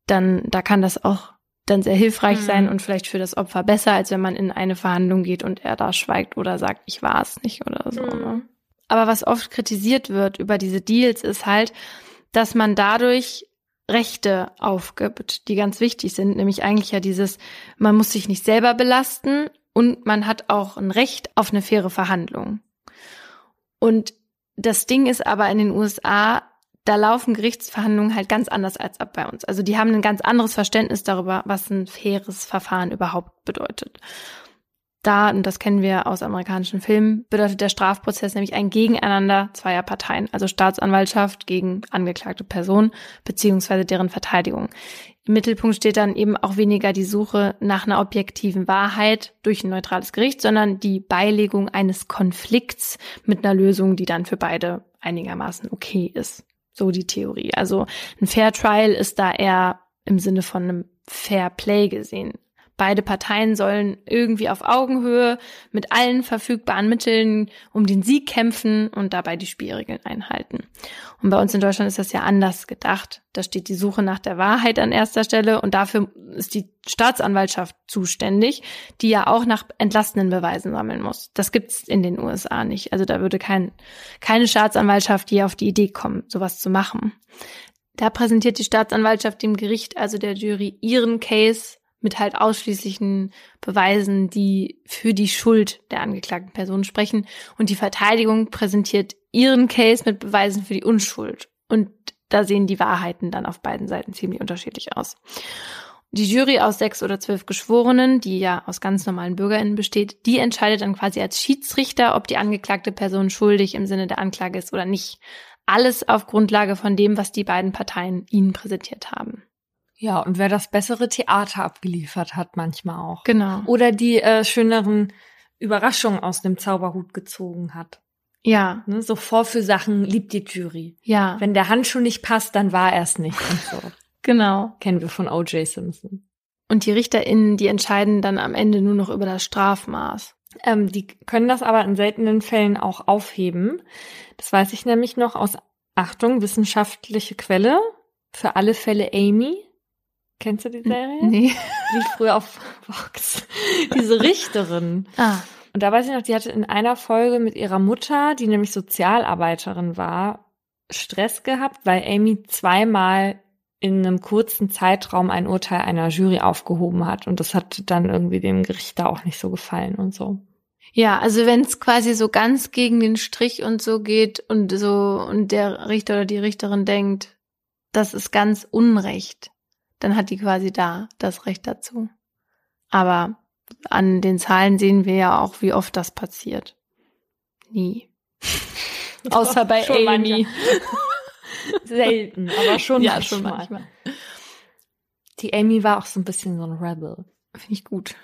dann da kann das auch dann sehr hilfreich Mhm. sein und vielleicht für das Opfer besser, als wenn man in eine Verhandlung geht und er da schweigt oder sagt, ich war es nicht oder so. Mhm. Ne? Aber was oft kritisiert wird über diese Deals ist halt, dass man dadurch Rechte aufgibt, die ganz wichtig sind, nämlich eigentlich ja dieses, man muss sich nicht selber belasten und man hat auch ein Recht auf eine faire Verhandlung. Und das Ding ist aber in den USA, da laufen Gerichtsverhandlungen halt ganz anders als ab bei uns. Also die haben ein ganz anderes Verständnis darüber, was ein faires Verfahren überhaupt bedeutet. Da, und das kennen wir aus amerikanischen Filmen, bedeutet der Strafprozess nämlich ein Gegeneinander zweier Parteien, also Staatsanwaltschaft gegen angeklagte Person beziehungsweise deren Verteidigung. Im Mittelpunkt steht dann eben auch weniger die Suche nach einer objektiven Wahrheit durch ein neutrales Gericht, sondern die Beilegung eines Konflikts mit einer Lösung, die dann für beide einigermaßen okay ist. So die Theorie. Also ein Fair Trial ist da eher im Sinne von einem Fair Play gesehen. Beide Parteien sollen irgendwie auf Augenhöhe mit allen verfügbaren Mitteln um den Sieg kämpfen und dabei die Spielregeln einhalten. Und bei uns in Deutschland ist das ja anders gedacht. Da steht die Suche nach der Wahrheit an erster Stelle und dafür ist die Staatsanwaltschaft zuständig, die ja auch nach entlastenden Beweisen sammeln muss. Das gibt's in den USA nicht. Also da würde kein, keine Staatsanwaltschaft je auf die Idee kommen, sowas zu machen. Da präsentiert die Staatsanwaltschaft dem Gericht, also der Jury, ihren Case mit halt ausschließlichen Beweisen, die für die Schuld der angeklagten Person sprechen. Und die Verteidigung präsentiert ihren Case mit Beweisen für die Unschuld. Und da sehen die Wahrheiten dann auf beiden Seiten ziemlich unterschiedlich aus. Die Jury aus sechs oder zwölf Geschworenen, die ja aus ganz normalen BürgerInnen besteht, die entscheidet dann quasi als Schiedsrichter, ob die angeklagte Person schuldig im Sinne der Anklage ist oder nicht. Alles auf Grundlage von dem, was die beiden Parteien ihnen präsentiert haben. Ja, und wer das bessere Theater abgeliefert hat, manchmal auch. Genau. Oder die äh, schöneren Überraschungen aus dem Zauberhut gezogen hat. Ja, Ne? So Vorführsachen liebt die Jury. ja, Wenn der Handschuh nicht passt, dann war er es nicht. Und so. genau. Kennen wir von O.J. Simpson. Und die RichterInnen, die entscheiden dann am Ende nur noch über das Strafmaß. Ähm, die können das aber in seltenen Fällen auch aufheben. Das weiß ich nämlich noch aus Achtung, wissenschaftliche Quelle. Für alle Fälle Amy. Kennst du die Serie? Nee. Lief früher auf Fox. Diese Richterin. Ah, Und da weiß ich noch, die hatte in einer Folge mit ihrer Mutter, die nämlich Sozialarbeiterin war, Stress gehabt, weil Amy zweimal in einem kurzen Zeitraum ein Urteil einer Jury aufgehoben hat. Und das hat dann irgendwie dem Gericht da auch nicht so gefallen und so. Ja, also wenn es quasi so ganz gegen den Strich und so geht und so und der Richter oder die Richterin denkt, das ist ganz Unrecht, dann hat die quasi da das Recht dazu. Aber an den Zahlen sehen wir ja auch, wie oft das passiert. Nie. Außer bei Schon Amy. Selten, aber schon ja, manchmal. schon manchmal. Die Amy war auch so ein bisschen so ein Rebel. Finde ich gut.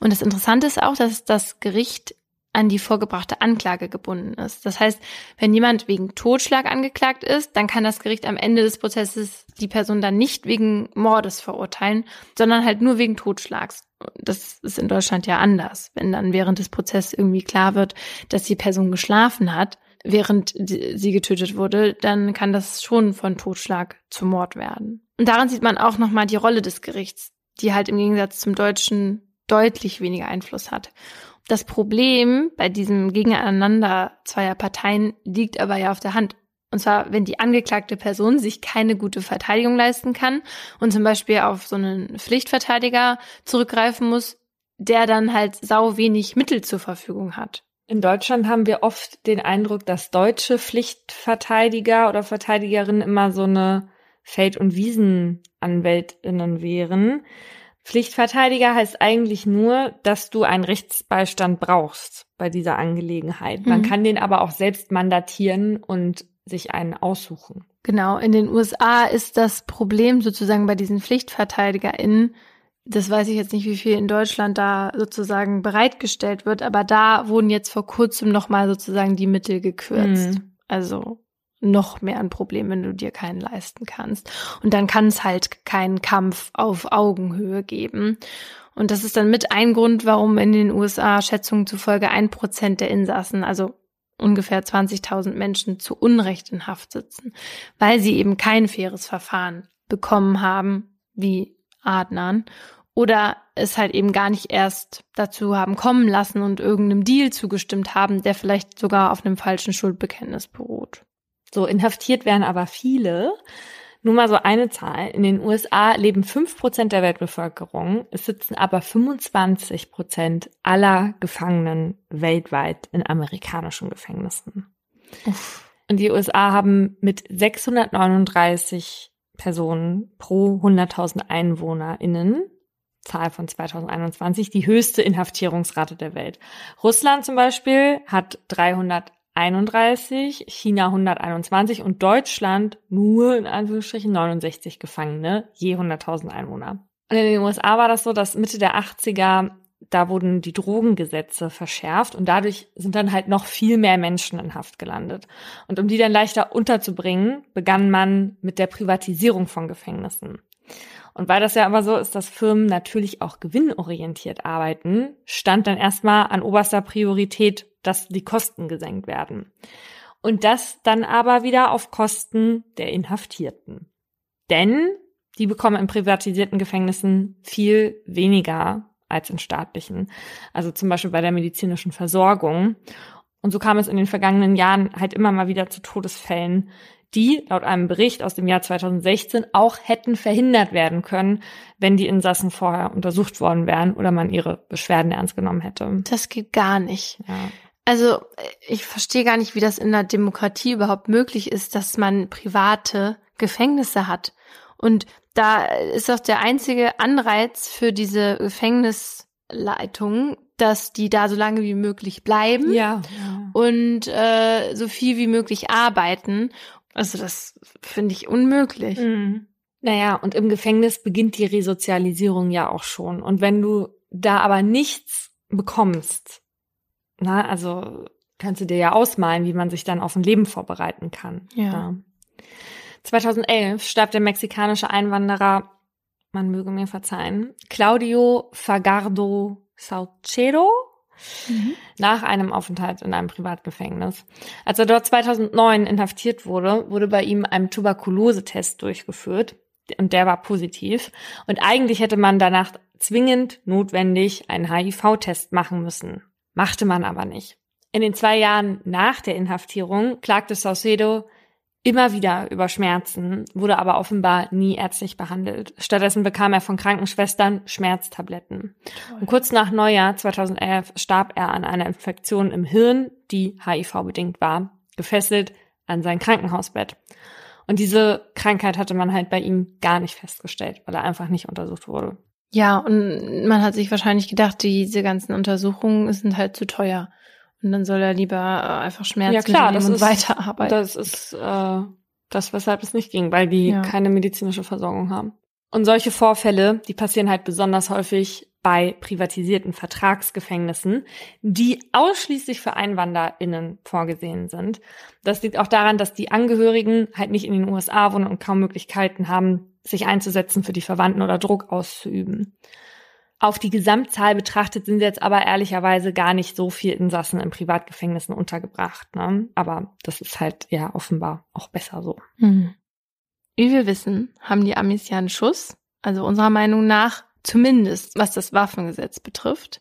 Und das Interessante ist auch, dass das Gericht an die vorgebrachte Anklage gebunden ist. Das heißt, wenn jemand wegen Totschlag angeklagt ist, dann kann das Gericht am Ende des Prozesses die Person dann nicht wegen Mordes verurteilen, sondern halt nur wegen Totschlags. Das ist in Deutschland ja anders. Wenn dann während des Prozesses irgendwie klar wird, dass die Person geschlafen hat, während sie getötet wurde, dann kann das schon von Totschlag zu Mord werden. Und daran sieht man auch nochmal die Rolle des Gerichts, die halt im Gegensatz zum Deutschen deutlich weniger Einfluss hat. Das Problem bei diesem Gegeneinander zweier Parteien liegt aber ja auf der Hand. Und zwar, wenn die angeklagte Person sich keine gute Verteidigung leisten kann und zum Beispiel auf so einen Pflichtverteidiger zurückgreifen muss, der dann halt sau wenig Mittel zur Verfügung hat. In Deutschland haben wir oft den Eindruck, dass deutsche Pflichtverteidiger oder Verteidigerinnen immer so eine Feld- und Wiesenanwältinnen wären. Pflichtverteidiger heißt eigentlich nur, dass du einen Rechtsbeistand brauchst bei dieser Angelegenheit. Man Mhm. kann den aber auch selbst mandatieren und sich einen aussuchen. Genau, in den USA ist das Problem sozusagen bei diesen PflichtverteidigerInnen, das weiß ich jetzt nicht, wie viel in Deutschland da sozusagen bereitgestellt wird, aber da wurden jetzt vor kurzem nochmal sozusagen die Mittel gekürzt. Mhm. Also noch mehr ein Problem, wenn du dir keinen leisten kannst. Und dann kann es halt keinen Kampf auf Augenhöhe geben. Und das ist dann mit ein Grund, warum in den USA Schätzungen zufolge ein Prozent der Insassen, also ungefähr 20.000 Menschen zu Unrecht in Haft sitzen, weil sie eben kein faires Verfahren bekommen haben, wie Adnan, oder es halt eben gar nicht erst dazu haben kommen lassen und irgendeinem Deal zugestimmt haben, der vielleicht sogar auf einem falschen Schuldbekenntnis beruht. So, inhaftiert werden aber viele. Nur mal so eine Zahl. In den USA leben 5% der Weltbevölkerung. Es sitzen aber 25% aller Gefangenen weltweit in amerikanischen Gefängnissen. Und die USA haben mit 639 Personen pro 100.000 EinwohnerInnen Zahl von 2021, die höchste Inhaftierungsrate der Welt. Russland zum Beispiel hat 331, China 121 und Deutschland nur in Anführungsstrichen 69 Gefangene je 100.000 Einwohner. Und in den USA war das so, dass Mitte der 80er da wurden die Drogengesetze verschärft und dadurch sind dann halt noch viel mehr Menschen in Haft gelandet. Und um die dann leichter unterzubringen, begann man mit der Privatisierung von Gefängnissen. Und weil das ja aber so ist, dass Firmen natürlich auch gewinnorientiert arbeiten, stand dann erstmal an oberster Priorität, dass die Kosten gesenkt werden. Und das dann aber wieder auf Kosten der Inhaftierten. Denn die bekommen in privatisierten Gefängnissen viel weniger als in staatlichen. Also zum Beispiel bei der medizinischen Versorgung. Und so kam es in den vergangenen Jahren halt immer mal wieder zu Todesfällen, die laut einem Bericht aus dem Jahr 2016 auch hätten verhindert werden können, wenn die Insassen vorher untersucht worden wären oder man ihre Beschwerden ernst genommen hätte. Das geht gar nicht. Ja. Also ich verstehe gar nicht, wie das in einer Demokratie überhaupt möglich ist, dass man private Gefängnisse hat. Und da ist auch der einzige Anreiz für diese Gefängnisleitung, dass die da so lange wie möglich bleiben Ja. und äh, so viel wie möglich arbeiten. Also das finde ich unmöglich. Mhm. Naja, und im Gefängnis beginnt die Resozialisierung ja auch schon. Und wenn du da aber nichts bekommst, na, also kannst du dir ja ausmalen, wie man sich dann auf ein Leben vorbereiten kann. Ja. 2011 starb der mexikanische Einwanderer, man möge mir verzeihen, Claudio Fagardo Saucedo nach einem Aufenthalt in einem Privatgefängnis. Als er dort 2009 inhaftiert wurde, wurde bei ihm ein Tuberkulosetest durchgeführt und der war positiv. Und eigentlich hätte man danach zwingend notwendig einen HIV-Test machen müssen. Machte man aber nicht. In den zwei Jahren nach der Inhaftierung klagte Saucedo immer wieder über Schmerzen, wurde aber offenbar nie ärztlich behandelt. Stattdessen bekam er von Krankenschwestern Schmerztabletten. Und kurz nach Neujahr 2011 starb er an einer Infektion im Hirn, die HIV-bedingt war, gefesselt an sein Krankenhausbett. Und diese Krankheit hatte man halt bei ihm gar nicht festgestellt, weil er einfach nicht untersucht wurde. Ja, und man hat sich wahrscheinlich gedacht, diese ganzen Untersuchungen sind halt zu teuer. Und dann soll er lieber äh, einfach Schmerzmittel Ja, klar, nehmen und ist- weiterarbeiten. Das ist äh, das, weshalb es nicht ging, weil die Ja. keine medizinische Versorgung haben. Und solche Vorfälle, die passieren halt besonders häufig bei privatisierten Vertragsgefängnissen, die ausschließlich für EinwanderInnen vorgesehen sind. Das liegt auch daran, dass die Angehörigen halt nicht in den USA wohnen und kaum Möglichkeiten haben, sich einzusetzen für die Verwandten oder Druck auszuüben. Auf die Gesamtzahl betrachtet sind jetzt aber ehrlicherweise gar nicht so viel Insassen in Privatgefängnissen untergebracht. Ne? Aber das ist halt ja offenbar auch besser so. Hm. Wie wir wissen, haben die Amis ja einen Schuss, also unserer Meinung nach, zumindest was das Waffengesetz betrifft.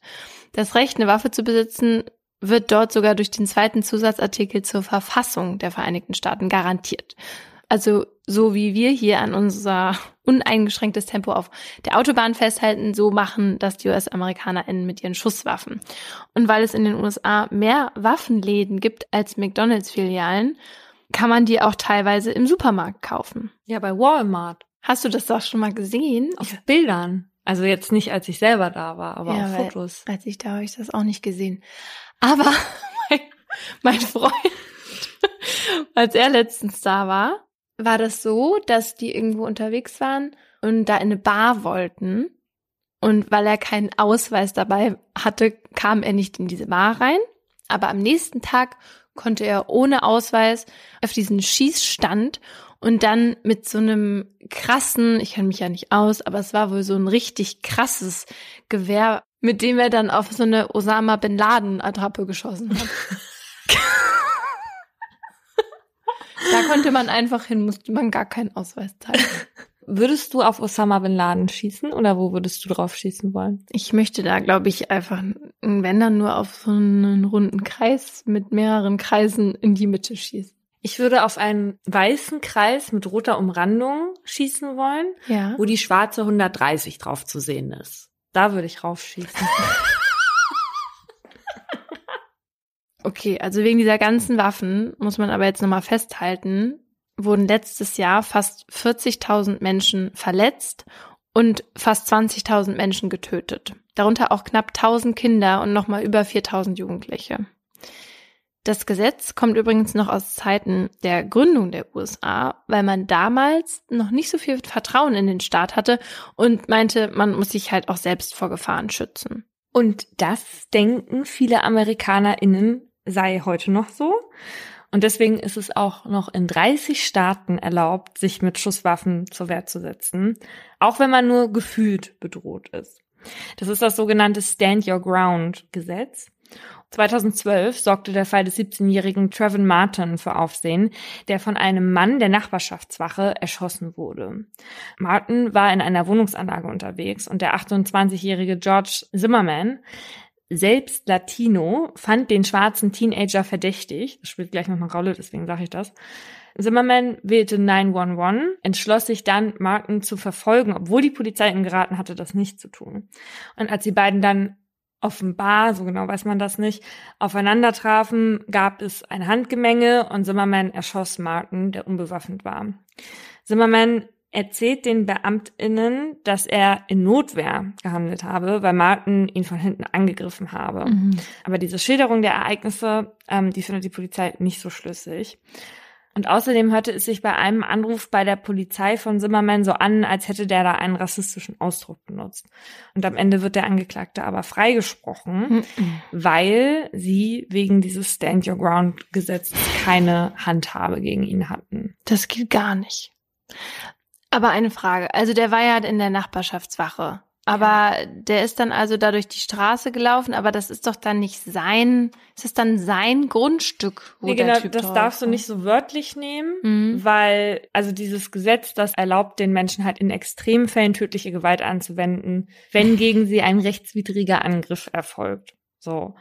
Das Recht, eine Waffe zu besitzen, wird dort sogar durch den zweiten Zusatzartikel zur Verfassung der Vereinigten Staaten garantiert. Also so wie wir hier an unser uneingeschränktes Tempo auf der Autobahn festhalten, so machen das die US-AmerikanerInnen mit ihren Schusswaffen. Und weil es in den USA mehr Waffenläden gibt als McDonalds-Filialen, kann man die auch teilweise im Supermarkt kaufen. Ja, bei Walmart. Hast du das doch schon mal gesehen? Auf Bildern. Also jetzt nicht, als ich selber da war, aber Ja, auf Fotos. Als ich da habe ich das auch nicht gesehen. Aber mein, mein Freund, als er letztens da war, war das so, dass die irgendwo unterwegs waren und da in eine Bar wollten. Und weil er keinen Ausweis dabei hatte, kam er nicht in diese Bar rein. Aber am nächsten Tag konnte er ohne Ausweis auf diesen Schießstand und dann mit so einem krassen, ich kenne mich ja nicht aus, aber es war wohl so ein richtig krasses Gewehr, mit dem er dann auf so eine Osama Bin Laden Attrappe geschossen hat. da konnte man einfach hin, musste man gar keinen Ausweis zeigen. Würdest du auf Osama Bin Laden schießen oder wo würdest du drauf schießen wollen? Ich möchte da, glaube ich, einfach, wenn dann nur auf so einen runden Kreis mit mehreren Kreisen in die Mitte schießen. Ich würde auf einen weißen Kreis mit roter Umrandung schießen wollen, Ja. wo die schwarze 130 drauf zu sehen ist. Da würde ich raufschießen. Okay, also wegen dieser ganzen Waffen muss man aber jetzt nochmal festhalten, wurden letztes Jahr fast 40.000 Menschen verletzt und fast 20.000 Menschen getötet. Darunter auch knapp 1000 Kinder und nochmal über 4000 Jugendliche. Das Gesetz kommt übrigens noch aus Zeiten der Gründung der USA, weil man damals noch nicht so viel Vertrauen in den Staat hatte und meinte, man muss sich halt auch selbst vor Gefahren schützen. Und das denken viele AmerikanerInnen sei heute noch so. Und deswegen ist es auch noch in 30 Staaten erlaubt, sich mit Schusswaffen zur Wehr zu setzen, auch wenn man nur gefühlt bedroht ist. Das ist das sogenannte Stand Your Ground Gesetz. 2012 sorgte der Fall des 17-jährigen Trevin Martin für Aufsehen, der von einem Mann der Nachbarschaftswache erschossen wurde. Martin war in einer Wohnungsanlage unterwegs und der 28-jährige George Zimmerman, selbst Latino, fand den schwarzen Teenager verdächtig. Das spielt gleich noch eine Rolle, deswegen sage ich das. Zimmerman wählte 911, entschloss sich dann, Martin zu verfolgen, obwohl die Polizei ihm geraten hatte, das nicht zu tun. Und als die beiden dann offenbar, so genau weiß man das nicht, aufeinander trafen, gab es ein Handgemenge und Zimmerman erschoss Martin, der unbewaffnet war. Zimmerman erzählt den BeamtInnen, dass er in Notwehr gehandelt habe, weil Martin ihn von hinten angegriffen habe. Mhm. Aber diese Schilderung der Ereignisse, ähm, die findet die Polizei nicht so schlüssig. Und außerdem hörte es sich bei einem Anruf bei der Polizei von Zimmerman so an, als hätte der da einen rassistischen Ausdruck benutzt. Und am Ende wird der Angeklagte aber freigesprochen, mhm. weil sie wegen dieses Stand Your Ground Gesetzes keine Handhabe gegen ihn hatten. Das geht gar nicht. Aber eine Frage. Also der war ja in der Nachbarschaftswache. Aber ja. der ist dann also da durch die Straße gelaufen, aber das ist doch dann nicht sein, ist das dann sein Grundstück, wo nee, der genau, Typ das darfst du nicht so wörtlich nehmen, mhm. weil also dieses Gesetz, das erlaubt den Menschen halt in extremen Fällen tödliche Gewalt anzuwenden, wenn gegen sie ein rechtswidriger Angriff erfolgt. So.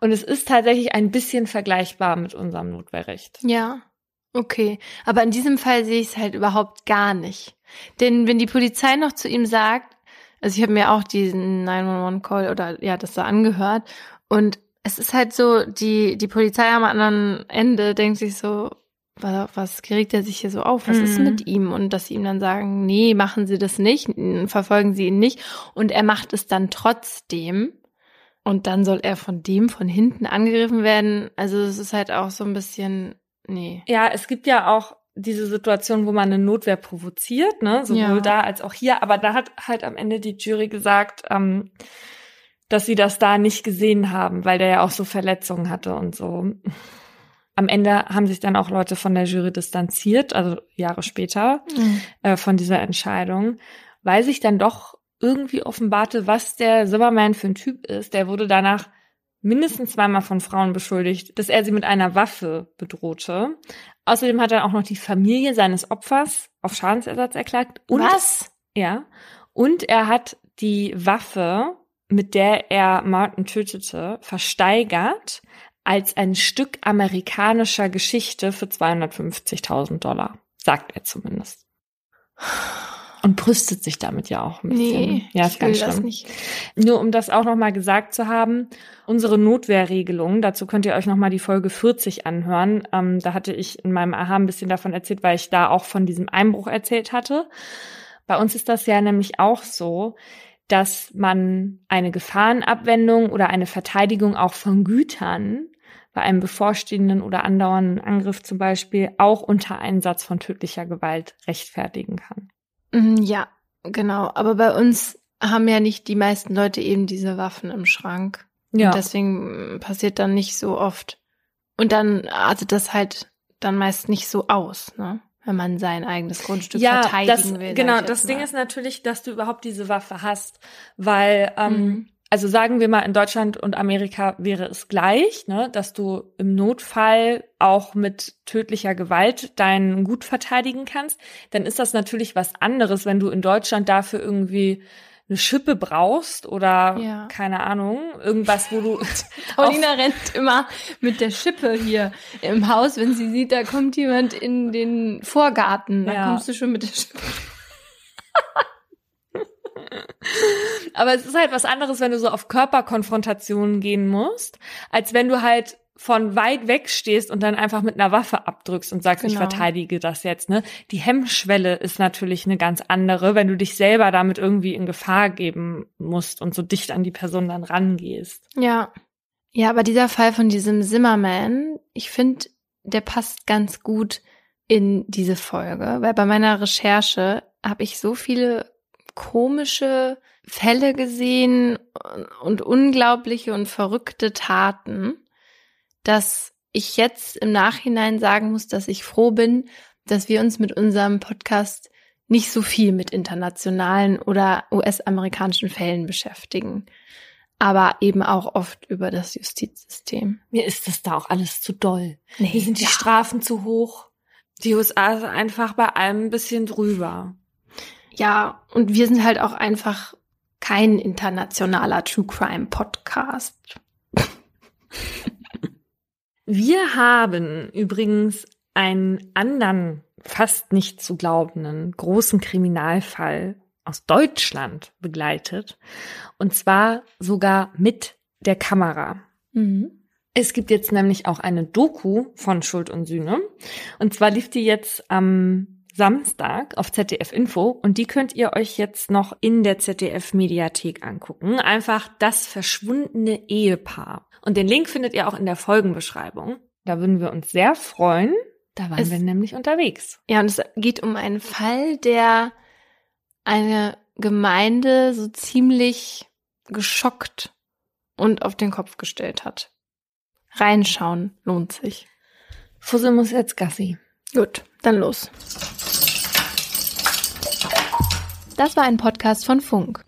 Und es ist tatsächlich ein bisschen vergleichbar mit unserem Notwehrrecht. Ja. Okay, aber in diesem Fall sehe ich es halt überhaupt gar nicht. Denn wenn die Polizei noch zu ihm sagt, also ich habe mir auch diesen 911-Call oder ja, das da angehört. Und es ist halt so, die, die Polizei am anderen Ende denkt sich so, was, was regt er sich hier so auf? Was mhm. ist mit ihm? Und dass sie ihm dann sagen, nee, machen Sie das nicht, verfolgen Sie ihn nicht. Und er macht es dann trotzdem. Und dann soll er von dem von hinten angegriffen werden. Also es ist halt auch so ein bisschen, nee. Ja, es gibt ja auch diese Situation, wo man eine Notwehr provoziert, ne, sowohl ja. da als auch hier. Aber da hat halt am Ende die Jury gesagt, ähm, dass sie das da nicht gesehen haben, weil der ja auch so Verletzungen hatte und so. Am Ende haben sich dann auch Leute von der Jury distanziert, also Jahre später, mhm. äh, von dieser Entscheidung, weil sich dann doch irgendwie offenbarte, was der Zimmerman für ein Typ ist. Der wurde danach mindestens zweimal von Frauen beschuldigt, dass er sie mit einer Waffe bedrohte. Außerdem hat er auch noch die Familie seines Opfers auf Schadensersatz erklagt. Und, Was? Ja. Und er hat die Waffe, mit der er Martin tötete, versteigert als ein Stück amerikanischer Geschichte für 250.000 Dollar. Sagt er zumindest. Und brüstet sich damit ja auch ein bisschen. Nee, ja, ist ganz schlimm. Nicht. Nur um das auch nochmal gesagt zu haben, unsere Notwehrregelung, dazu könnt ihr euch nochmal die Folge 40 anhören. Ähm, da hatte ich in meinem Aha ein bisschen davon erzählt, weil ich da auch von diesem Einbruch erzählt hatte. Bei uns ist das ja nämlich auch so, dass man eine Gefahrenabwendung oder eine Verteidigung auch von Gütern bei einem bevorstehenden oder andauernden Angriff zum Beispiel auch unter Einsatz von tödlicher Gewalt rechtfertigen kann. Mhm, ja, genau. Aber bei uns haben ja nicht die meisten Leute eben diese Waffen im Schrank. Ja. Und deswegen passiert dann nicht so oft. Und dann artet das halt dann meist nicht so aus, ne? Wenn man sein eigenes Grundstück ja, verteidigen das, will. Genau, das Ding ist natürlich, dass du überhaupt diese Waffe hast, weil ähm, mhm also sagen wir mal, in Deutschland und Amerika wäre es gleich, ne, dass du im Notfall auch mit tödlicher Gewalt dein Gut verteidigen kannst, dann ist das natürlich was anderes, wenn du in Deutschland dafür irgendwie eine Schippe brauchst oder ja. keine Ahnung, irgendwas, wo du. Paulina rennt immer mit der Schippe hier im Haus, wenn sie sieht, da kommt jemand in den Vorgarten. Da ja. kommst du schon mit der Schippe. Aber es ist halt was anderes, wenn du so auf Körperkonfrontationen gehen musst, als wenn du halt von weit weg stehst und dann einfach mit einer Waffe abdrückst und sagst, ich Genau. verteidige das jetzt, ne? Die Hemmschwelle ist natürlich eine ganz andere, wenn du dich selber damit irgendwie in Gefahr geben musst und so dicht an die Person dann rangehst. Ja. Ja, aber dieser Fall von diesem Zimmerman, ich finde, der passt ganz gut in diese Folge, weil bei meiner Recherche habe ich so viele komische Fälle gesehen und unglaubliche und verrückte Taten, dass ich jetzt im Nachhinein sagen muss, dass ich froh bin, dass wir uns mit unserem Podcast nicht so viel mit internationalen oder US-amerikanischen Fällen beschäftigen, aber eben auch oft über das Justizsystem. Mir ist das da auch alles zu doll. Nee, Mir sind die ja. Strafen zu hoch. Die USA ist einfach bei allem ein bisschen drüber. Ja, und wir sind halt auch einfach kein internationaler True Crime Podcast. Wir haben übrigens einen anderen, fast nicht zu glaubenden, großen Kriminalfall aus Deutschland begleitet. Und zwar sogar mit der Kamera. Mhm. Es gibt jetzt nämlich auch eine Doku von Schuld und Sühne. Und zwar lief die jetzt am Samstag auf ZDF Info und die könnt ihr euch jetzt noch in der ZDF Mediathek angucken. Einfach das verschwundene Ehepaar. Und den Link findet ihr auch in der Folgenbeschreibung. Da würden wir uns sehr freuen. Da waren Es- wir nämlich unterwegs. Ja, und es geht um einen Fall, der eine Gemeinde so ziemlich geschockt und auf den Kopf gestellt hat. Reinschauen lohnt sich. Fussel muss jetzt Gassi. Gut, dann los. Das war ein Podcast von Funk.